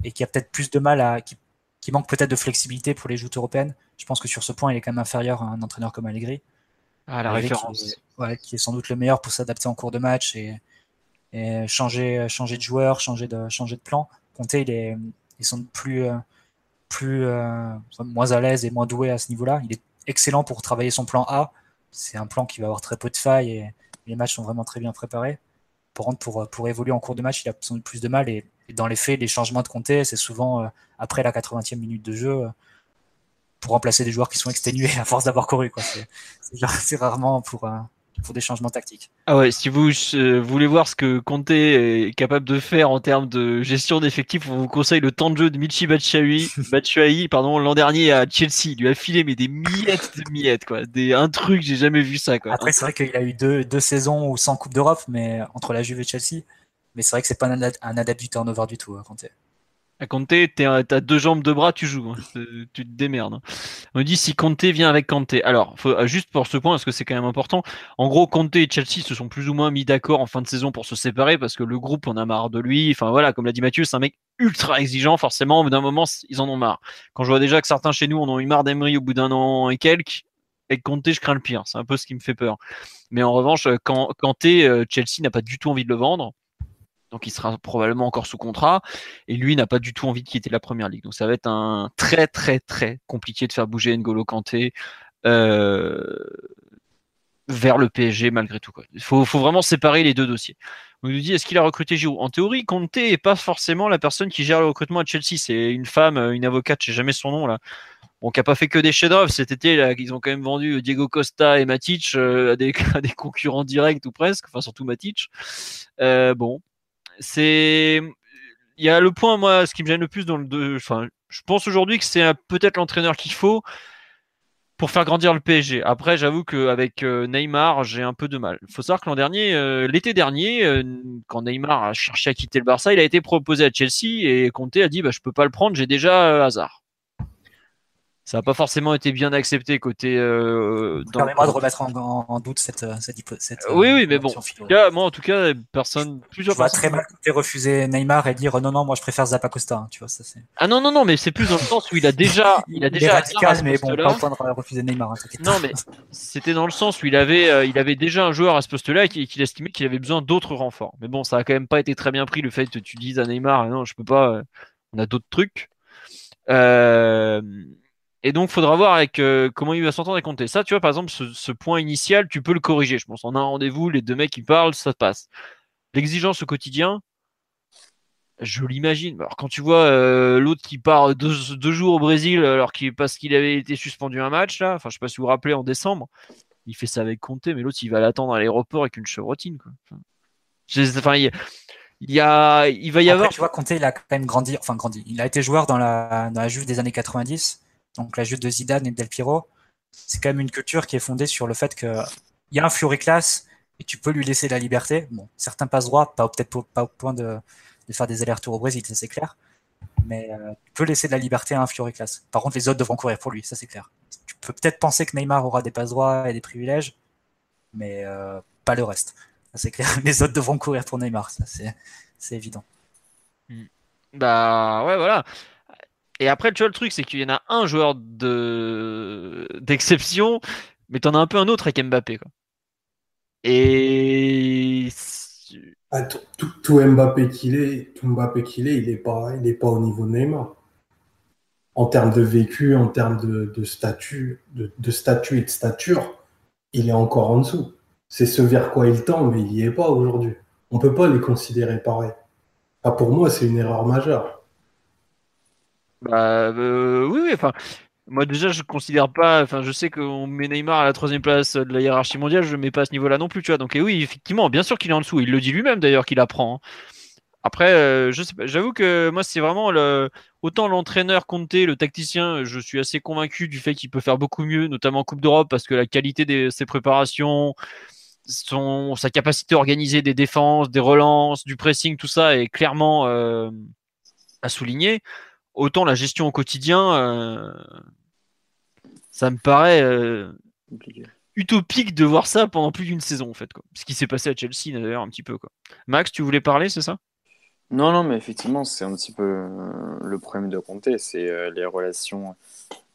et qui a peut-être plus de mal à. qui, qui manque peut-être de flexibilité pour les joutes européennes. Je pense que sur ce point, il est quand même inférieur à un entraîneur comme Allegri. Ah, la référence. Qui est, ouais, qui est, sans doute le meilleur pour s'adapter en cours de match et, et, changer, changer de joueur, changer de, changer de plan. Conte, il est, ils sont plus, plus euh, moins à l'aise et moins doué à ce niveau-là. Il est excellent pour travailler son plan A. C'est un plan qui va avoir très peu de failles et les matchs sont vraiment très bien préparés pour, pour, évoluer en cours de match, il a plus de mal. Et, dans les faits, les changements de comté, c'est souvent euh, après la 80e minute de jeu euh, pour remplacer des joueurs qui sont exténués à force d'avoir couru. C'est rarement pour, euh, pour des changements tactiques. Ah ouais, si vous euh, voulez voir ce que Conte est capable de faire en termes de gestion d'effectifs, on vous conseille le temps de jeu de Michi Batshuayi, pardon, l'an dernier à Chelsea. Il lui a filé mais des miettes de miettes, quoi. Des, un truc, j'ai jamais vu ça, quoi. Après, c'est vrai qu'il a eu deux, deux saisons ou sans Coupe d'Europe, mais entre la Juve et Chelsea. Mais c'est vrai que c'est pas un, un adepte du turnover du tout, Conte. À Conte, t'as deux jambes, deux bras, tu joues. Hein. Tu te démerdes. Hein. On dit si Conte vient avec Conte. Alors, faut, euh, juste pour ce point, parce que c'est quand même important. En gros, Conte et Chelsea se sont plus ou moins mis d'accord en fin de saison pour se séparer parce que le groupe, on a marre de lui. Enfin voilà, comme l'a dit Mathieu, c'est un mec ultra exigeant. Forcément, au bout d'un moment, ils en ont marre. Quand je vois déjà que certains chez nous en ont eu marre d'Emery au bout d'un an et quelques, avec Conte, je crains le pire. C'est un peu ce qui me fait peur. Mais en revanche, quand Conte, euh, Chelsea n'a pas du tout envie de le vendre donc il sera probablement encore sous contrat, et lui n'a pas du tout envie de quitter la première ligue. Donc ça va être un très très très compliqué de faire bouger N'Golo Kanté. Euh, vers le PSG malgré tout. Il faut, vraiment séparer les deux dossiers. On nous dit est-ce qu'il a recruté Giroud? En théorie, Conte n'est pas forcément la personne qui gère le recrutement à Chelsea. C'est une femme, une avocate, je sais jamais son nom là. Bon, qui a pas fait que des chefs-d'œuvre cet été. Ils ont quand même vendu Diego Costa et Matic euh, à, des, des, concurrents directs ou presque, enfin surtout Matic. Euh, bon, c'est il y a le point moi, ce qui me gêne le plus dans le, enfin, je pense aujourd'hui que c'est peut-être l'entraîneur qu'il faut pour faire grandir le PSG. Après, j'avoue qu'avec euh, Neymar, j'ai un peu de mal. Il faut savoir que l'an dernier, euh, l'été dernier, euh, quand Neymar a cherché à quitter le Barça, il a été proposé à Chelsea et Conte a dit bah, je peux pas le prendre, j'ai déjà hasard ça n'a pas forcément été bien accepté côté. Euh, Permets-moi de remettre en, doute cette, euh, cette, cette Oui, oui, mais bon. moi, en tout cas, personne. Plusieurs je vois très mal refuser Neymar et dire non, non, moi je préfère Zappa Costa. Hein, tu vois, ça. Ah non, non, non, mais c'est plus dans le sens où il a déjà, il a déjà. radical, mais bon, pas au point de refuser Neymar. Hein, non, mais c'était dans le sens où il avait, euh, il avait déjà un joueur à ce poste-là et qu'il estimait qu'il avait besoin d'autres renforts. Mais bon, ça a quand même pas été très bien pris le fait que tu dises à Neymar, non, je peux pas. on a d'autres trucs. Euh, et donc, faudra voir avec euh, comment il va s'entendre et compter. Ça, tu vois, par exemple, ce, point initial, tu peux le corriger. Je pense, on a un rendez-vous, les deux mecs qui parlent, ça passe. L'exigence au quotidien, je l'imagine. Alors, quand tu vois euh, l'autre qui part deux, jours au Brésil, alors qu'il parce qu'il avait été suspendu un match, là, enfin, je sais pas si vous vous rappelez, en décembre, il fait ça avec Comté, mais l'autre, il va l'attendre à l'aéroport avec une chevrotine, quoi. Enfin, il, y a, il va y avoir. Tu vois, Comté, il a quand même grandi, enfin, grandi. Il a été joueur dans la, dans la Juve des années 90 donc la Juve de Zidane et Del Piero, c'est quand même une culture qui est fondée sur le fait qu'il y a un Fury classe et tu peux lui laisser la liberté. Bon, certains passent droit, pas peut-être pas au point de, faire des allers-retours au Brésil, ça c'est clair. Mais euh, tu peux laisser de la liberté à un Fury classe. Par contre, les autres devront courir pour lui, ça c'est clair. Tu peux peut-être penser que Neymar aura des passes droits et des privilèges, mais euh, pas le reste. c'est clair. Les autres devront courir pour Neymar, ça c'est évident. Hmm. Bah ouais, voilà. Et après, tu vois, le truc, c'est qu'il y en a un joueur de d'exception, mais t'en as un peu un autre avec Mbappé. Quoi. Et. Ah, tout, Mbappé qu'il est, tout Mbappé qu'il est, il n'est pas, il est pas au niveau de Neymar. En termes de vécu, en termes de, statut, de, statut et de stature, il est encore en dessous. C'est ce vers quoi il tend, mais il n'y est pas aujourd'hui. On ne peut pas les considérer pareil. Pour moi, c'est une erreur majeure. Bah euh, oui, oui, enfin. Moi déjà je considère pas, enfin je sais qu'on met Neymar à la troisième place de la hiérarchie mondiale, je le mets pas à ce niveau-là non plus, tu vois. Donc et oui, effectivement, bien sûr qu'il est en dessous. Il le dit lui-même d'ailleurs qu'il apprend. Hein. Après, euh, j'avoue que moi c'est vraiment autant l'entraîneur Conte, le tacticien, je suis assez convaincu du fait qu'il peut faire beaucoup mieux, notamment en Coupe d'Europe, parce que la qualité de ses préparations, son, sa capacité à organiser des défenses, des relances, du pressing, tout ça est clairement euh, à souligner autant la gestion au quotidien, euh, ça me paraît euh, utopique de voir ça pendant plus d'une saison en fait. Quoi. Ce qui s'est passé à Chelsea d'ailleurs un petit peu. Quoi. Max, tu voulais parler, c'est ça? Non, non, mais effectivement, c'est un petit peu euh, le problème de compter, c'est les relations.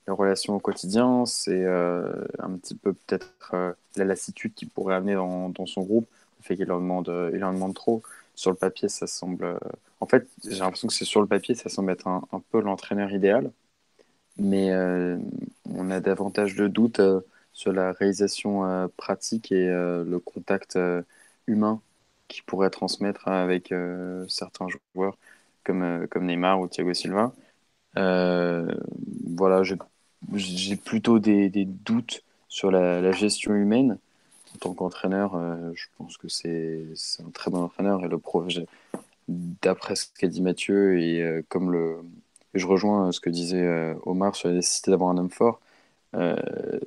Les relations au quotidien, c'est un petit peu peut-être la lassitude qu'il pourrait amener dans, son groupe, le fait qu'il en demande, il en demande trop sur le papier, ça semble. Euh, en fait, j'ai l'impression que c'est sur le papier, ça semble être un, peu l'entraîneur idéal. Mais euh, on a davantage de doutes euh, sur la réalisation pratique et le contact humain qu'il pourrait transmettre avec certains joueurs comme, comme Neymar ou Thiago Silva. voilà, j'ai plutôt des, doutes sur la, gestion humaine tant qu'entraîneur, euh, je pense que c'est un très bon entraîneur et le projet, d'après ce qu'a dit Mathieu et euh, comme le, je rejoins ce que disait euh, Omar sur la nécessité d'avoir un homme fort,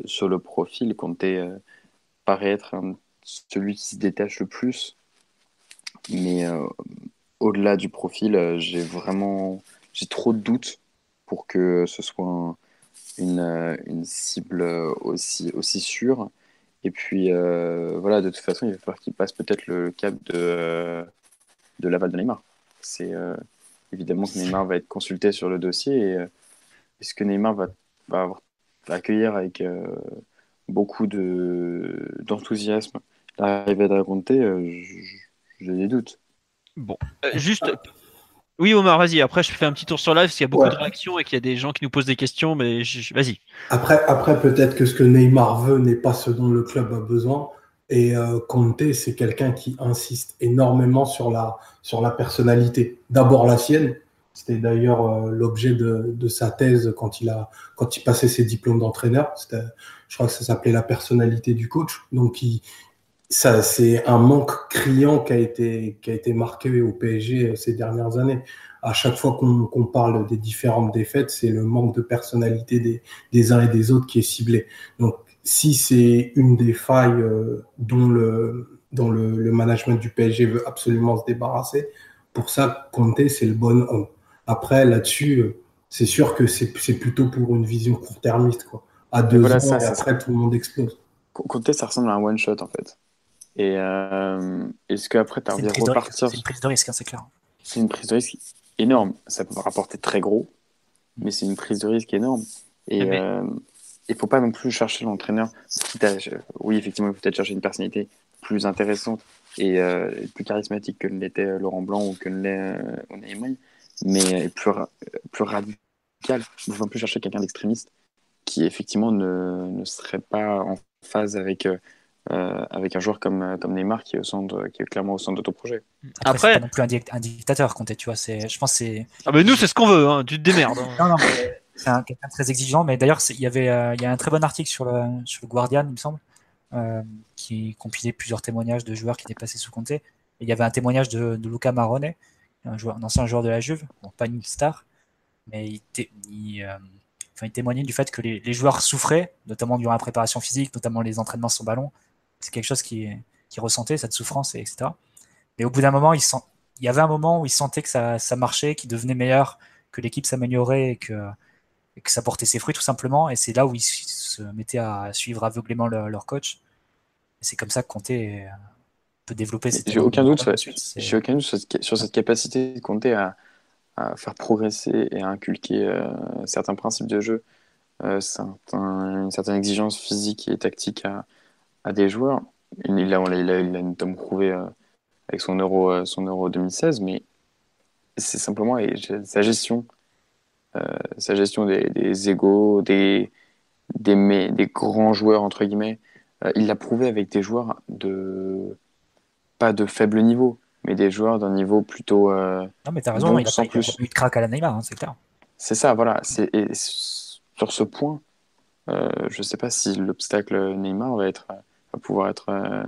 sur le profil, Conté paraît être celui qui se détache le plus, mais au-delà du profil, j'ai vraiment j'ai trop de doutes pour que ce soit une, une cible aussi, aussi sûre. Et puis, euh, voilà, de toute façon, il va falloir qu'il passe peut-être le cap de, euh, de l'aval de Neymar. C'est euh, évidemment que Neymar va être consulté sur le dossier et est-ce que Neymar va, va, accueillir avec beaucoup d'enthousiasme l'arrivée de Raconté J'ai des doutes. Bon, juste Oui, Omar, vas-y. Après, je fais un petit tour sur live parce qu'il y a beaucoup Ouais. de réactions et qu'il y a des gens qui nous posent des questions, mais je- vas-y. Après, après peut-être que ce que Neymar veut n'est pas ce dont le club a besoin. Et euh, Conte, c'est quelqu'un qui insiste énormément sur la, sur la personnalité. D'abord la sienne. C'était d'ailleurs euh, l'objet de, de sa thèse quand il, a, quand il passait ses diplômes d'entraîneur. Je crois que ça s'appelait la personnalité du coach. Donc, il, ça, c'est un manque criant qui a été, qui a été marqué au PSG ces dernières années. À chaque fois qu'on parle des différentes défaites, c'est le manque de personnalité des, des uns et des autres qui est ciblé. Donc, si c'est une des failles euh, dont, le, dont le, le management du PSG veut absolument se débarrasser, pour ça, Conte, c'est le bon homme. Après, là-dessus, euh, c'est sûr que c'est plutôt pour une vision court-termiste. À deux voilà, ans, ça, et ça après, tout le monde explose. Conte, ça ressemble à un one shot en fait. Et euh, est-ce qu'après, tu risque, repartir c'est une prise de risque, hein, c'est clair. C'est une prise de risque énorme. Ça peut rapporter très gros, mais c'est une prise de risque énorme. Et Mais- euh, il faut pas non plus chercher l'entraîneur. à- Oui, effectivement, il faut peut-être chercher une personnalité plus intéressante et euh, plus charismatique que l'était euh, Laurent Blanc ou que l'est euh, Emery, mais euh, plus, ra- plus radical. Il faut non plus chercher quelqu'un d'extrémiste qui effectivement ne, ne serait pas en phase avec, euh, euh, avec un joueur comme, euh, comme Neymar qui est, au centre, qui est clairement au centre de ton projet. Après, Après- c'est pas non plus un, dic- un dictateur, Conte, tu vois. C'est, je pense que c'est. Ah, mais nous, c'est ce qu'on veut, hein. tu te démerdes. hein. Non, non, mais c'est un, quelqu'un de très exigeant. Mais d'ailleurs, il y avait, euh, il y a un très bon article sur le, sur le Guardian, il me semble, euh, qui compilait plusieurs témoignages de joueurs qui étaient passés sous Conte. Et il y avait un témoignage de, de Luca Marone, un, joueur, un ancien joueur de la Juve, bon, pas une star, mais il, té- il, euh, enfin, il témoignait du fait que les, les joueurs souffraient, notamment durant la préparation physique, notamment les entraînements sur ballon. C'est quelque chose qui, qui ressentait, cette souffrance, et etc. Mais au bout d'un moment, il, sent, il y avait un moment où il sentait que ça, ça marchait, qu'il devenait meilleur, que l'équipe s'améliorait et que, et que ça portait ses fruits tout simplement. Et c'est là où ils se mettaient à suivre aveuglément leur, leur coach. Et c'est comme ça que Conte euh, peut développer cette J'ai aucun doute, J'ai aucun doute sur cette, sur cette capacité de compter à, à faire progresser et à inculquer euh, certains principes de jeu, euh, certains- une certaine exigence physique et tactique à, à des joueurs. Il a, il a, il notamment prouvé euh, avec son Euro, euh, son Euro 2016, mais c'est simplement sa gestion, euh, sa gestion des, des égaux, des, des, des grands joueurs, entre guillemets. Il l'a prouvé avec des joueurs de pas de faible niveau, mais des joueurs d'un niveau plutôt. Non, mais t'as raison, Bon, il a sans pas il a plus. pas eu de crack à la Neymar, hein, c'est clair. c'est ça, voilà. C'est sur ce point, euh, je sais pas si l'obstacle Neymar va être pouvoir être euh,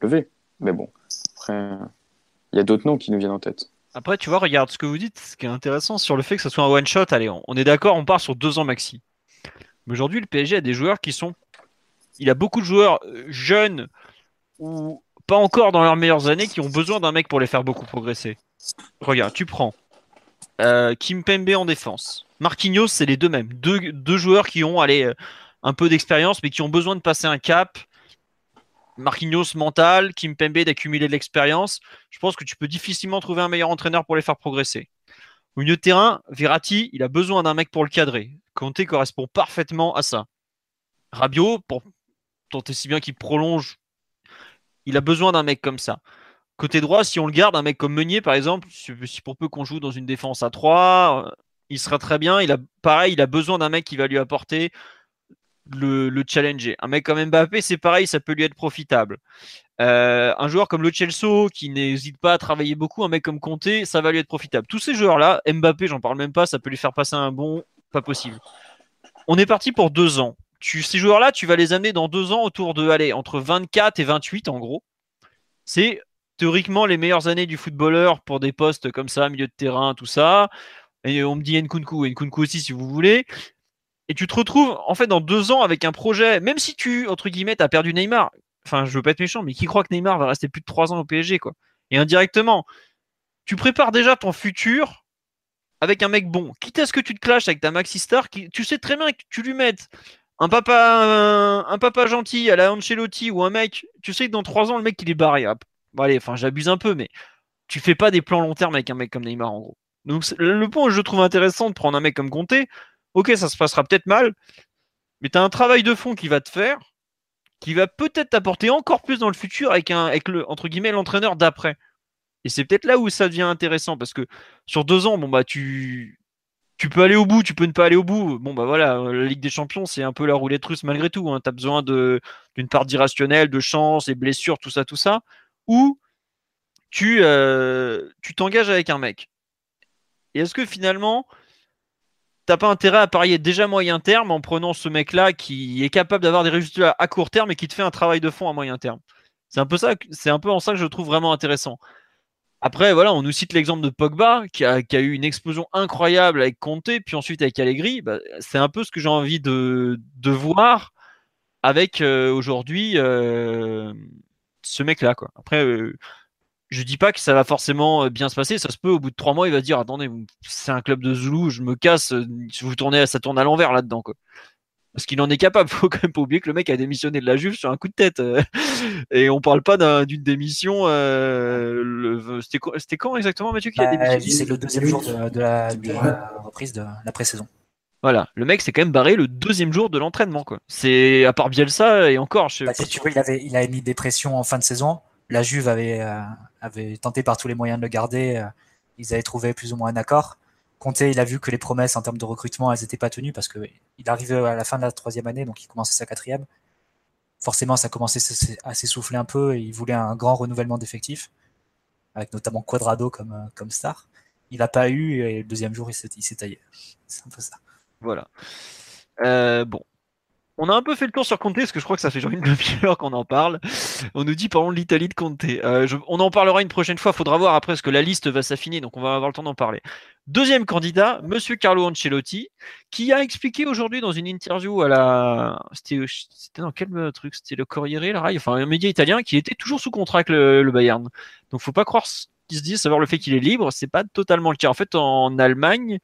levé, mais bon. Après, il y a d'autres noms qui nous viennent en tête. Après, tu vois, regarde ce que vous dites, ce qui est intéressant sur le fait que ce soit un one shot. Allez, on, est d'accord, on part sur deux ans maxi. Mais aujourd'hui, le PSG a des joueurs qui sont. Il a beaucoup de joueurs euh, jeunes ou pas encore dans leurs meilleures années qui ont besoin d'un mec pour les faire beaucoup progresser. Regarde, tu prends euh, Kim Pembe en défense. Marquinhos, c'est les deux mêmes. Deux, deux joueurs qui ont allez, un peu d'expérience, mais qui ont besoin de passer un cap. Marquinhos mental, Kim Pembe d'accumuler de l'expérience. Je pense que tu peux difficilement trouver un meilleur entraîneur pour les faire progresser. Au milieu de terrain, Verratti, il a besoin d'un mec pour le cadrer. Conte correspond parfaitement à ça. Rabiot, pour tenter si bien qu'il prolonge, il a besoin d'un mec comme ça. Côté droit, si on le garde, un mec comme Meunier, par exemple, si si pour peu qu'on joue dans une défense à 3, euh, il sera très bien. Il a, pareil, il a besoin d'un mec qui va lui apporter le, le challenger. Un mec comme Mbappé, c'est pareil, ça peut lui être profitable. Euh, un joueur comme le Chelsea qui n'hésite pas à travailler beaucoup, un mec comme Conte, ça va lui être profitable. Tous ces joueurs-là, Mbappé, j'en parle même pas, ça peut lui faire passer un bon, pas possible. On est parti pour deux ans. Tu, ces joueurs-là, tu vas les amener dans deux ans autour de, allez, entre 24 et 28 en gros. C'est théoriquement les meilleures années du footballeur pour des postes comme ça, milieu de terrain, tout ça. Et on me dit Nkunku, Nkunku aussi si vous voulez. Et tu te retrouves en fait dans deux ans avec un projet, même si tu, entre guillemets, as perdu Neymar. Enfin, je veux pas être méchant, mais qui croit que Neymar va rester plus de trois ans au PSG, quoi Et indirectement, tu prépares déjà ton futur avec un mec bon. Quitte à ce que tu te clashes avec ta Maxi Star, qui, tu sais très bien que tu lui mettes un papa, un, papa gentil à la Ancelotti ou un mec, tu sais que dans trois ans, le mec il est barré. Bon, allez, enfin, j'abuse un peu, mais tu fais pas des plans long terme avec un mec comme Neymar, en gros. Donc, le point où je trouve intéressant de prendre un mec comme Conte, ok, ça se passera peut-être mal, mais tu as un travail de fond qui va te faire, qui va peut-être t'apporter encore plus dans le futur avec, un, avec le, entre guillemets, l'entraîneur d'après. Et c'est peut-être là où ça devient intéressant parce que sur deux ans, bon bah tu tu peux aller au bout, tu peux ne pas aller au bout. Bon bah voilà, la Ligue des Champions, c'est un peu la roulette russe malgré tout. Hein. Tu as besoin d'une part d'irrationnel, de chance, et blessures, tout ça, tout ça. Ou tu euh, tu t'engages avec un mec. Et est-ce que finalement t'as pas intérêt à parier déjà moyen terme en prenant ce mec-là qui est capable d'avoir des résultats à court terme et qui te fait un travail de fond à moyen terme. C'est un peu ça, c'est un peu en ça que je trouve vraiment intéressant. Après, voilà, on nous cite l'exemple de Pogba qui a, eu une explosion incroyable avec Conte, puis ensuite avec Allegri. Bah, c'est un peu ce que j'ai envie de, voir avec euh, aujourd'hui euh, ce mec-là. Après, euh, je dis pas que ça va forcément euh, bien se passer. Ça se peut, au bout de trois mois, il va dire Attendez, c'est un club de Zoulou, je me casse, euh, vous tournez, ça tourne à l'envers là-dedans. Quoi. Parce qu'il en est capable. Faut quand même pas oublier que le mec a démissionné de la Juve sur un coup de tête. Euh. Et on parle pas d'une démission. C'était quand exactement, Mathieu, qui a bah, démissionné C'est le deuxième jour de, la, reprise de la pré-saison. Voilà, le mec s'est quand même barré le deuxième jour de l'entraînement. C'est à part Bielsa et encore. Je bah, si tu veux, il avait, il avait mis des pressions en fin de saison la Juve avait, euh, avait tenté par tous les moyens de le garder. Euh, ils avaient trouvé plus ou moins un accord. Conte, il a vu que les promesses en termes de recrutement, elles n'étaient pas tenues parce qu'il arrivait à la fin de la troisième année, donc il commençait sa quatrième. Forcément, ça commençait à s'essouffler un peu et il voulait un grand renouvellement d'effectifs, avec notamment Quadrado comme, euh, comme star. Il n'a pas eu et le deuxième jour, il s'est taillé. C'est un peu ça. Voilà. bon, on a un peu fait le tour sur Conte, parce que je crois que ça fait genre une demi-heure qu'on en parle. On nous dit, parlons de l'Italie de Conte. Euh, on en parlera une prochaine fois, faudra voir après, parce que la liste va s'affiner, donc on va avoir le temps d'en parler. Deuxième candidat, Monsieur Carlo Ancelotti, qui a expliqué aujourd'hui dans une interview à la... C'était dans quel truc? C'était le Corriere, la Rai, enfin un média italien, qui était toujours sous contrat avec le, le Bayern. Donc faut pas croire qui se disent savoir le fait qu'il est libre, c'est pas totalement le cas. En fait, en Allemagne,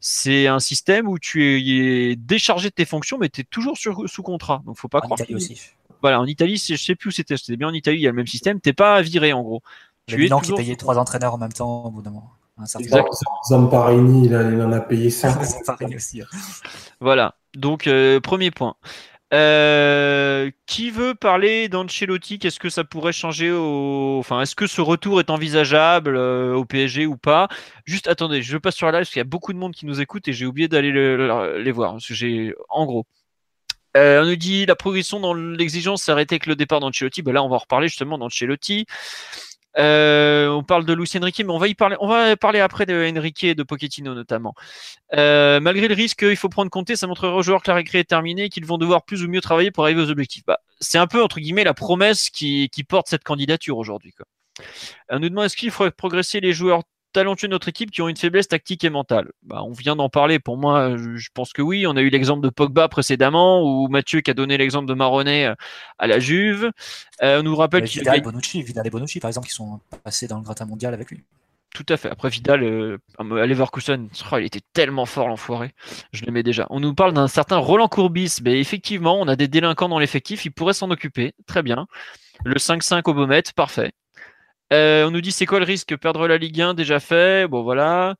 c'est un système où tu es déchargé de tes fonctions, mais tu es toujours sous contrat. Donc, faut pas en Italie aussi. Voilà, en Italie, je sais plus où c'était. C'était bien en Italie, il y a le même système. T'es pas viré en gros. Le tu qui payait trois entraîneurs en même temps au bout d'un moment. Zamparini, il, en a payé cinq. aussi. Voilà. Donc, euh, premier point. Euh, qui veut parler d'Ancelotti? Qu'est-ce que ça pourrait changer au... Enfin, est-ce que ce retour est envisageable euh, au PSG ou pas? Juste attendez, je passe sur la live parce qu'il y a beaucoup de monde qui nous écoute et j'ai oublié d'aller les voir. Parce que j'ai, en gros, euh, on nous dit la progression dans l'exigence arrêtée avec le départ d'Ancelotti. Ben là, on va en reparler justement d'Ancelotti. Euh, on parle de Luis Enrique, mais on va y parler. On va parler après de Enrique et de Pochettino notamment. Euh, malgré le risque, il faut prendre compte, ça montrera aux joueurs que la récré est terminée, qu'ils vont devoir plus ou mieux travailler pour arriver aux objectifs. Bah, c'est un peu entre guillemets la promesse qui, porte cette candidature aujourd'hui. On nous demande est-ce qu'il faudrait progresser les joueurs talentueux de notre équipe qui ont une faiblesse tactique et mentale bah, On vient d'en parler. Pour moi, je, pense que oui. On a eu l'exemple de Pogba précédemment, ou Mathieu qui a donné l'exemple de Maronnet euh, à la Juve. Euh, on nous rappelle qu'il Vidal, Bonucci, Vidal et Bonucci, par exemple, qui sont passés dans le gratin mondial avec lui. Tout à fait. Après Vidal, euh, à Leverkusen, oh, il était tellement fort l'enfoiré. Je l'aimais déjà. On nous parle d'un certain Roland Courbis. Mais effectivement, on a des délinquants dans l'effectif. Il pourrait s'en occuper. Très bien. Le 5-5 au Beaumet, parfait. Euh, on nous dit c'est quoi le risque Perdre la Ligue 1 déjà fait? Bon voilà.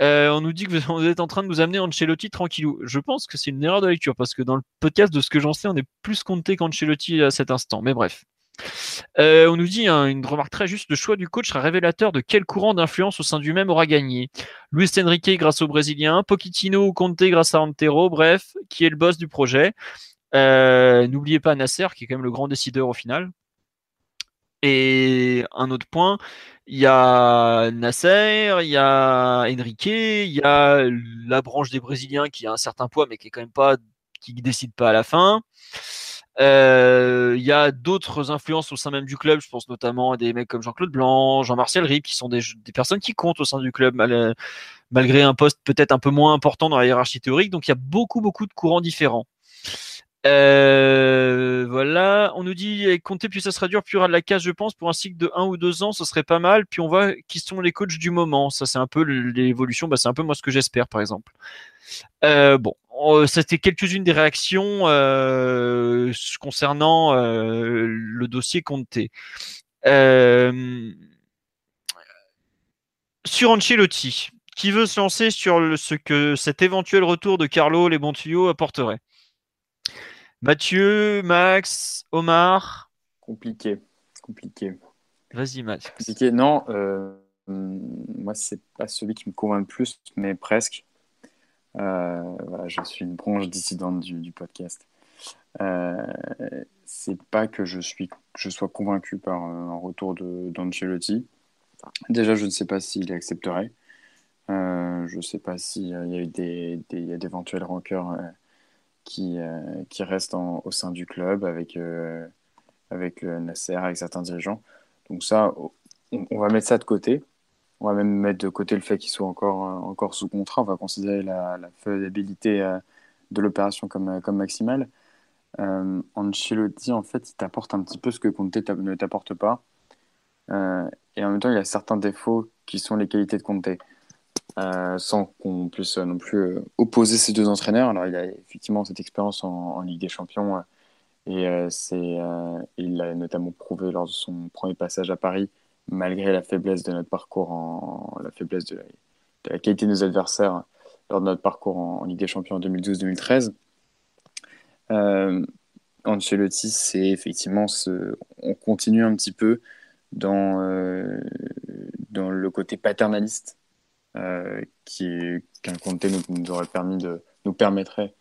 Euh, on nous dit que vous êtes en train de nous amener Ancelotti tranquillou. Je pense que c'est une erreur de lecture parce que dans le podcast de ce que j'en sais, on est plus compté qu'Ancelotti à cet instant. Mais bref. Euh, on nous dit hein, une remarque très juste le choix du coach sera révélateur de quel courant d'influence au sein du même aura gagné. Luis Enrique grâce au Brésilien, Pochettino ou Conte grâce à Antero, bref, qui est le boss du projet? N'oubliez pas Nasser qui est quand même le grand décideur au final. Et un autre point, il y a Nasser, il y a Enrique, il y a la branche des Brésiliens qui a un certain poids, mais qui est quand même pas, qui décide pas à la fin. Euh, il y a d'autres influences au sein même du club. Je pense notamment à des mecs comme Jean-Claude Blanc, Jean-Martial Rip, qui sont des, personnes qui comptent au sein du club, malgré un poste peut-être un peu moins important dans la hiérarchie théorique. Donc il y a beaucoup, beaucoup de courants différents. Euh, voilà, on nous dit compter puis ça sera dur, puis il y aura de la casse, je pense, pour un cycle de 1 ou 2 ans, ce serait pas mal. Puis on voit qui sont les coachs du moment. Ça, c'est un peu l'évolution, bah, c'est un peu moi ce que j'espère, par exemple. Euh, bon, c'était quelques-unes des réactions euh, concernant le dossier Conté. sur Ancelotti, qui veut se lancer sur ce que cet éventuel retour de Carlo, les bons apporterait? Mathieu, Max, Omar. Compliqué, compliqué. Vas-y, Max. Compliqué. Non, euh, moi, c'est pas celui qui me convainc le plus, mais presque. Euh, voilà, je suis une branche dissidente du, du podcast. Euh, c'est pas que je, suis, je sois convaincu par un retour d'Ancelotti. Déjà, je ne sais pas s'il accepterait. Euh, je ne sais pas s'il y a eu des, des, d'éventuelles rancœurs euh, qui, euh, qui restent en, au sein du club avec, avec le Nasser, avec certains dirigeants. Donc ça, on, va mettre ça de côté. On va même mettre de côté le fait qu'il soit encore, encore sous contrat. On va considérer la, faisabilité de l'opération comme, comme maximale. Euh, Ancelotti, en fait, il t'apporte un petit peu ce que Conte ne t'apporte pas. Euh, et en même temps, il y a certains défauts qui sont les qualités de Conte. Euh, sans qu'on puisse non plus euh, opposer ces deux entraîneurs. Alors, il a effectivement cette expérience en, Ligue des Champions et c'est, il l'a notamment prouvé lors de son premier passage à Paris, malgré la faiblesse de notre parcours, en, la faiblesse de la, qualité de nos adversaires lors de notre parcours en, Ligue des Champions en 2012-2013. Euh, Ancelotti, c'est effectivement ce... on continue un petit peu dans, euh, dans le côté paternaliste euh, qu'un Conte nous, aurait permis de nous permettrait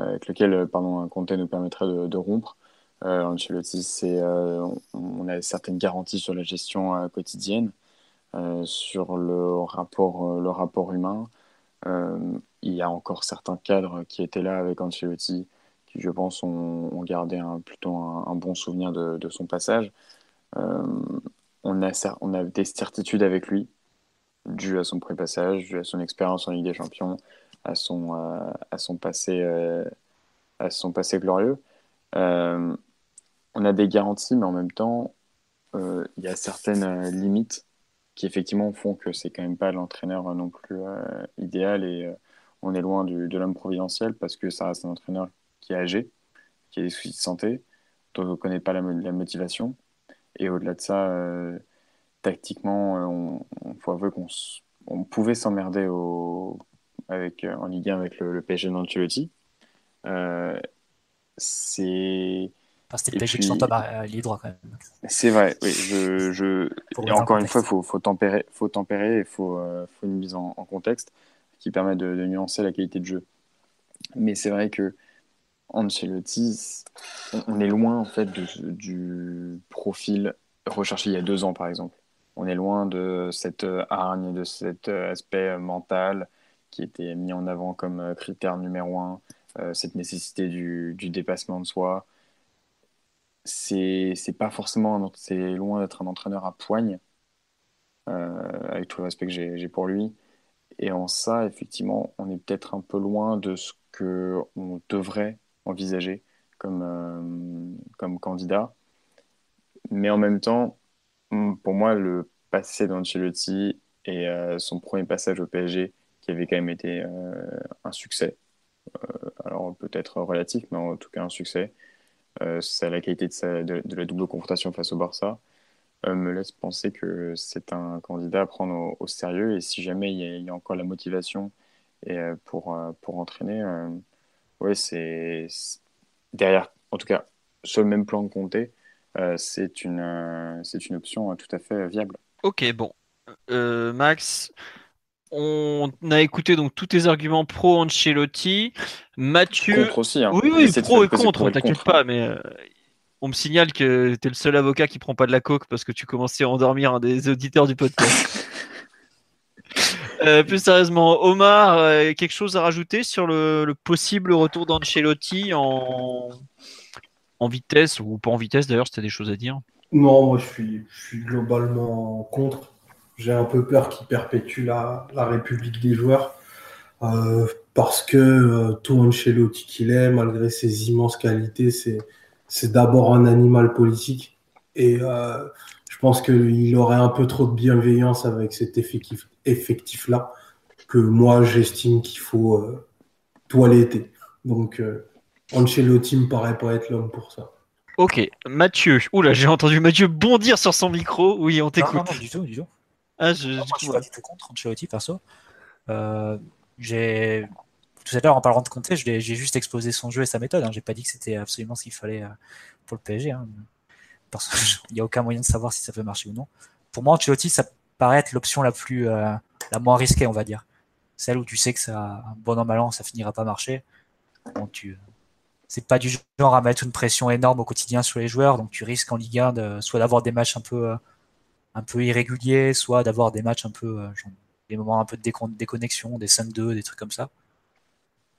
euh, avec lequel pardon un Conte nous permettrait de, rompre. Euh, Ancelotti, c'est on, a certaines garanties sur la gestion quotidienne, sur le rapport le rapport humain. il y a encore certains cadres qui étaient là avec Ancelotti qui, je pense, ont, gardé un, plutôt un, bon souvenir de, son passage. Euh, on, a, on a des certitudes avec lui, dû à son pré-passage, dû à son expérience en Ligue des Champions, à son, euh, à son, passé, euh, à son passé glorieux. Euh, on a des garanties, mais en même temps, il y a certaines limites qui effectivement font que c'est quand même pas l'entraîneur non plus idéal et on est loin du, de l'homme providentiel parce que ça reste un entraîneur qui est âgé, qui a des soucis de santé, dont on ne connaît pas la, la motivation. Et au-delà de ça, tactiquement, on, on faut avouer qu'on on pouvait s'emmerder au, avec, en Ligue 1 avec le, le PSG d'Ancelotti. Euh, c'est. C'était le PSG qui s'en à lié droit quand même. C'est vrai, oui. Je, je... Et encore une fois, il faut, faut, tempérer, faut tempérer et il faut, euh, faut une mise en, en, contexte qui permet de, de, nuancer la qualité de jeu. Mais c'est vrai que Ancelotti, on est loin en fait de, du profil recherché il y a deux ans par exemple. On est loin de cette hargne, de cet aspect mental qui était mis en avant comme critère numéro un, cette nécessité du, dépassement de soi. C'est pas forcément, c'est loin d'être un entraîneur à poigne, euh, avec tout le respect que j'ai pour lui. Et en ça, effectivement, on est peut-être un peu loin de ce qu'on devrait envisagé comme, euh, candidat. Mais en même temps, pour moi, le passé d'Ancelotti et euh, son premier passage au PSG, qui avait quand même été euh, un succès, euh, alors peut-être relatif, mais en tout cas un succès, c'est la qualité de, la double confrontation face au Barça, me laisse penser que c'est un candidat à prendre au, sérieux. Et si jamais il y a, encore la motivation et, pour, pour entraîner, ouais, c'est derrière, en tout cas, sur le même plan de compter, c'est une, euh, une option tout à fait viable. Ok, bon. Euh, Max, on a écouté donc tous tes arguments pro Ancelotti. Mathieu. Contre aussi. Hein. Oui, oui, pro et contre, t'inquiète pas, mais euh, on me signale que tu es le seul avocat qui prend pas de la coke parce que tu commençais à endormir un des auditeurs du podcast. Euh, plus sérieusement, Omar, euh, quelque chose à rajouter sur le, le possible retour d'Ancelotti en... en vitesse ou pas en vitesse d'ailleurs, c'était des choses à dire? Non, moi je suis, globalement contre. J'ai un peu peur qu'il perpétue la, la, République des joueurs euh, parce que euh, tout Ancelotti qu'il est, malgré ses immenses qualités, c'est d'abord un animal politique et euh, je pense qu'il aurait un peu trop de bienveillance avec cet effectif effectif-là que moi j'estime qu'il faut euh, toiletter. Donc Ancelotti me paraît pas être l'homme pour ça. Ok, Mathieu. Oula, j'ai entendu Mathieu bondir sur son micro. Oui, on t'écoute. Non, non, non, du tout, du tout. Ah, je, non, moi, je suis pas du tout contre Ancelotti perso. Euh, j'ai tout à l'heure en parlant de Conte, j'ai juste exposé son jeu et sa méthode. Hein. J'ai pas dit que c'était absolument ce qu'il fallait euh, pour le PSG. Hein. il n'y a aucun moyen de savoir si ça peut marcher ou non. Pour moi, Ancelotti, ça paraît être l'option la plus, euh, la moins risquée, on va dire. Celle où tu sais que ça, bon an, mal an, ça finira pas marcher. Donc tu, c'est pas du genre à mettre une pression énorme au quotidien sur les joueurs, donc tu risques en Ligue 1 de, soit d'avoir des matchs un peu, euh, un peu irréguliers, soit d'avoir des matchs un peu, euh, genre, des moments un peu de déconnexion, des 5-2, des trucs comme ça.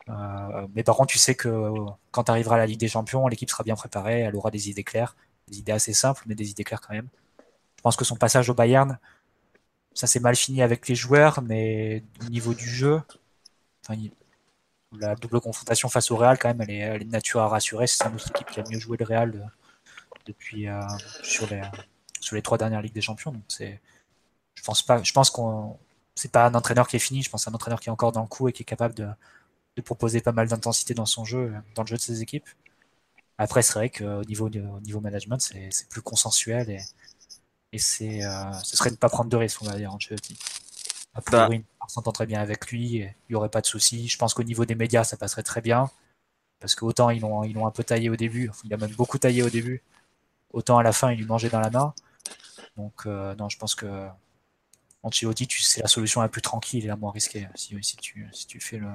Euh, mais par contre, tu sais que quand tu arriveras à la Ligue des Champions, l'équipe sera bien préparée, elle aura des idées claires, des idées assez simples, mais des idées claires quand même. Je pense que son passage au Bayern, ça s'est mal fini avec les joueurs, mais au niveau du jeu, la double confrontation face au Real, quand même, elle est, de nature à rassurer. C'est une autre équipe qui a mieux joué le Real euh, depuis euh, sur les trois dernières ligues des champions. Donc je pense pas, je pense qu'on c'est pas un entraîneur qui est fini. Je pense un entraîneur qui est encore dans le coup et qui est capable de, proposer pas mal d'intensité dans son jeu, dans le jeu de ses équipes. Après, c'est vrai qu'au niveau, au niveau management, c'est plus consensuel et, c'est, euh, ce serait de ne pas prendre de risques, on va dire, Ancelotti. A priori, bah. s'entend très bien avec lui, il n'y aurait pas de souci. Je pense qu'au niveau des médias, ça passerait très bien. Parce que autant ils l'ont, ils un peu taillé au début, il a même beaucoup taillé au début, autant à la fin, il lui mangeait dans la main. Donc, euh, non, je pense que Ancelotti, c'est la solution la plus tranquille et la moins risquée si, tu, si tu fais le,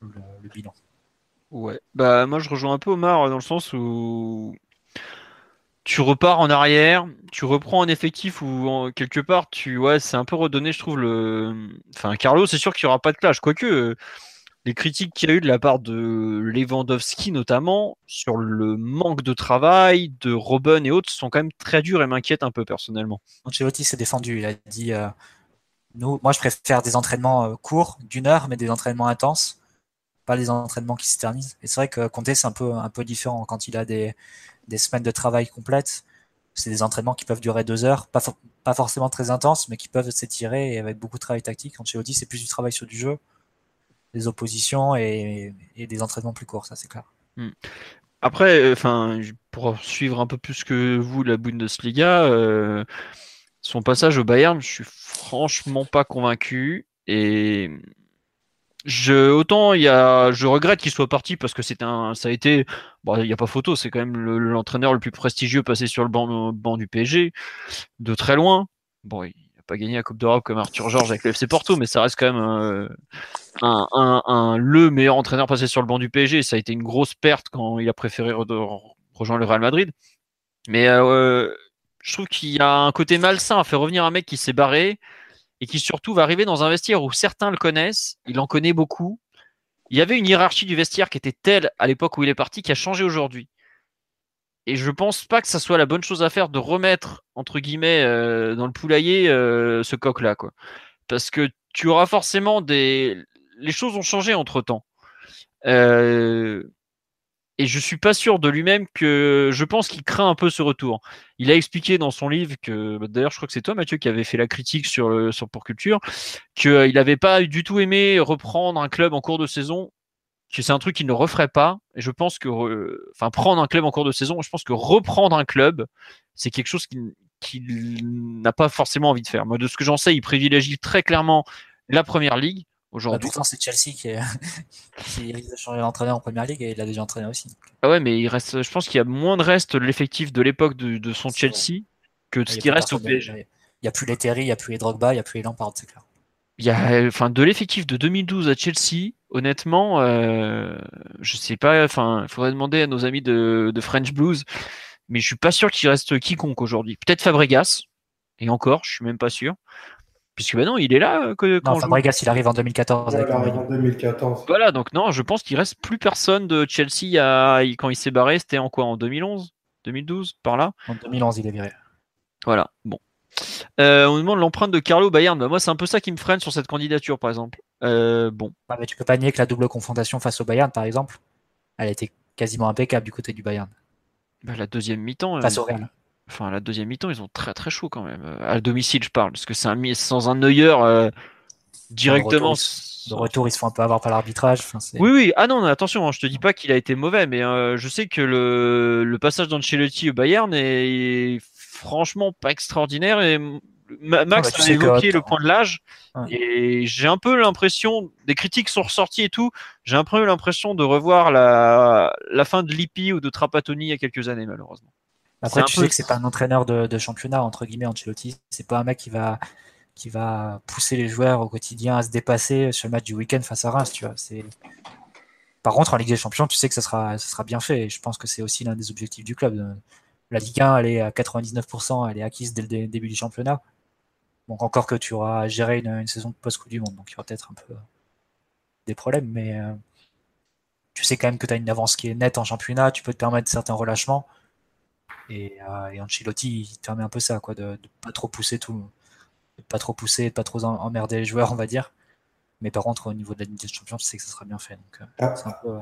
le, bilan. Ouais, bah moi je rejoins un peu Omar dans le sens où tu repars en arrière, tu reprends un effectif où quelque part tu ouais c'est un peu redonné je trouve le enfin Carlo c'est sûr qu'il n'y aura pas de clash. Quoique euh, les critiques qu'il y a eu de la part de Lewandowski notamment sur le manque de travail de Robben et autres sont quand même très durs et m'inquiètent un peu personnellement. Ancelotti s'est défendu, il a dit euh, nous moi je préfère des entraînements euh, courts d'une heure mais des entraînements intenses pas les entraînements qui s'éternisent. Et c'est vrai que Comté, c'est un peu, un peu différent. Quand il a des, des semaines de travail complètes, c'est des entraînements qui peuvent durer deux heures, pas, pas forcément très intenses, mais qui peuvent s'étirer et avec beaucoup de travail tactique. Quand chez Audi, c'est plus du travail sur du jeu, des oppositions et, et des entraînements plus courts, ça c'est clair. Hmm. Après, euh, enfin, pour suivre un peu plus que vous la Bundesliga, euh, son passage au Bayern, je suis franchement pas convaincu. Et je, autant il y a, je regrette qu'il soit parti parce que c'est un, ça a été, bon, il n'y a pas photo, c'est quand même l'entraîneur le, plus prestigieux passé sur le banc, du PSG, de très loin. Bon, il n'a pas gagné la Coupe d'Europe comme Arthur Georges avec le FC Porto, mais ça reste quand même euh, un, un, un, le meilleur entraîneur passé sur le banc du PSG. Ça a été une grosse perte quand il a préféré rejoindre le Real Madrid. Mais euh, je trouve qu'il y a un côté malsain à faire revenir un mec qui s'est barré et qui surtout va arriver dans un vestiaire où certains le connaissent, il en connaît beaucoup. Il y avait une hiérarchie du vestiaire qui était telle à l'époque où il est parti qui a changé aujourd'hui. Et je pense pas que ça soit la bonne chose à faire de remettre entre guillemets euh, dans le poulailler euh, ce coq là quoi. Parce que tu auras forcément des les choses ont changé entre temps. Euh, et je suis pas sûr de lui-même que je pense qu'il craint un peu ce retour. Il a expliqué dans son livre que, bah, d'ailleurs, je crois que c'est toi, Mathieu, qui avait fait la critique sur, sur Pour Culture, qu'il euh, n'avait pas du tout aimé reprendre un club en cours de saison, que c'est un truc qu'il ne referait pas. Et je pense que, enfin, prendre un club en cours de saison, je pense que reprendre un club, c'est quelque chose qu'il n'a pas forcément envie de faire. Moi, de ce que j'en sais, il privilégie très clairement la première ligue aujourd'hui. Bah, pourtant, c'est Chelsea qui, risque de changer d'entraîneur en première ligue et il a déjà entraîné aussi. Ah ouais, mais il reste, je pense qu'il y a moins de reste de l'effectif de l'époque de, son Chelsea que de ce qui reste au PSG. Il n'y a plus les Terry, il n'y a plus les Drogba, il n'y a plus les Lampard, c'est clair. Il y a, enfin, de l'effectif de 2012 à Chelsea, honnêtement, euh, je sais pas, enfin, il faudrait demander à nos amis de, French Blues, mais je suis pas sûr qu'il reste quiconque aujourd'hui. Peut-être Fabregas, et encore, je suis même pas sûr. Puisque maintenant, il est là. Euh, que, non, Fabregas, il arrive en 2014. il arrive en 2014. Voilà, donc non, je pense qu'il reste plus personne de Chelsea à... quand il s'est barré. C'était en quoi En 2011 2012 Par là? En 2011, il est viré. Voilà, bon. Euh, on nous demande l'empreinte de Carlo Bayern. Bah, moi, c'est un peu ça qui me freine sur cette candidature, par exemple. Euh, bon. Mais tu peux pas nier que la double confrontation face au Bayern, par exemple, elle a été quasiment impeccable du côté du Bayern. Bah, la deuxième mi-temps. Face au Real enfin la deuxième mi-temps, ils ont très très chaud quand même. Euh, à domicile, je parle, parce que c'est un sans un Neuer euh, directement. De retour, ils se font un peu avoir par l'arbitrage. oui, oui. Ah non, attention, hein, je te dis pas qu'il a été mauvais, mais euh, je sais que le, le passage d'Ancelotti au Bayern est franchement pas extraordinaire. Et Max a évoqué le point de l'âge, et j'ai un peu l'impression, des critiques sont ressorties et tout, j'ai un peu l'impression de revoir la, la fin de Lippi ou de Trapattoni il y a quelques années, malheureusement. Après, tu peu- sais que c'est pas un entraîneur de, de championnat, entre guillemets, Ancelotti. C'est pas un mec qui va, qui va pousser les joueurs au quotidien à se dépasser sur le match du week-end face à Reims, tu vois. C'est... Par contre, en Ligue des Champions, tu sais que ça sera, ça sera bien fait. Et je pense que c'est aussi l'un des objectifs du club. La Ligue 1, elle est à 99%, elle est acquise dès le dé- début du championnat. Donc encore que tu auras géré une, une saison post-Coupe du Monde, donc il y aura peut-être un peu des problèmes, mais euh, tu sais quand même que tu as une avance qui est nette en championnat, tu peux te permettre certains relâchements. Et, euh, et Ancelotti, il permet un peu ça, quoi, de, de pas trop pousser tout, de pas trop pousser, de pas trop emmerder les joueurs, on va dire. Mais par contre, au niveau de la Ligue des Champions, tu sais que ça sera bien fait. Donc, euh, Ah, c'est un peu, euh,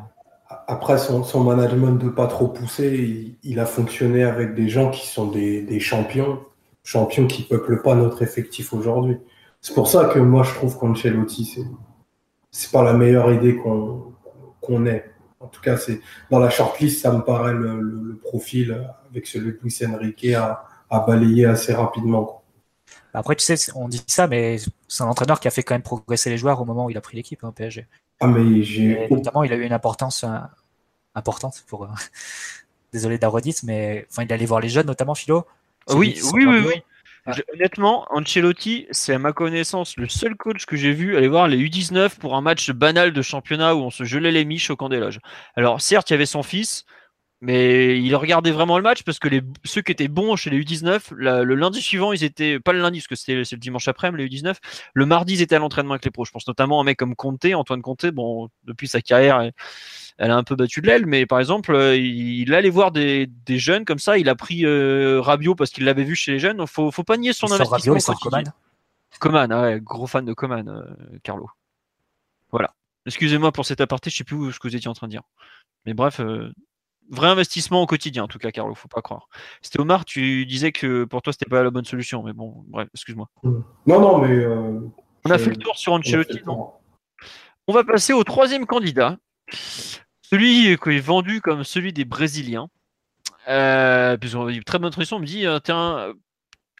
Après, son, son management de pas trop pousser, il, il a fonctionné avec des gens qui sont des, des champions, champions qui peuplent pas notre effectif aujourd'hui. C'est pour ça que moi, je trouve qu'Ancelotti, c'est, c'est pas la meilleure idée qu'on, qu'on ait. En tout cas, c'est, dans la shortlist, ça me paraît le, le- le profil avec celui de Luis Enrique à, à balayer assez rapidement. quoi. Après, tu sais, on dit ça, mais c'est un entraîneur qui a fait quand même progresser les joueurs au moment où il a pris l'équipe hein, au PSG. Ah, mais j'ai, notamment, il a eu une importance euh, importante pour. euh, Désolé redite, mais enfin, il allait voir les jeunes, notamment Philo. Oui, oui, oui, oui. Je- honnêtement, Ancelotti, c'est à ma connaissance le seul coach que j'ai vu aller voir les U19 pour un match banal de championnat où on se gelait les miches au camp des loges. Alors certes, il y avait son fils, mais il regardait vraiment le match parce que ceux qui étaient bons chez les U19, la- le lundi suivant, ils étaient pas le lundi parce que c'était le dimanche après, les U19, le mardi ils étaient à l'entraînement avec les pros. Je pense notamment à un mec comme Conte, Antoine Conte. Bon, depuis sa carrière, elle, a un peu battu de l'aile, mais par exemple, euh, il, il allait voir des, des jeunes comme ça. Il a pris euh, Rabiot parce qu'il l'avait vu chez les jeunes. Faut, faut pas nier son Il sort investissement. Rabiot, il sort quotidien. Coman. Coman, ouais, gros fan de Coman, euh, Carlo. Voilà. Excusez-moi pour cet aparté, je sais plus où- ce que vous étiez en train de dire. Mais bref, euh, vrai investissement au quotidien, en tout cas, Carlo, faut pas croire. C'était Omar, tu disais que pour toi, c'était pas la bonne solution, mais bon, bref, excuse-moi. non, non, mais. euh, On a fait le tour sur Ancelotti, non? On va passer au troisième candidat, celui qui est vendu comme celui des Brésiliens. Euh, puis on a eu une très bonne transition, on me dit, euh, tiens,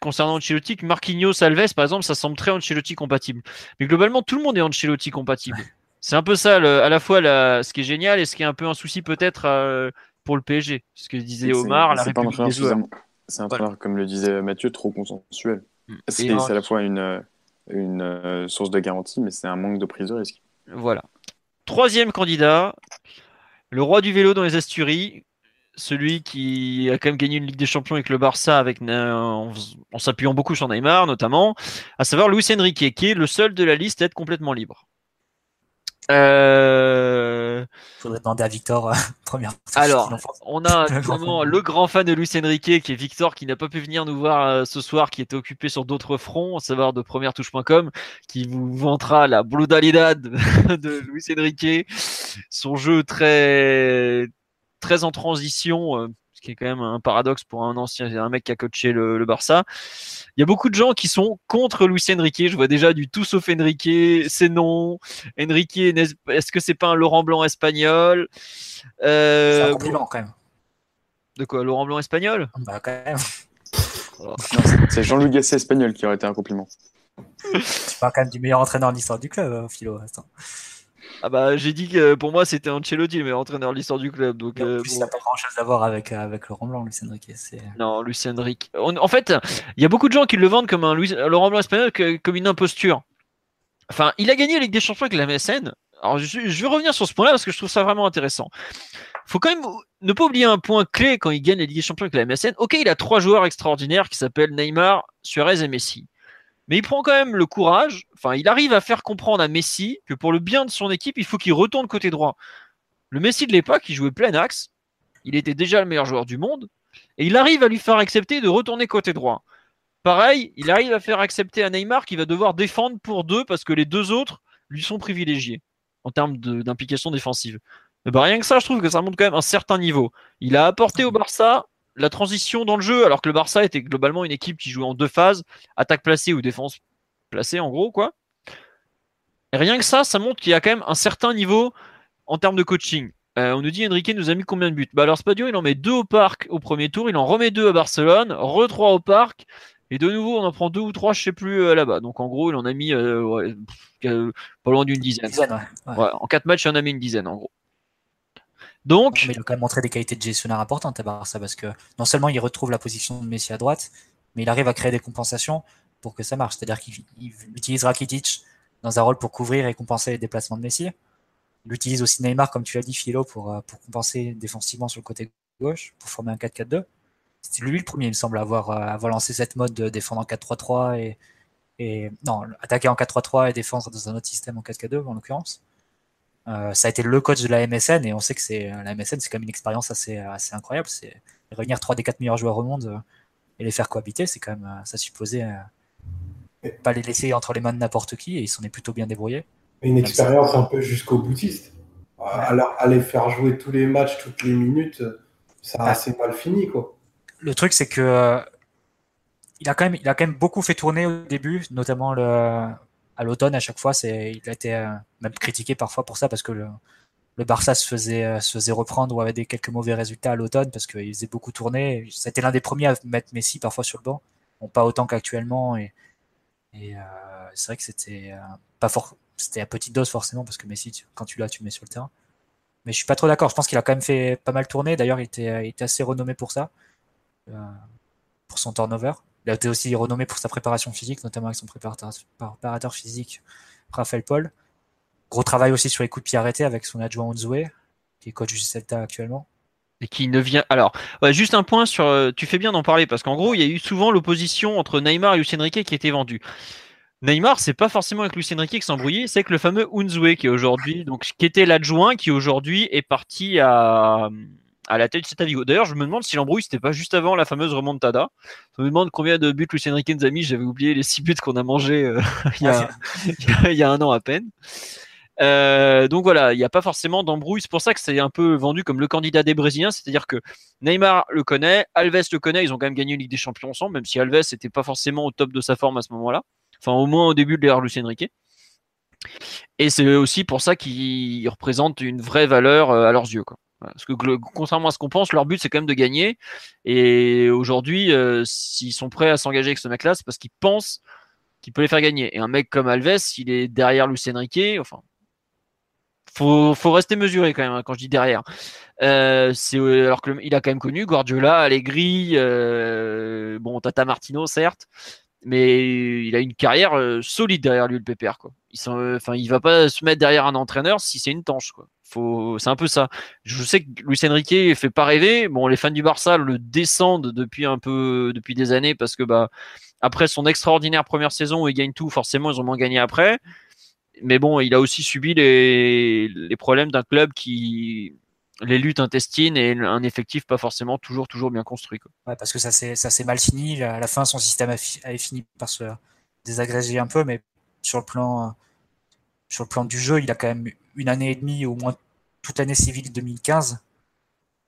concernant Ancelotti, Marquinhos, Alves, par exemple, ça semble très Ancelotti compatible. Mais globalement, tout le monde est Ancelotti compatible. C'est un peu ça, le- à la fois la- ce qui est génial et ce qui est un peu un souci peut-être euh, pour le PSG. Ce que disait Omar, la c'est pas un République des C'est comme le disait Mathieu, trop consensuel. C'est Et en- c'est à la fois une, une euh, source de garantie, mais c'est un manque de prise de risque. Voilà. Troisième candidat, le roi du vélo dans les Asturies, celui qui a quand même gagné une Ligue des Champions avec le Barça avec, en, en s'appuyant beaucoup sur Neymar notamment, à savoir Luis Enrique, qui est le seul de la liste à être complètement libre. Euh, Faudrait demander à Victor, euh, première. Alors, on a Le grand vraiment fan. le grand fan de Luis Enrique qui est Victor qui n'a pas pu venir nous voir euh, ce soir, qui était occupé sur d'autres fronts, à savoir de première-touche.com, qui vous vantera la brutalidad de Luis Enrique, son jeu très très en transition, euh, ce qui est quand même un paradoxe pour un ancien, un mec qui a coaché le, le Barça. Il y a beaucoup de gens qui sont contre Luis Enrique. Je vois déjà du tout sauf Enrique, c'est non. Enrique, est-ce que c'est pas un Laurent Blanc espagnol? C'est Euh, un compliment quand même. de quoi Laurent Blanc espagnol? Bah, quand même. Non, c'est- c'est Jean-Louis Gasset espagnol qui aurait été un compliment. Tu parles quand même du meilleur entraîneur de l'histoire du club, euh, Philo. Attends. Ah bah j'ai dit que pour moi c'était Ancelotti meilleur entraîneur de l'histoire du club. Donc euh, plus, bon. il n'a pas grand chose à voir avec, euh, avec Laurent Blanc, Luis Enrique. C'est... non, Lucien Enrique. On- en fait, il y a beaucoup de gens qui le vendent comme un Luis- Laurent Blanc espagnol que- comme une imposture. Enfin, il a gagné la Ligue des Champions avec la MSN. Alors je, je vais revenir sur ce point-là parce que je trouve ça vraiment intéressant. Faut quand même ne pas oublier un point clé quand il gagne la Ligue des Champions avec la MSN. Ok, il a trois joueurs extraordinaires qui s'appellent Neymar, Suarez et Messi. Mais il prend quand même le courage, enfin, il arrive à faire comprendre à Messi que pour le bien de son équipe, il faut qu'il retourne côté droit. Le Messi de l'époque, il jouait plein axe, il était déjà le meilleur joueur du monde, et il arrive à lui faire accepter de retourner côté droit. Pareil, il arrive à faire accepter à Neymar qu'il va devoir défendre pour deux parce que les deux autres lui sont privilégiés en termes d'implication défensive. Bah, rien que ça, je trouve que ça montre quand même un certain niveau. Il a apporté au Barça la transition dans le jeu, alors que le Barça était globalement une équipe qui jouait en deux phases, attaque placée ou défense placée, en gros, quoi. Et rien que ça, ça montre qu'il y a quand même un certain niveau en termes de coaching. Euh, on nous dit Enrique nous a mis combien de buts? Bah alors Spadio, il en met deux au parc au premier tour, il en remet deux à Barcelone, re trois au parc, et de nouveau on en prend deux ou trois, je sais plus euh, là-bas. Donc en gros, il en a mis euh, ouais, pff, pas loin d'une dizaine. Dizaine, ouais. Ouais. Ouais, en quatre matchs, il en a mis une dizaine en gros. Donc, mais il a quand même montré des qualités de gestionnaire importantes à Barça parce que non seulement il retrouve la position de Messi à droite, mais il arrive à créer des compensations pour que ça marche. C'est-à-dire qu'il utilise Rakitic dans un rôle pour couvrir et compenser les déplacements de Messi. Il utilise aussi Neymar, comme tu l'as dit, Philo, pour, euh, pour compenser défensivement sur le côté gauche, pour former un 4-4-2. C'était lui le premier, il me semble, à avoir, euh, avoir lancé cette mode de défendre en 4-3-3 et, et non, attaquer en 4-3-3 et défendre dans un autre système en 4-4-2 en l'occurrence. Euh, ça a été le coach de la MSN et on sait que c'est la MSN, c'est quand même une expérience assez, assez incroyable. C'est réunir 3 des 4 meilleurs joueurs au monde et les faire cohabiter, c'est quand même, ça supposait pas les laisser entre les mains de n'importe qui et ils s'en est plutôt bien débrouillés. Une expérience un peu jusqu'au boutiste. Alors, aller faire jouer tous les matchs, toutes les minutes, ça a assez mal fini, quoi. Le truc, c'est que euh, il a quand même, il a quand même beaucoup fait tourner au début, notamment le, à l'automne. À chaque fois, c'est, il a été euh, même critiqué parfois pour ça parce que le, Barça se faisait, euh, se faisait reprendre ou avait des quelques mauvais résultats à l'automne parce qu'il faisait beaucoup tourner. C'était l'un des premiers à mettre Messi parfois sur le banc, bon, pas autant qu'actuellement et, et c'est vrai que c'était pas fort c'était à petite dose forcément parce que Messi, quand tu l'as, tu le mets sur le terrain. Mais je suis pas trop d'accord. Je pense qu'il a quand même fait pas mal tourner. D'ailleurs, il était, assez renommé pour ça, euh, pour son turnover. Il a été aussi renommé pour sa préparation physique, notamment avec son préparateur, physique, Raphaël Paul. Gros travail aussi sur les coups de pied arrêtés avec son adjoint Onzoué, qui est coach du Celta actuellement. Et qui ne vient. Alors, juste un point sur. Euh, tu fais bien d'en parler parce qu'en gros, il y a eu souvent l'opposition entre Neymar et Lucien Riquet qui était vendu. Neymar, c'est pas forcément avec Lucien Riquet qui s'embrouillait, c'est avec le fameux Unzue qui est aujourd'hui, donc qui était l'adjoint, qui aujourd'hui est parti à, à la tête de cet Vigo. D'ailleurs, je me demande si l'embrouille c'était pas juste avant la fameuse remontada. Je me demande combien de buts Lucien Riquet nous a mis. J'avais oublié les six buts qu'on a mangés euh, il, y a, un an à peine. Euh, donc voilà, il n'y a pas forcément d'embrouille. C'est pour ça que c'est un peu vendu comme le candidat des Brésiliens. C'est-à-dire que Neymar le connaît, Alves le connaît. Ils ont quand même gagné une Ligue des Champions ensemble, même si Alves n'était pas forcément au top de sa forme à ce moment-là. Enfin, au moins au début de l'ère Lucien Riquet. Et c'est aussi pour ça qu'ils représentent une vraie valeur euh, à leurs yeux. Quoi. Parce que contrairement à ce qu'on pense, leur but c'est quand même de gagner. Et aujourd'hui, euh, s'ils sont prêts à s'engager avec ce mec-là, c'est parce qu'ils pensent qu'il peut les faire gagner. Et un mec comme Alves, il est derrière Lucien Riquet. Enfin, faut, faut rester mesuré quand même hein, quand je dis derrière. Euh, c'est alors qu'il a quand même connu Guardiola, Allegri, bon Tata Martino certes, mais il a une carrière euh, solide derrière lui le PPR. Il enfin il va pas se mettre derrière un entraîneur si c'est une tanche quoi. C'est un peu ça. Je sais que Luis Enrique fait pas rêver. Bon les fans du Barça le descendent depuis un peu depuis des années parce que bah après son extraordinaire première saison où il gagne tout, forcément ils ont moins gagné après. Mais bon, il a aussi subi les, problèmes d'un club qui les luttes intestines et un effectif pas forcément toujours toujours bien construit. Ouais, parce que ça s'est ça s'est mal fini. À la fin, son système avait fini par se désagréger un peu, mais sur le plan sur le plan du jeu, il a quand même une année et demie, au moins toute l'année civile 2015,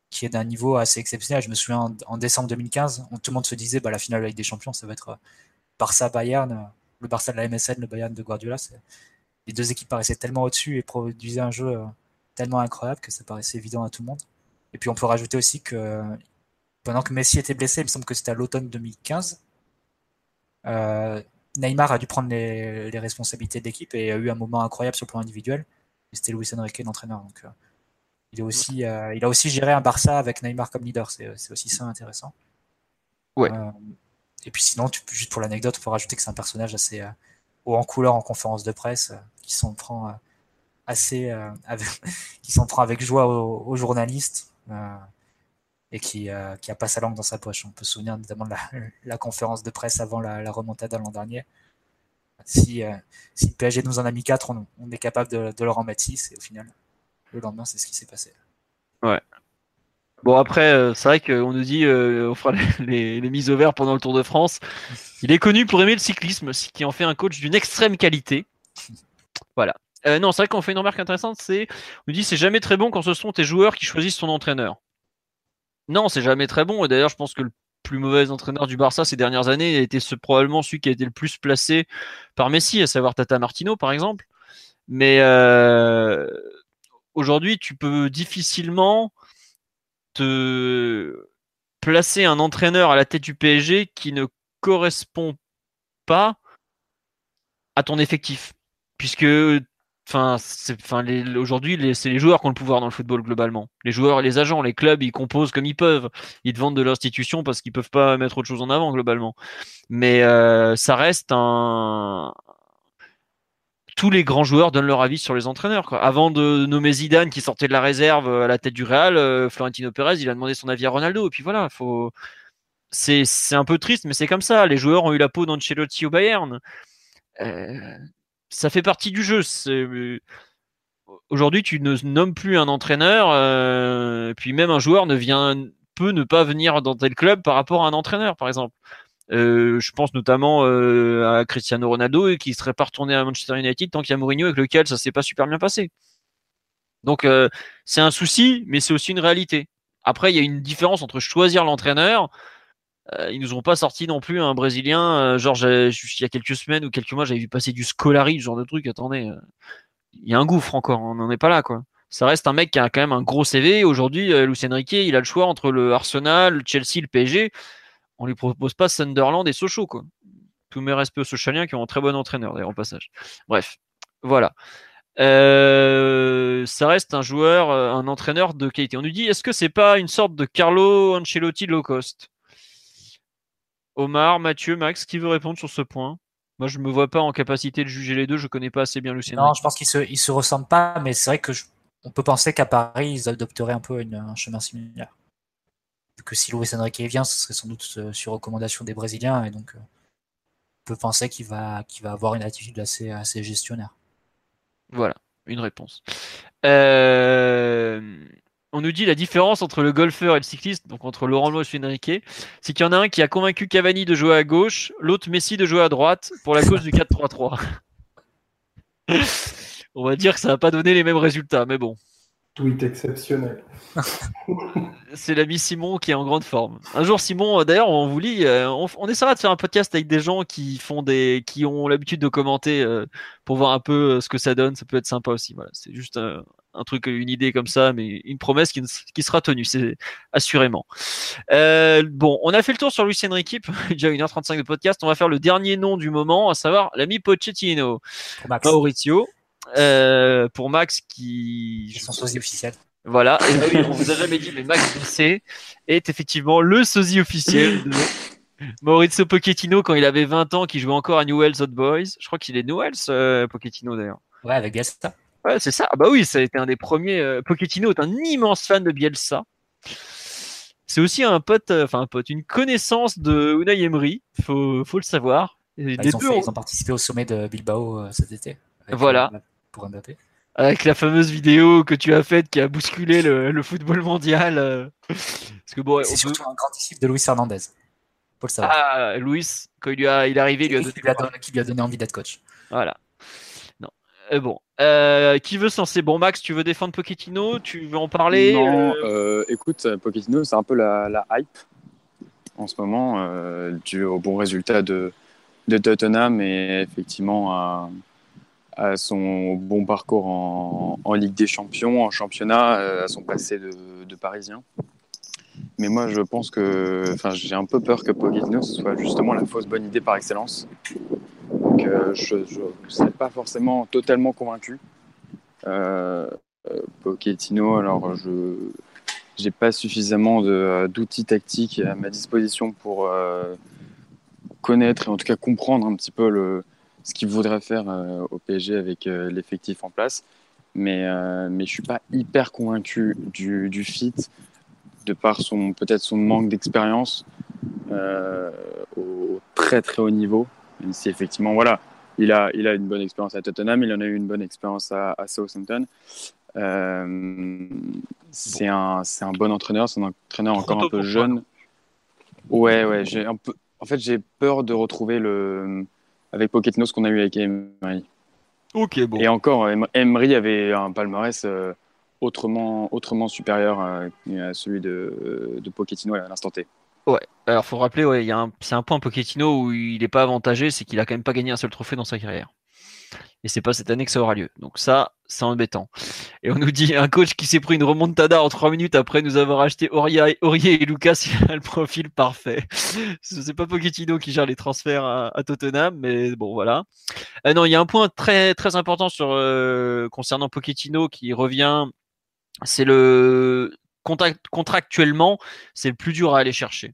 qui est d'un niveau assez exceptionnel. Je me souviens en, décembre 2015, on, tout le monde se disait bah, la finale avec des champions, ça va être Barça Bayern, le Barça de la MSN, le Bayern de Guardiola. Les deux équipes paraissaient tellement au-dessus et produisaient un jeu euh, tellement incroyable que ça paraissait évident à tout le monde. Et puis on peut rajouter aussi que pendant que Messi était blessé, il me semble que c'était à l'automne 2015, euh, Neymar a dû prendre les, responsabilités de l'équipe et a eu un moment incroyable sur le plan individuel. C'était Luis Enrique l'entraîneur. Donc euh, il, est aussi, euh, il a aussi géré un Barça avec Neymar comme leader. C'est aussi ça intéressant. Ouais. et puis sinon, tu, juste pour l'anecdote, faut rajouter que c'est un personnage assez haut en couleur en conférence de presse qui s'en prend assez euh, qui s'en prend avec joie aux, journalistes euh, et qui, euh, qui a pas sa langue dans sa poche. On peut se souvenir notamment de la, conférence de presse avant la, la remontada l'an dernier. Si, si le PSG nous en a mis 4, on, est capable de, de, leur en mettre 6 et au final, le lendemain, c'est ce qui s'est passé. Ouais. Bon après, c'est vrai qu'on nous dit on fera les, les, mises au vert pendant le Tour de France. Il est connu pour aimer le cyclisme, ce qui en fait un coach d'une extrême qualité. Voilà. Euh, non, c'est vrai qu'on fait une remarque intéressante, c'est on dit c'est jamais très bon quand ce sont tes joueurs qui choisissent son entraîneur. Non, c'est jamais très bon. D'ailleurs, je pense que le plus mauvais entraîneur du Barça ces dernières années a été probablement celui qui a été le plus placé par Messi, à savoir Tata Martino, par exemple. Mais euh, aujourd'hui, tu peux difficilement te placer un entraîneur à la tête du PSG qui ne correspond pas à ton effectif. Puisque Enfin, aujourd'hui, c'est les joueurs qui ont le pouvoir dans le football globalement. Les joueurs les agents, les clubs, ils composent comme ils peuvent. Ils vendent de l'institution parce qu'ils peuvent pas mettre autre chose en avant globalement. Mais euh, ça reste un. Tous les grands joueurs donnent leur avis sur les entraîneurs. Avant de nommer Zidane qui sortait de la réserve à la tête du Real, euh, Florentino Pérez, il a demandé son avis à Ronaldo. Et puis voilà, faut. C'est un peu triste, mais c'est comme ça. Les joueurs ont eu la peau d'Ancelotti au Bayern. Euh, ça fait partie du jeu. Euh, aujourd'hui, tu ne nommes plus un entraîneur, euh, puis même un joueur ne vient, peut ne pas venir dans tel club par rapport à un entraîneur, par exemple. Euh, je pense notamment à Cristiano Ronaldo qui serait pas retourné à Manchester United tant qu'il y a Mourinho avec lequel ça s'est pas super bien passé. Donc c'est un souci, mais c'est aussi une réalité. Après, il y a une différence entre choisir l'entraîneur ils nous ont pas sorti non plus un Brésilien. Euh, genre, il y a quelques semaines ou quelques mois, j'avais vu passer du Scolari, ce genre de truc. Attendez, euh, il y a un gouffre encore. On n'en est pas là, quoi. Ça reste un mec qui a quand même un gros CV. Aujourd'hui, Lucien Riquet, il a le choix entre le Arsenal, le Chelsea, le PSG. On lui propose pas Sunderland et Sochaux, quoi. Tous mes respects aux Sochaliens qui ont un très bon entraîneur, d'ailleurs, au passage. Bref, voilà. ça reste un joueur, un entraîneur de qualité. On nous dit, est-ce que c'est pas une sorte de Carlo Ancelotti low cost? Omar, Mathieu, Max, qui veut répondre sur ce point? Moi, je ne me vois pas en capacité de juger les deux. Je ne connais pas assez bien Lucien. Non, je pense qu'ils se, se ressemblent pas, mais c'est vrai que on peut penser qu'à Paris, ils adopteraient un peu un chemin similaire. Vu que si Luis Enrique vient, ce serait sans doute euh, sur recommandation des Brésiliens, et donc euh, on peut penser qu'il va, va avoir une attitude assez, assez gestionnaire. Voilà, une réponse. Euh, on nous dit la différence entre le golfeur et le cycliste, donc entre Laurent Lois et Enrique, c'est qu'il y en a un qui a convaincu Cavani de jouer à gauche, l'autre Messi de jouer à droite pour la cause du 4-3-3. On va dire que ça n'a pas donné les mêmes résultats, mais bon. Tweet exceptionnel. c'est l'ami Simon qui est en grande forme. Un jour, Simon, euh, d'ailleurs, on vous lit, euh, on, essaiera de faire un podcast avec des gens qui font des, qui ont l'habitude de commenter euh, pour voir un peu ce que ça donne. Ça peut être sympa aussi. Voilà, c'est juste un, truc, une idée comme ça, mais une promesse qui, qui sera tenue, c'est assurément. bon, on a fait le tour sur Lucien Riquip, déjà 1h35 de podcast. On va faire le dernier nom du moment, à savoir l'ami Pochettino, Maurizio. pour Max qui. Son sosie officiel. Voilà, et oui, on vous a jamais dit, mais Max Bessé est effectivement le sosie officiel de Maurizio Pochettino quand il avait 20 ans, qui jouait encore à Newell's Old Boys. Je crois qu'il est Newell's, euh, Pochettino d'ailleurs. Ouais, avec Bielsa. Ouais, c'est ça. Ah bah oui, ça a été un des premiers. Euh, Pochettino est un immense fan de Bielsa. C'est aussi un pote, euh, enfin un pote, une connaissance de Unai Emery, faut, faut le savoir. Bah, ils, ont participé au sommet de Bilbao cet été. Voilà. Pour Mbappé avec la fameuse vidéo que tu as faite qui a bousculé le, football mondial. Euh. que bon, c'est surtout un grand disciple de Luis Hernandez. Faut le savoir. Ah, Luis, quand il, lui a, il est arrivé, il lui a donné, qui, lui a donné, qui lui a donné envie d'être coach. Voilà. Non. Euh, bon, euh, qui veut se lancer? Bon, Max, tu veux défendre Pochettino? Tu veux en parler? Non, écoute, Pochettino, c'est un peu la, la, hype en ce moment, dû au bon résultat de, de Tottenham et effectivement à à son bon parcours en, Ligue des Champions, en championnat, euh, à son passé de, Parisien. Mais moi, je pense que, enfin, j'ai un peu peur que Pochettino soit justement la fausse bonne idée par excellence. Euh, je ne serais pas forcément totalement convaincu. Euh, Pochettino, alors je n'ai pas suffisamment d'outils tactiques à ma disposition pour connaître et en tout cas comprendre un petit peu ce qu'il voudrait faire euh, au PSG avec euh, l'effectif en place. Mais, euh, je ne suis pas hyper convaincu du, du fit, de par peut-être son manque d'expérience au très très haut niveau. Même si effectivement, voilà, il a, il a une bonne expérience à Tottenham, il en a eu une bonne expérience à, Southampton. c'est un, un, bon entraîneur, c'est un entraîneur encore un peu jeune. Ouais, ouais, j'ai un peu. En fait, j'ai peur de retrouver le, avec Pochettino ce qu'on a eu avec Emery. Ok, bon. Et encore, Emery avait un palmarès euh, autrement, autrement supérieur à, celui de, de Pochettino à l'instant T. Ouais, alors faut rappeler, ouais, c'est un point Pochettino où il n'est pas avantagé, c'est qu'il a quand même pas gagné un seul trophée dans sa carrière. Et c'est pas cette année que ça aura lieu. Donc ça, c'est embêtant. Et on nous dit un coach qui s'est pris une remontada en trois minutes après nous avoir acheté Aurier, et Lucas, il a le profil parfait. C'est pas Pochettino qui gère les transferts à, Tottenham, mais bon voilà. Euh, non, il y a un point très très important euh, concernant Pochettino qui revient. C'est le contractuellement, c'est le plus dur à aller chercher.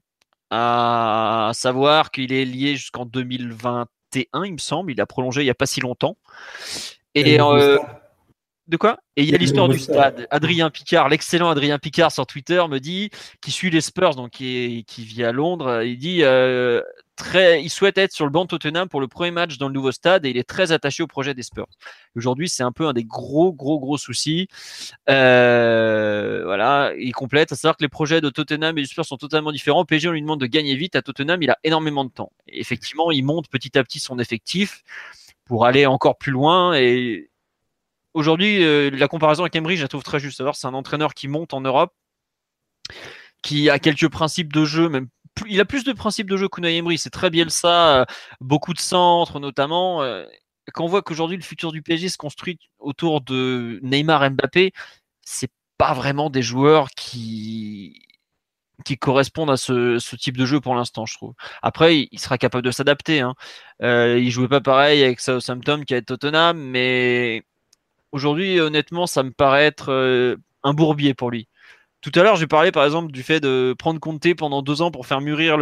À savoir qu'il est lié jusqu'en 2021, il me semble. Il a prolongé il n'y a pas si longtemps. Et, euh, de quoi? Et il y a l'histoire du stade. Adrien Picard, l'excellent Adrien Picard sur Twitter me dit, qui suit les Spurs, donc qui, vit à Londres, il dit euh, il souhaite être sur le banc de Tottenham pour le premier match dans le nouveau stade et il est très attaché au projet des Spurs. Aujourd'hui, c'est un peu un des gros, gros, gros soucis. Euh, voilà, il complète, à savoir que les projets de Tottenham et du Spurs sont totalement différents. PSG, on lui demande de gagner vite. À Tottenham, il a énormément de temps. Effectivement, il monte petit à petit son effectif pour aller encore plus loin et aujourd'hui, euh, la comparaison avec Emery, je la trouve très juste. C'est un entraîneur qui monte en Europe, qui a quelques principes de jeu, même il a plus de principes de jeu qu'Unai. C'est très bien ça, euh, beaucoup de centres notamment. Euh, quand on voit qu'aujourd'hui le futur du PSG se construit autour de Neymar, Mbappé, c'est pas vraiment des joueurs qui qui correspondent à ce, type de jeu pour l'instant, je trouve. Après, il sera capable de s'adapter. Hein. Euh, il jouait pas pareil avec Southampton qui est Tottenham, mais aujourd'hui, honnêtement, ça me paraît être euh, un bourbier pour lui. Tout à l'heure, j'ai parlé par exemple du fait de prendre Conte pendant deux ans pour faire mûrir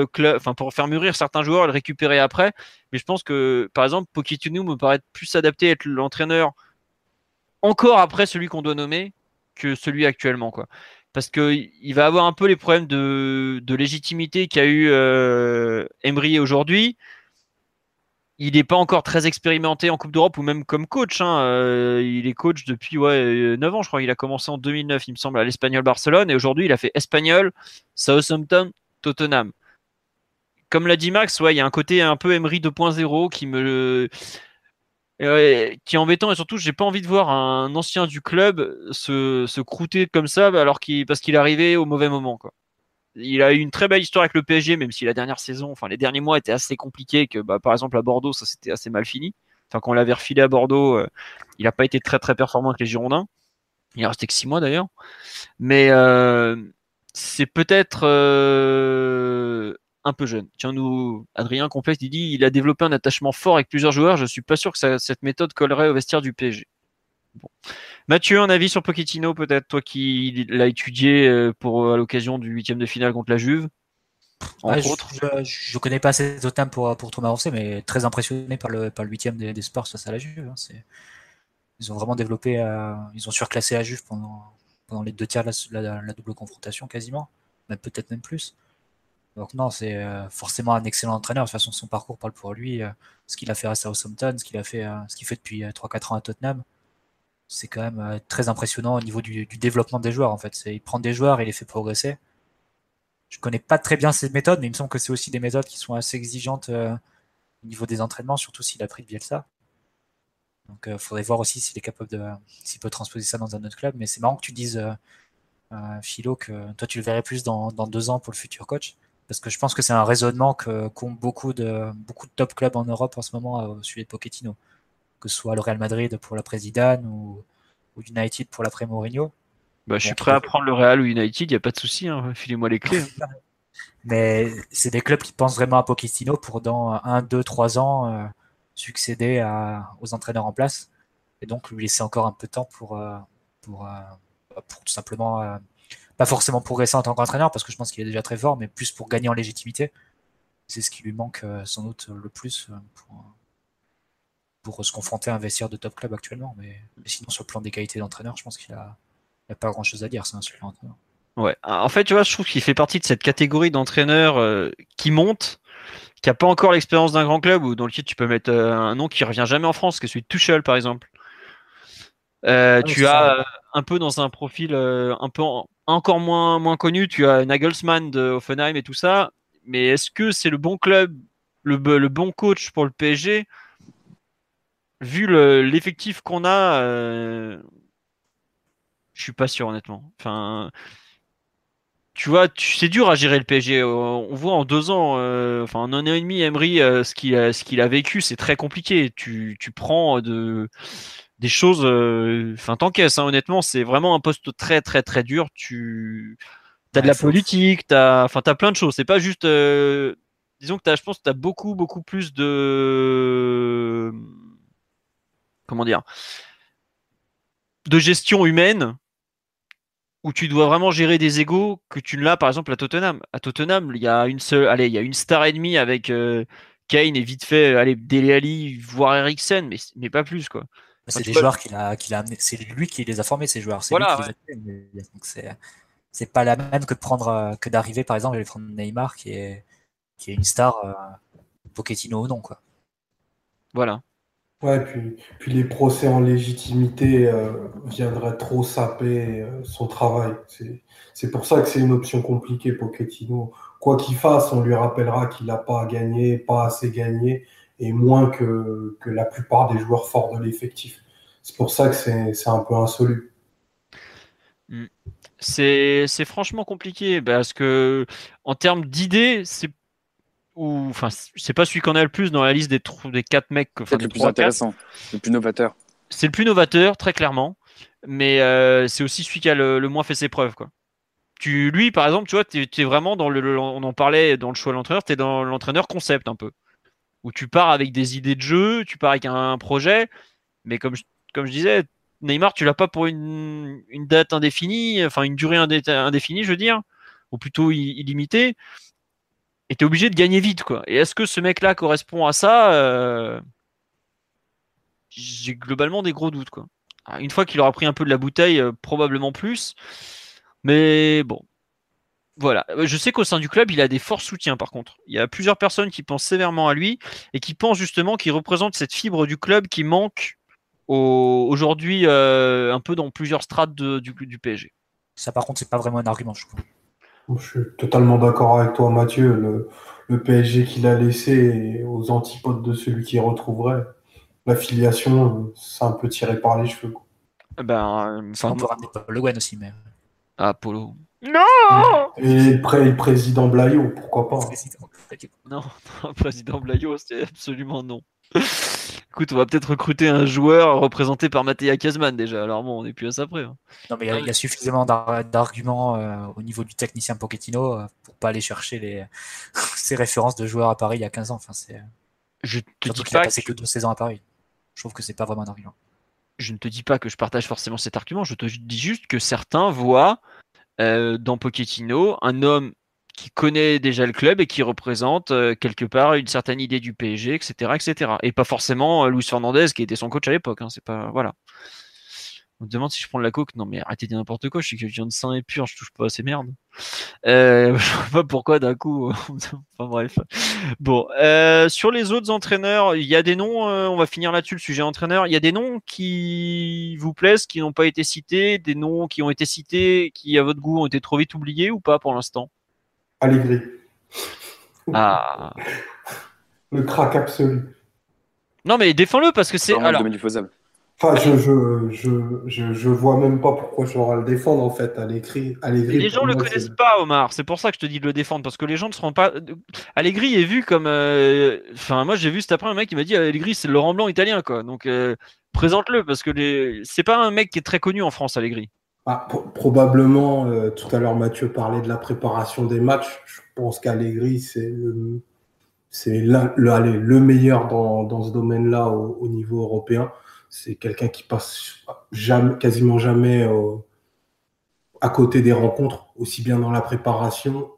certains joueurs et le récupérer après. Mais je pense que par exemple, Pochettino me paraît plus adapté à être l'entraîneur encore après celui qu'on doit nommer que celui actuellement. Parce qu'il va avoir un peu les problèmes de, légitimité qu'a eu euh, aujourd'hui il n'est pas encore très expérimenté en Coupe d'Europe ou même comme coach. Hein. Euh, il est coach depuis ouais, 9 ans, je crois. Il a commencé en 2009, il me semble, à l'Espagnol Barcelone. Et aujourd'hui, il a fait Espagnol, Southampton, Tottenham. Comme l'a dit Max, il y a un côté un peu Emery 2.0 qui me. qui est embêtant et surtout j'ai pas envie de voir un ancien du club se, se croûter comme ça alors qu'il parce qu'il arrivé au mauvais moment il a eu une très belle histoire avec le PSG, même si la dernière saison, enfin les derniers mois étaient assez compliqués, que bah, par exemple à Bordeaux, ça s'était assez mal fini. Enfin, quand on l'avait refilé à Bordeaux, euh, il n'a pas été très très performant avec les Girondins. Il a resté que six mois d'ailleurs. Mais euh, c'est peut-être euh, un peu jeune. Tiens, nous, Adrien Complexe, il dit il a développé un attachement fort avec plusieurs joueurs. Je suis pas sûr que cette méthode collerait au vestiaire du PSG. Bon. Mathieu, un avis sur Pochettino, peut-être toi qui l'as étudié euh, pour à l'occasion du huitième de finale contre la Juve. je, autres? Je, connais pas assez Tottenham pour pour trop m'avancer, mais très impressionné par le par le huitième des, des Spurs face à la Juve. Hein, ils ont vraiment développé, euh, ils ont surclassé la Juve pendant pendant les deux tiers de la, double confrontation quasiment, mais peut-être même plus. Donc non, c'est euh, forcément un excellent entraîneur. De toute façon, son parcours parle pour lui. ce qu'il a fait à Southampton, ce qu'il a fait, ce qu'il fait depuis 3-4 ans à Tottenham c'est quand même euh, très impressionnant au niveau du, développement des joueurs en fait. Il prend des joueurs et les fait progresser. Je connais pas très bien ces méthodes, mais il me semble que c'est aussi des méthodes qui sont assez exigeantes euh, au niveau des entraînements, surtout s'il a pris de Bielsa. Donc il euh, faudrait voir aussi s'il est capable de s'il peut transposer ça dans un autre club. Mais c'est marrant que tu dises Philo que toi tu le verrais plus dans, deux ans pour le futur coach. Parce que je pense que c'est un raisonnement qu'ont beaucoup de beaucoup de top clubs en Europe en ce moment au sujet de Pochettino que ce soit le Real Madrid pour la Présidente ou, ou United pour l'après Mourinho. Bah, je suis prêt à prendre le Real ou United, il n'y a pas de souci, hein. filez-moi les clés. Hein. Mais c'est des clubs qui pensent vraiment à Pochettino pour dans 1, 2, 3 ans euh, succéder à, aux entraîneurs en place et donc lui laisser encore un peu de temps pour, euh, pour, euh, pour tout simplement, pas forcément progresser en tant qu'entraîneur parce que je pense qu'il est déjà très fort, mais plus pour gagner en légitimité. C'est ce qui lui manque sans doute le plus pour, pour se confronter à un vestiaire de top club actuellement. Mais, sinon, sur le plan des qualités d'entraîneur, je pense qu'il a, a, pas grand chose à dire. C'est un super entraîneur. Ouais. En fait, tu vois, je trouve qu'il fait partie de cette catégorie d'entraîneurs euh, qui monte, qui a pas encore l'expérience d'un grand club ou dans lequel tu peux mettre euh, un nom qui revient jamais en France, que celui de Tuchel, par exemple. Euh, tu as un peu dans un profil un peu encore moins, moins connu, tu as Nagelsmann de Offenheim et tout ça. Mais est-ce que c'est le bon club, le, le bon coach pour le PSG vu l'effectif qu'on a, euh, je suis pas sûr honnêtement. Enfin, tu vois, c'est dur à gérer le PSG. Euh, on voit en deux ans, euh, enfin en un an et demi, Emery, euh, ce qu'il a, qu'il a vécu, c'est très compliqué. Tu, tu prends de, des choses, enfin t'encaisses. Hein, honnêtement, c'est vraiment un poste très très très dur. Tu as de la politique, t'as, enfin t'as plein de choses. C'est pas juste, disons que t'as, je pense, que t'as beaucoup beaucoup plus de, comment dire, de gestion humaine où tu dois vraiment gérer des égaux que tu ne l'as par exemple à Tottenham. À Tottenham, il y a une seule, allez, il y a une star et demie avec euh, Kane et vite fait, allez, Dele Ali, voire Eriksen, mais, mais pas plus quoi. C'est des joueurs qu'il a, amené, c'est lui qui les a formés ces joueurs. C'est voilà, c'est, pas la même que de prendre, euh, que d'arriver par exemple de prendre Neymar qui est, qui est une star, euh, Pochettino ou non quoi. Voilà. Puis, les procès en légitimité euh, viendraient trop saper euh, son travail. C'est pour ça que c'est une option compliquée, Pochettino. Quoi qu'il fasse, on lui rappellera qu'il n'a pas gagné, pas assez gagné, et moins que, que la plupart des joueurs forts de l'effectif. C'est pour ça que c'est un peu insoluble. Hmm. C'est franchement compliqué parce que en termes d'idées, c'est ou enfin c'est pas celui qu'on a le plus dans la liste des des quatre mecs enfin, le plus intéressant le plus novateur. C'est le plus novateur très clairement. Mais euh, c'est aussi celui qui a le, moins fait ses preuves quoi. Tu lui par exemple tu vois tu es, vraiment dans le, on en parlait dans le choix de l'entraîneur tu es dans l'entraîneur concept un peu. Où tu pars avec des idées de jeu tu pars avec un, projet mais comme je, comme je disais Neymar tu l'as pas pour une, une date indéfinie enfin une durée indéfinie je veux dire ou plutôt illimitée et t'es obligé de gagner vite, quoi. Et est-ce que ce mec-là correspond à ça euh, J'ai globalement des gros doutes, quoi. Une fois qu'il aura pris un peu de la bouteille, euh, probablement plus. Mais bon. Voilà. Euh, je sais qu'au sein du club, il a des forts soutiens, par contre. Il y a plusieurs personnes qui pensent sévèrement à lui et qui pensent justement qu'il représente cette fibre du club qui manque aujourd'hui un peu dans plusieurs strates du, du PSG. Ça, par contre, c'est pas vraiment un argument, je trouve. Je suis totalement d'accord avec toi, Mathieu. Le, le PSG qu'il a laissé aux antipodes de celui qu'il retrouverait, l'affiliation, c'est un peu tiré par les cheveux. Ben, enfin, on peut ramener Paul Le aussi, mais. Ah, Polo. Non Et le, président Blayo, pourquoi pas Non, non, président Blayo, c'est absolument non. Écoute, on va peut-être recruter un joueur représenté par Mathéa Kazman déjà. Alors bon, on n'est plus à ça près. Hein. Non, mais il y, a suffisamment d'arguments euh, au niveau du technicien Pochettino euh, pour pas aller chercher les... ces références de joueurs à Paris il y a 15 ans. Enfin, c'est... Je te dis pas. a passé que... deux saisons à Paris. Je trouve que c'est pas vraiment un argument. Je ne te dis pas que je partage forcément cet argument. Je te dis juste que certains voient euh, dans Pochettino un homme qui connaît déjà le club et qui représente euh, quelque part une certaine idée du PSG, etc., etc. Et pas forcément euh, Luis Fernandez qui était son coach à l'époque. Hein, c'est pas voilà. On me demande si je prends de la coke. Non mais arrêtez de dire n'importe quoi. Je suis quelqu'un de sain et pur. Je touche pas à ces merdes. Euh, je sais pas pourquoi d'un coup. enfin bref. Bon, euh, sur les autres entraîneurs, il y a des noms. on va finir là-dessus le sujet entraîneur. Il y a des noms qui vous plaisent, qui n'ont pas été cités, des noms qui ont été cités, qui à votre goût ont été trop vite oubliés ou pas pour l'instant? Allegri. Ah. Le crack absolu. Non, mais défends-le parce que c'est. Alors... Enfin, je, je, je, je, vois même pas pourquoi je dois le défendre en fait. Allegri, Allegri les gens ne le connaissent pas, Omar. C'est pour ça que je te dis de le défendre parce que les gens ne seront pas. Allegri est vu comme. Euh, enfin, moi j'ai vu cet après un mec qui m'a dit Allegri c'est le Laurent Blanc italien quoi. Donc euh, présente-le parce que les... c'est pas un mec qui est très connu en France, Allegri. Ah, probablement, euh, tout à l'heure Mathieu parlait de la préparation des matchs. Je pense qu'Allegri, c'est le, meilleur dans, ce domaine-là au, niveau européen. C'est quelqu'un qui passe quasiment jamais à côté des rencontres, aussi bien dans la préparation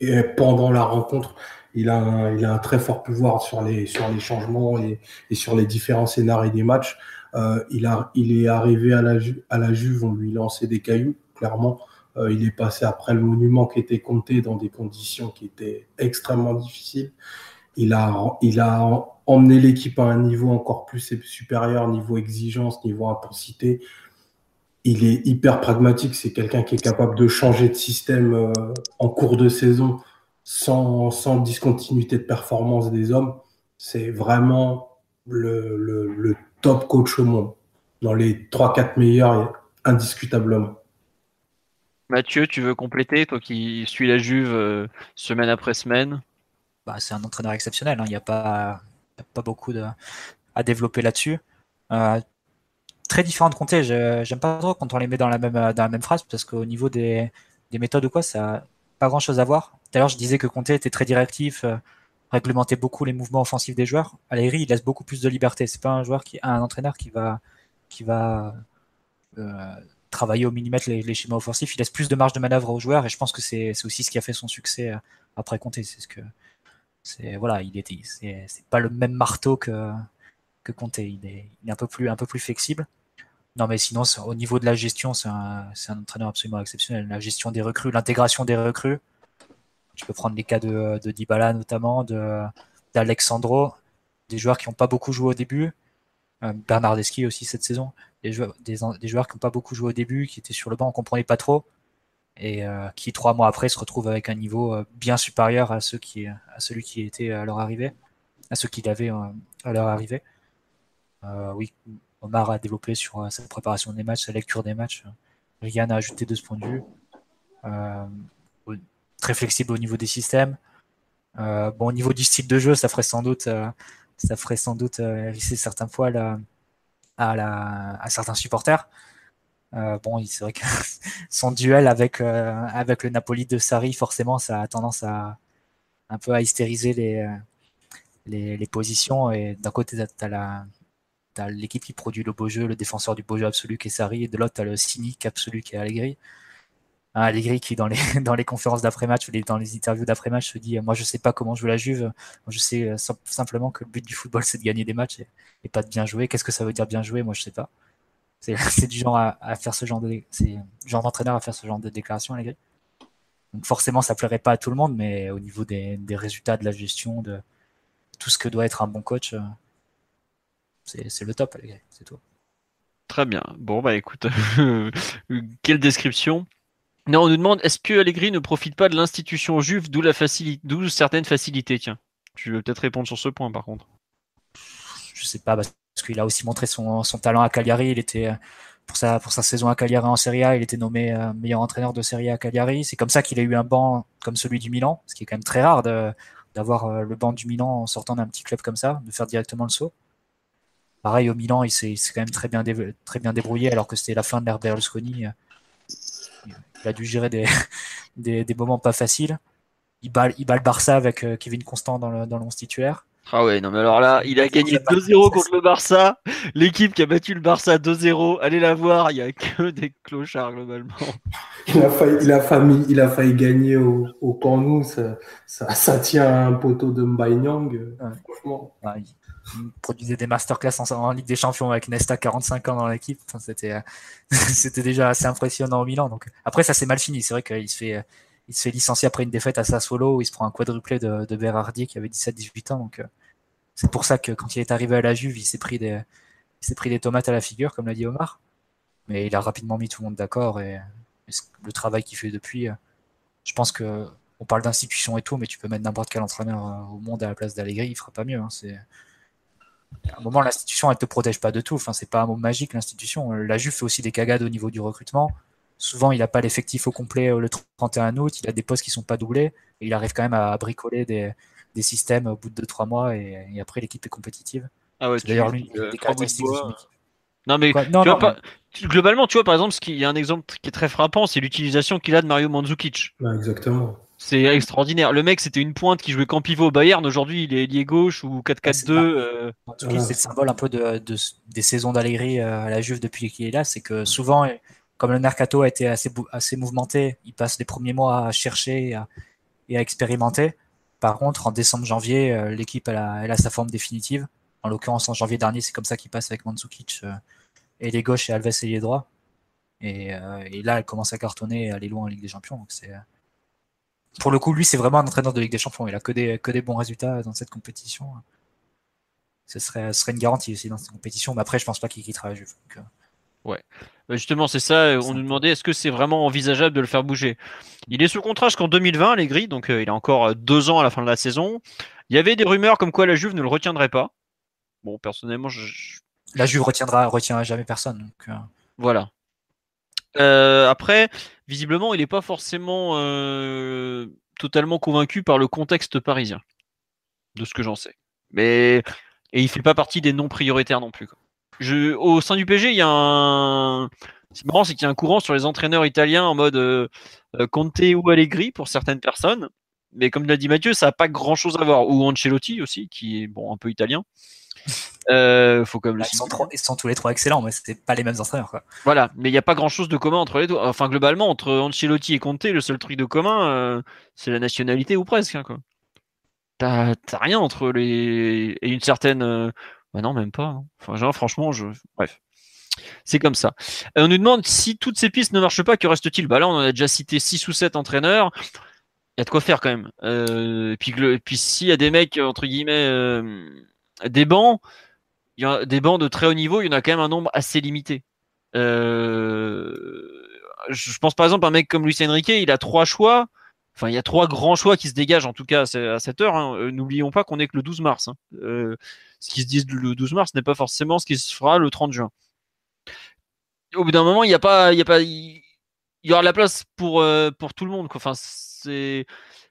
et pendant la rencontre. Il a, un, très fort pouvoir sur les, changements et sur les différents scénarios des matchs. Euh, il, a, il est arrivé à la, Juve, on lui lançait des cailloux, clairement. Euh, il est passé après le monument qui était compté dans des conditions qui étaient extrêmement difficiles. Il a, il a emmené l'équipe à un niveau encore plus supérieur, niveau exigence, niveau intensité. Il est hyper pragmatique. C'est quelqu'un qui est capable de changer de système euh, en cours de saison sans, sans discontinuité de performance des hommes. C'est vraiment le, le, le top coach au monde. Dans les 3-4 meilleurs, indiscutablement. Mathieu, tu veux compléter, toi qui suis la Juve euh, semaine après semaine? Bah, C'est un entraîneur exceptionnel, hein. il n'y a, pas, pas beaucoup de, à développer là-dessus. Euh, très différent de Comté, j'aime pas trop quand on les met dans la même, dans la même phrase, parce qu'au niveau des, des, méthodes ou quoi, ça n'a pas grand-chose à voir. Tout à l'heure, je disais que Comté était très directif, euh, réglementait beaucoup les mouvements offensifs des joueurs. Allegri, il laisse beaucoup plus de liberté. C'est pas un joueur qui, un entraîneur qui va, qui va travailler au millimètre les, schémas offensifs. Il laisse plus de marge de manœuvre aux joueurs et je pense que c'est aussi ce qui a fait son succès euh, après Comté. C'est ce que c'est voilà, il était c'est pas le même marteau que que Comté. Il est, il est un peu plus un peu plus flexible. Non, mais sinon, au niveau de la gestion, c'est un, un, entraîneur absolument exceptionnel. La gestion des recrues, l'intégration des recrues. Tu peux prendre les cas de, Dybala notamment, de d'Alexandro, des joueurs qui n'ont pas beaucoup joué au début. Euh, Bernardeschi aussi cette saison des joueurs, qui n'ont pas beaucoup joué au début, qui étaient sur le banc, on comprenait pas trop, et euh, qui trois mois après se retrouvent avec un niveau euh, bien supérieur à, à celui qui était à leur arrivée, à ceux qu'il avait euh, à leur arrivée. oui, Omar a développé sur sa préparation des matchs, sa lecture des matchs. Rien à ajouter de ce point de vue. Très flexible au niveau des systèmes. bon, au niveau du style de jeu, ça ferait sans doute, ça ferait sans doute hérisser certains poils à, la, à certains supporters. Euh, bon, c'est vrai que son duel avec, euh, avec le Napoli de Sarri, forcément, ça a tendance à un peu à hystériser les, euh, les, positions. Et d'un côté, tu as l'équipe qui produit le beau jeu, le défenseur du beau jeu absolu qui est Sarri, et de l'autre, tu as le cynique absolu qui est Allegri. Allegri qui dans les dans les conférences d'après-match ou dans les interviews d'après-match se dit moi je sais pas comment jouer la Juve, je sais euh, simplement que le but du football c'est de gagner des matchs et, pas de bien jouer. Qu'est-ce que ça veut dire bien jouer? Moi je sais pas. C'est du genre à, faire ce genre de c'est genre d'entraîneur à faire ce genre de déclaration Allegri. Donc forcément ça plairait pas à tout le monde, mais au niveau des, des résultats de la gestion de tout ce que doit être un bon coach, euh, c'est le top Allegri, c'est tout. Très bien. Bon bah écoute, quelle description. Non, on nous demande est-ce que Allegri ne profite pas de l'institution juive, d'où certaines facilités. Tiens, tu veux peut-être répondre sur ce point par contre. Je sais pas parce qu'il a aussi montré son, talent à Cagliari. Il était pour sa saison à Cagliari en Serie A, il était nommé euh, meilleur entraîneur de Serie A à Cagliari. C'est comme ça qu'il a eu un banc comme celui du Milan, ce qui est quand même très rare d'avoir euh, le banc du Milan en sortant d'un petit club comme ça, de faire directement le saut. Pareil au Milan, il s'est quand même très bien, très bien débrouillé alors que c'était la fin de l'ère Berlusconi il a dû gérer des, des, moments pas faciles. Il bat, il bat le Barça avec euh, Kevin Constant dans le, dans le titulaire. Ah ouais, non mais alors là, il a gagné 2-0 contre le Barça. L'équipe qui a battu le Barça 2-0, allez la voir, il n'y a que des clochards globalement. Il a failli, il a failli, il a failli gagner au, au ça, ça, tient un poteau de Mbaye franchement il produisait des masterclass en, Ligue des Champions avec Nesta 45 ans dans l'équipe. c'était, euh, c'était déjà assez impressionnant au Milan. Donc après, ça s'est mal fini. C'est vrai qu'il se fait, il se fait licencier après une défaite à Sassuolo où il se prend un quadruplé de, de Berardi qui avait 17-18 ans. Donc euh, c'est pour ça que quand il est arrivé à la Juve, il s'est pris des, il s'est pris des tomates à la figure, comme l'a dit Omar. Mais il a rapidement mis tout le monde d'accord et, le travail qu'il fait depuis, euh, je pense que on parle d'institution et tout, mais tu peux mettre n'importe quel entraîneur au monde à la place d'Allegri, il fera pas mieux. Hein. C'est, à un moment, l'institution, elle te protège pas de tout. Enfin, c'est pas un mot magique, l'institution. La Juve fait aussi des cagades au niveau du recrutement. Souvent, il n'a pas l'effectif au complet euh, le 31 août. Il a des postes qui sont pas doublés. Et il arrive quand même à bricoler des, des systèmes au bout de 2-3 mois. Et, après, l'équipe est compétitive. Ah ouais, c'est d'ailleurs l'une des caractéristiques de Non, mais globalement, tu vois, par exemple, ce qui, il y a un exemple qui est très frappant, c'est l'utilisation qu'il a de Mario Mandzukic. exactement. C'est extraordinaire. Le mec, c'était une pointe qui jouait qu'en pivot au Bayern. Aujourd'hui, il est lié gauche ou 4-4-2. Euh. C'est le symbole un peu de, des saisons d'Allegri euh, à la Juve depuis qu'il est là. C'est que souvent, comme le mercato a été assez, assez mouvementé, il passe les premiers mois à chercher et à, expérimenter. Par contre, en décembre-janvier, euh, l'équipe elle a, elle a, sa forme définitive. En l'occurrence, en janvier dernier, c'est comme ça qu'il passe avec Mandzukic et les gauches et Alves et les droits. Et, et, là, elle commence à cartonner et à aller loin en Ligue des Champions. Donc c'est pour le coup, lui, c'est vraiment un entraîneur de Ligue des Champions. Il a que des, que des bons résultats dans cette compétition. Ce serait, ce serait une garantie aussi dans cette compétition. Mais après, je pense pas qu'il quittera la Juve. Euh. Ouais. Bah, justement, c'est ça. On nous demandait est-ce que c'est vraiment envisageable de le faire bouger? Il est sous contrat jusqu'en 2020, Allegri, donc euh, il a encore euh, deux ans à la fin de la saison. Il y avait des rumeurs comme quoi la Juve ne le retiendrait pas. Bon, personnellement, je... la Juve retiendra, retiendra jamais personne. Donc, Voilà. Euh, après, visiblement, il n'est pas forcément euh, totalement convaincu par le contexte parisien, de ce que j'en sais. Mais et il fait pas partie des non prioritaires non plus. Au sein du PG, il y a un. C'est marrant, c'est qu'il y a un courant sur les entraîneurs italiens en mode euh, euh, Conte ou Allegri pour certaines personnes. Mais comme l'a dit Mathieu, ça n'a pas grand chose à voir. Ou Ancelotti aussi, qui est un peu italien. Euh, faut comme le Bah, ils, sont trois- ils sont tous les trois excellents, mais c'est pas les mêmes entraîneurs. Quoi. Voilà, mais il n'y a pas grand chose de commun entre les deux. Enfin, globalement, entre Ancelotti et Conte, le seul truc de commun, euh, c'est la nationalité ou presque. hein, quoi. T'as t'as rien entre les. Et une certaine. euh, Bah non, même pas. hein. Enfin, genre, franchement, je. Bref. C'est comme ça. On nous demande si toutes ces pistes ne marchent pas, que reste-t-il? Bah là, on en a déjà cité 6 ou 7 entraîneurs. Il y a de quoi faire quand même. Euh, et puis, et puis s'il y a des mecs, entre guillemets, euh, des bancs, il y a des bancs de très haut niveau, il y en a quand même un nombre assez limité. Euh, je pense par exemple à un mec comme Luis Enrique, il a trois choix. Enfin, il y a trois grands choix qui se dégagent en tout cas à ce- à cette heure. hein. Euh, N'oublions pas qu'on est que le 12 mars. hein. Euh, ce qui se dit le 12 mars n'est pas forcément ce qui se fera le 30 juin. Au bout d'un moment, il n'y a pas, il y a pas, il y aura de la place pour euh, pour tout le monde. Enfin, c'est,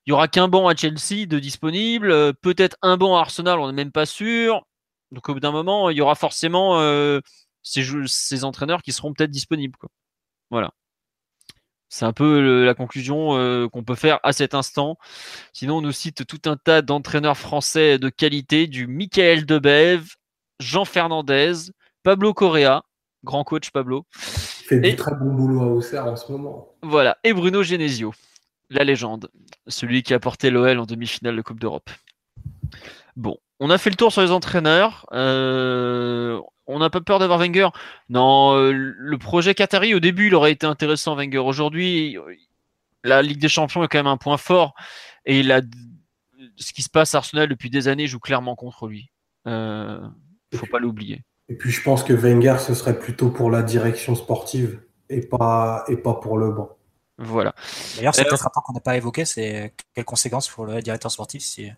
il y aura qu'un banc à Chelsea de disponible, peut-être un banc à Arsenal, on n'est même pas sûr. Donc au bout d'un moment, il y aura forcément euh, ces, entraîneurs qui seront peut-être disponibles. Quoi. Voilà. C'est un peu le- la conclusion euh, qu'on peut faire à cet instant. Sinon, on nous cite tout un tas d'entraîneurs français de qualité, du Michael Debève, Jean Fernandez, Pablo Correa, grand coach Pablo, Il fait Et- du très bon boulot à Auxerre en ce moment. voilà, et Bruno Genesio, la légende, celui qui a porté l'OL en demi-finale de Coupe d'Europe. Bon, on a fait le tour sur les entraîneurs. Euh, on n'a pas peur d'avoir Wenger. Non, euh, le projet Qatari, au début, il aurait été intéressant, Wenger. Aujourd'hui, la Ligue des Champions est quand même un point fort. Et il a, ce qui se passe à Arsenal depuis des années joue clairement contre lui. Euh, faut pas l'oublier. Et puis je pense que Wenger, ce serait plutôt pour la direction sportive et pas, et pas pour le banc. Voilà. D'ailleurs, c'est Euh, peut-être un point qu'on n'a pas évoqué, c'est quelles conséquences pour le directeur sportif si,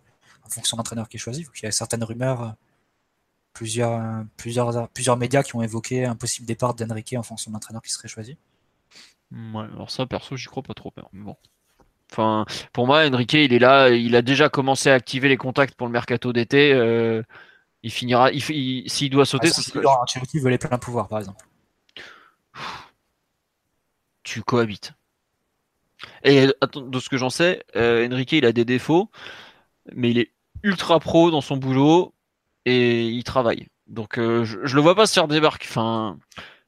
en fonction de l'entraîneur qui est choisi. Il y a certaines rumeurs, euh, plusieurs, euh, plusieurs, plusieurs médias qui ont évoqué un possible départ d'Enrique en fonction de l'entraîneur qui serait choisi. Ouais, alors ça, perso, j'y crois pas trop. mais bon. Enfin, pour moi, Enrique, il est là, il a déjà commencé à activer les contacts pour le mercato d'été. euh, il finira, il, il- s'il doit sauter, Ah, Laurent Ancelotti veut les pleins pouvoirs, par exemple. tu cohabites. Et attends, de ce que j'en sais, euh, Enrique, il a des défauts, mais il est ultra pro dans son boulot et il travaille. Donc, euh, je, le vois pas se faire débarquer.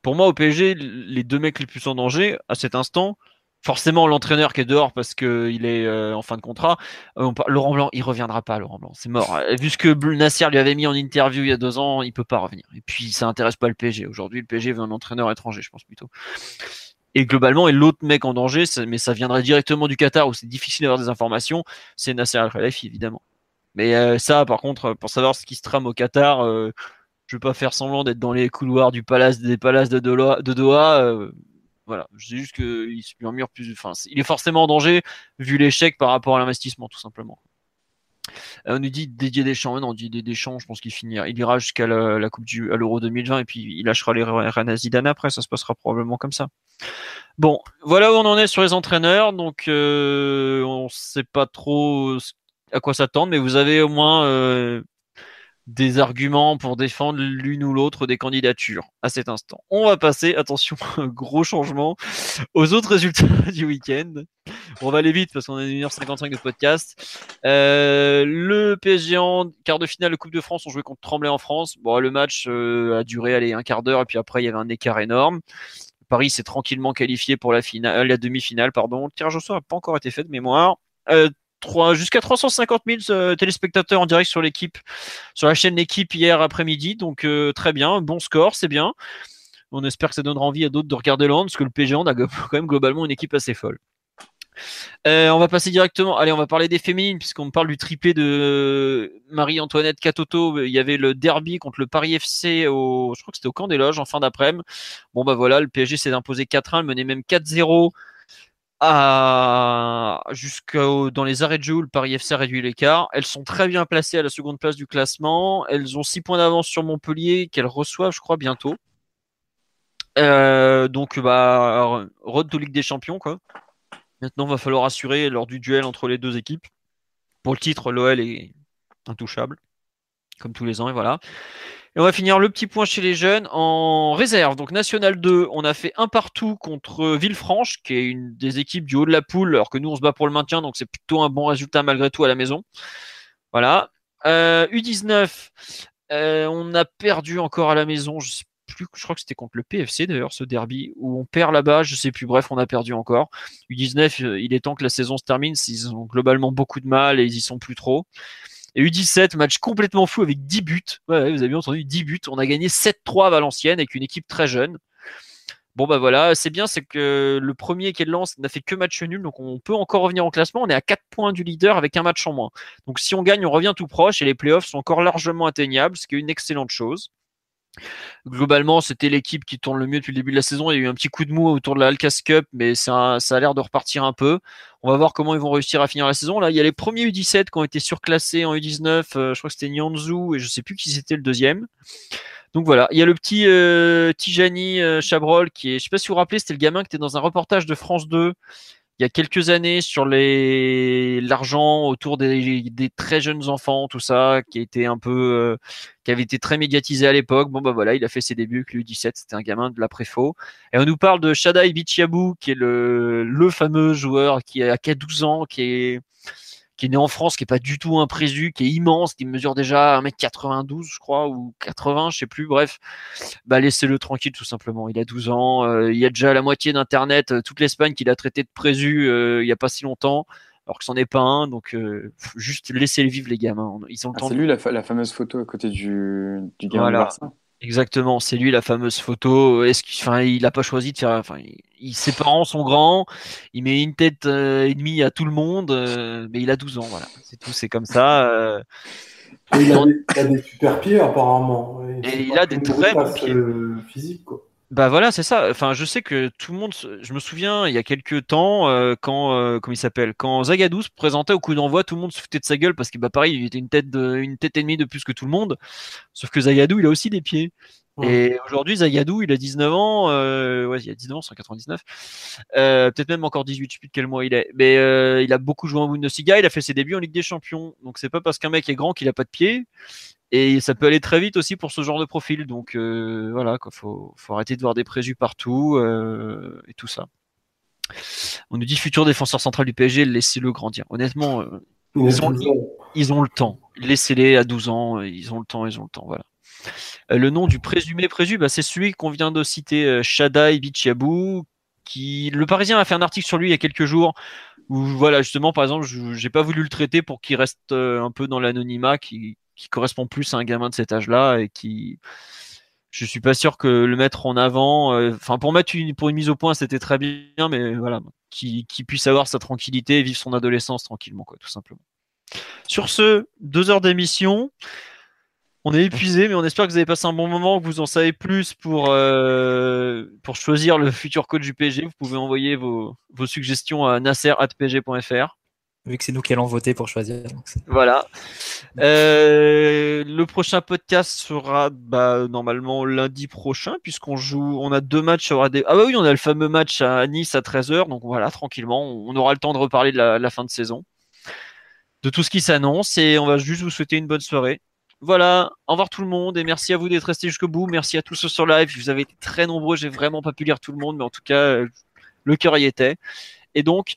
Pour moi, au PSG, les deux mecs les plus en danger à cet instant, forcément l'entraîneur qui est dehors parce qu'il est euh, en fin de contrat. Euh, Laurent Blanc, il reviendra pas. Laurent Blanc, c'est mort. Vu ce que Nasser lui avait mis en interview il y a deux ans, il peut pas revenir. Et puis, ça intéresse pas le PSG. Aujourd'hui, le PSG veut un entraîneur étranger, je pense plutôt. Et globalement, et l'autre mec en danger, mais ça viendrait directement du Qatar où c'est difficile d'avoir des informations, c'est Nasser Al-Khelaifi, évidemment. Mais euh, ça, par contre, pour savoir ce qui se trame au Qatar, euh, je veux pas faire semblant d'être dans les couloirs du palace des palaces de Doha. Euh, voilà, je dis juste qu'il se murmure plus. Enfin, il est forcément en danger vu l'échec par rapport à l'investissement, tout simplement. Euh, on nous dit Didier Deschamps, non, Didier Deschamps, je pense qu'il finira, il ira jusqu'à la, Coupe du, à l'Euro 2020 et puis il lâchera les Zidane après, ça se passera probablement comme ça. Bon, voilà où on en est sur les entraîneurs, donc euh, on sait pas trop ce- à quoi s'attendre, mais vous avez au moins euh, des arguments pour défendre l'une ou l'autre des candidatures à cet instant. On va passer, attention, gros changement, aux autres résultats du week-end. On va aller vite parce qu'on a 1h55 de podcast. Euh, le PSG en quart de finale de Coupe de France, on jouait contre Tremblay en France. Bon, le match euh, a duré allez, un quart d'heure et puis après il y avait un écart énorme. Paris s'est tranquillement qualifié pour la la demi-finale. Le tirage au sort n'a pas encore été fait de mémoire. Jusqu'à 350 000 euh, téléspectateurs en direct sur l'équipe, sur la chaîne L'équipe hier après-midi. Donc euh, très bien, bon score, c'est bien. On espère que ça donnera envie à d'autres de regarder hand, parce que le PSG hand a quand même globalement une équipe assez folle. Euh, on va passer directement. Allez, on va parler des féminines, puisqu'on parle du triplé de Marie-Antoinette Catoto. Il y avait le derby contre le Paris FC au, je crois que c'était au camp des loges en fin d'après-midi. Bon, bah voilà, le PSG s'est imposé 4-1, le menait même 4-0 à jusqu'au dans les arrêts de jeu où le Paris FC réduit l'écart. Elles sont très bien placées à la seconde place du classement. Elles ont 6 points d'avance sur Montpellier qu'elles reçoivent, je crois, bientôt. Euh, donc, bah, road to Ligue des Champions, quoi. Maintenant, va falloir assurer lors du duel entre les deux équipes. Pour le titre, l'OL est intouchable, comme tous les ans, et voilà. Et on va finir le petit point chez les jeunes en réserve. Donc National 2, on a fait un partout contre Villefranche, qui est une des équipes du haut de la poule, alors que nous on se bat pour le maintien, donc c'est plutôt un bon résultat malgré tout à la maison. Voilà. U19, euh, euh, on a perdu encore à la maison. Je sais plus, je crois que c'était contre le PFC d'ailleurs ce derby où on perd là-bas. Je sais plus. Bref, on a perdu encore. U19, euh, il est temps que la saison se termine. Ils ont globalement beaucoup de mal et ils y sont plus trop. Et U17, match complètement fou avec 10 buts. Vous avez entendu, 10 buts. On a gagné 7-3 à Valenciennes avec une équipe très jeune. Bon bah voilà, c'est bien, c'est que le premier qui est de lance n'a fait que match nul, donc on peut encore revenir au classement. On est à 4 points du leader avec un match en moins. Donc si on gagne, on revient tout proche et les playoffs sont encore largement atteignables, ce qui est une excellente chose. Globalement, c'était l'équipe qui tourne le mieux depuis le début de la saison. Il y a eu un petit coup de mou autour de la Alcas Cup, mais ça, a l'air de repartir un peu. On va voir comment ils vont réussir à finir la saison. Là, il y a les premiers U17 qui ont été surclassés en U19. Euh, je crois que c'était Nyanzu et je sais plus qui c'était le deuxième. Donc voilà, il y a le petit euh, Tijani euh, Chabrol qui est, je sais pas si vous vous rappelez, c'était le gamin qui était dans un reportage de France 2 il y a quelques années sur l'argent autour des, très jeunes enfants, tout ça, qui était un peu, euh, qui avait été très médiatisé à l'époque. Bon bah voilà, il a fait ses débuts avec l'U17, c'était un gamin de la préfo. Et on nous parle de Shadai Bichiabou, qui est le fameux joueur qui a, qui a 12 ans, qui est qui est né en France, qui est pas du tout un présu, qui est immense, qui mesure déjà 1m92, je crois, ou 80, je sais plus, bref. Bah, laissez-le tranquille, tout simplement. Il a 12 ans, euh, il y a déjà la moitié d'Internet, euh, toute l'Espagne qu'il a traité de présu euh, il y a pas si longtemps, alors que c'en est pas un, donc juste laissez-les vivre, les gamins. Ils ont ah, C'est lui la, fameuse photo à côté du, du gamin voilà. Exactement, c'est lui la fameuse photo. Est-ce qu'il, enfin, il a pas choisi de faire, enfin, il, ses parents sont grands, il met une tête euh, et demie à tout le monde, euh, mais il a 12 ans, voilà, c'est tout, c'est comme ça. Euh. il, a des, super pieds apparemment. Et, il a des très bons pieds physiques quoi. Bah voilà, c'est ça. Enfin, je sais que tout le monde. Je me souviens, il y a quelques temps, euh, quand, euh, comment il s'appelle, quand Zagadou se présentait au coup d'envoi, tout le monde se foutait de sa gueule parce qu'il bah pareil, il était une tête de, une tête et demie de plus que tout le monde. Sauf que Zagadou, il a aussi des pieds. Et aujourd'hui, Zagadou, il a 19 ans. Euh, ouais, il a 19 ans, 199. Euh, peut-être même encore 18, je sais plus de quel mois il est. Mais euh, il a beaucoup joué en Bundesliga. Il a fait ses débuts en Ligue des Champions. Donc c'est pas parce qu'un mec est grand qu'il a pas de pieds. Et ça peut aller très vite aussi pour ce genre de profil. Donc euh, voilà, il faut, faut, arrêter de voir des préjus partout euh, et tout ça. On nous dit futur défenseur central du PSG, laissez-le grandir. Honnêtement, euh, ils, ont, ils, ont, le temps. Laissez-les à 12 ans, ils ont le temps, ils ont le temps. Voilà. le nom du présumé préju, bah, c'est celui qu'on vient de citer, Shadai Bichiabou, qui le Parisien a fait un article sur lui il y a quelques jours où voilà justement par exemple j'ai pas voulu le traiter pour qu'il reste un peu dans l'anonymat qui qui correspond plus à un gamin de cet âge-là et qui je suis pas sûr que le mettre en avant euh, enfin pour mettre une pour une mise au point c'était très bien mais voilà qui, puisse avoir sa tranquillité et vivre son adolescence tranquillement quoi tout simplement. Sur ce deux heures d'émission. On est épuisé, mais on espère que vous avez passé un bon moment, que vous en savez plus pour, euh, pour choisir le futur coach du PSG. Vous pouvez envoyer vos, vos suggestions à nasser.pg.fr vu que c'est nous qui allons voter pour choisir. Voilà. Euh, le prochain podcast sera bah, normalement lundi prochain, puisqu'on joue, on a deux matchs. Aura des... Ah bah oui, on a le fameux match à Nice à 13h, donc voilà, tranquillement, on aura le temps de reparler de la, fin de saison, de tout ce qui s'annonce, et on va juste vous souhaiter une bonne soirée. Voilà, au revoir tout le monde et merci à vous d'être restés jusqu'au bout. Merci à tous ceux sur live. Vous avez été très nombreux. J'ai vraiment pas pu lire tout le monde, mais en tout cas, le cœur y était. Et donc,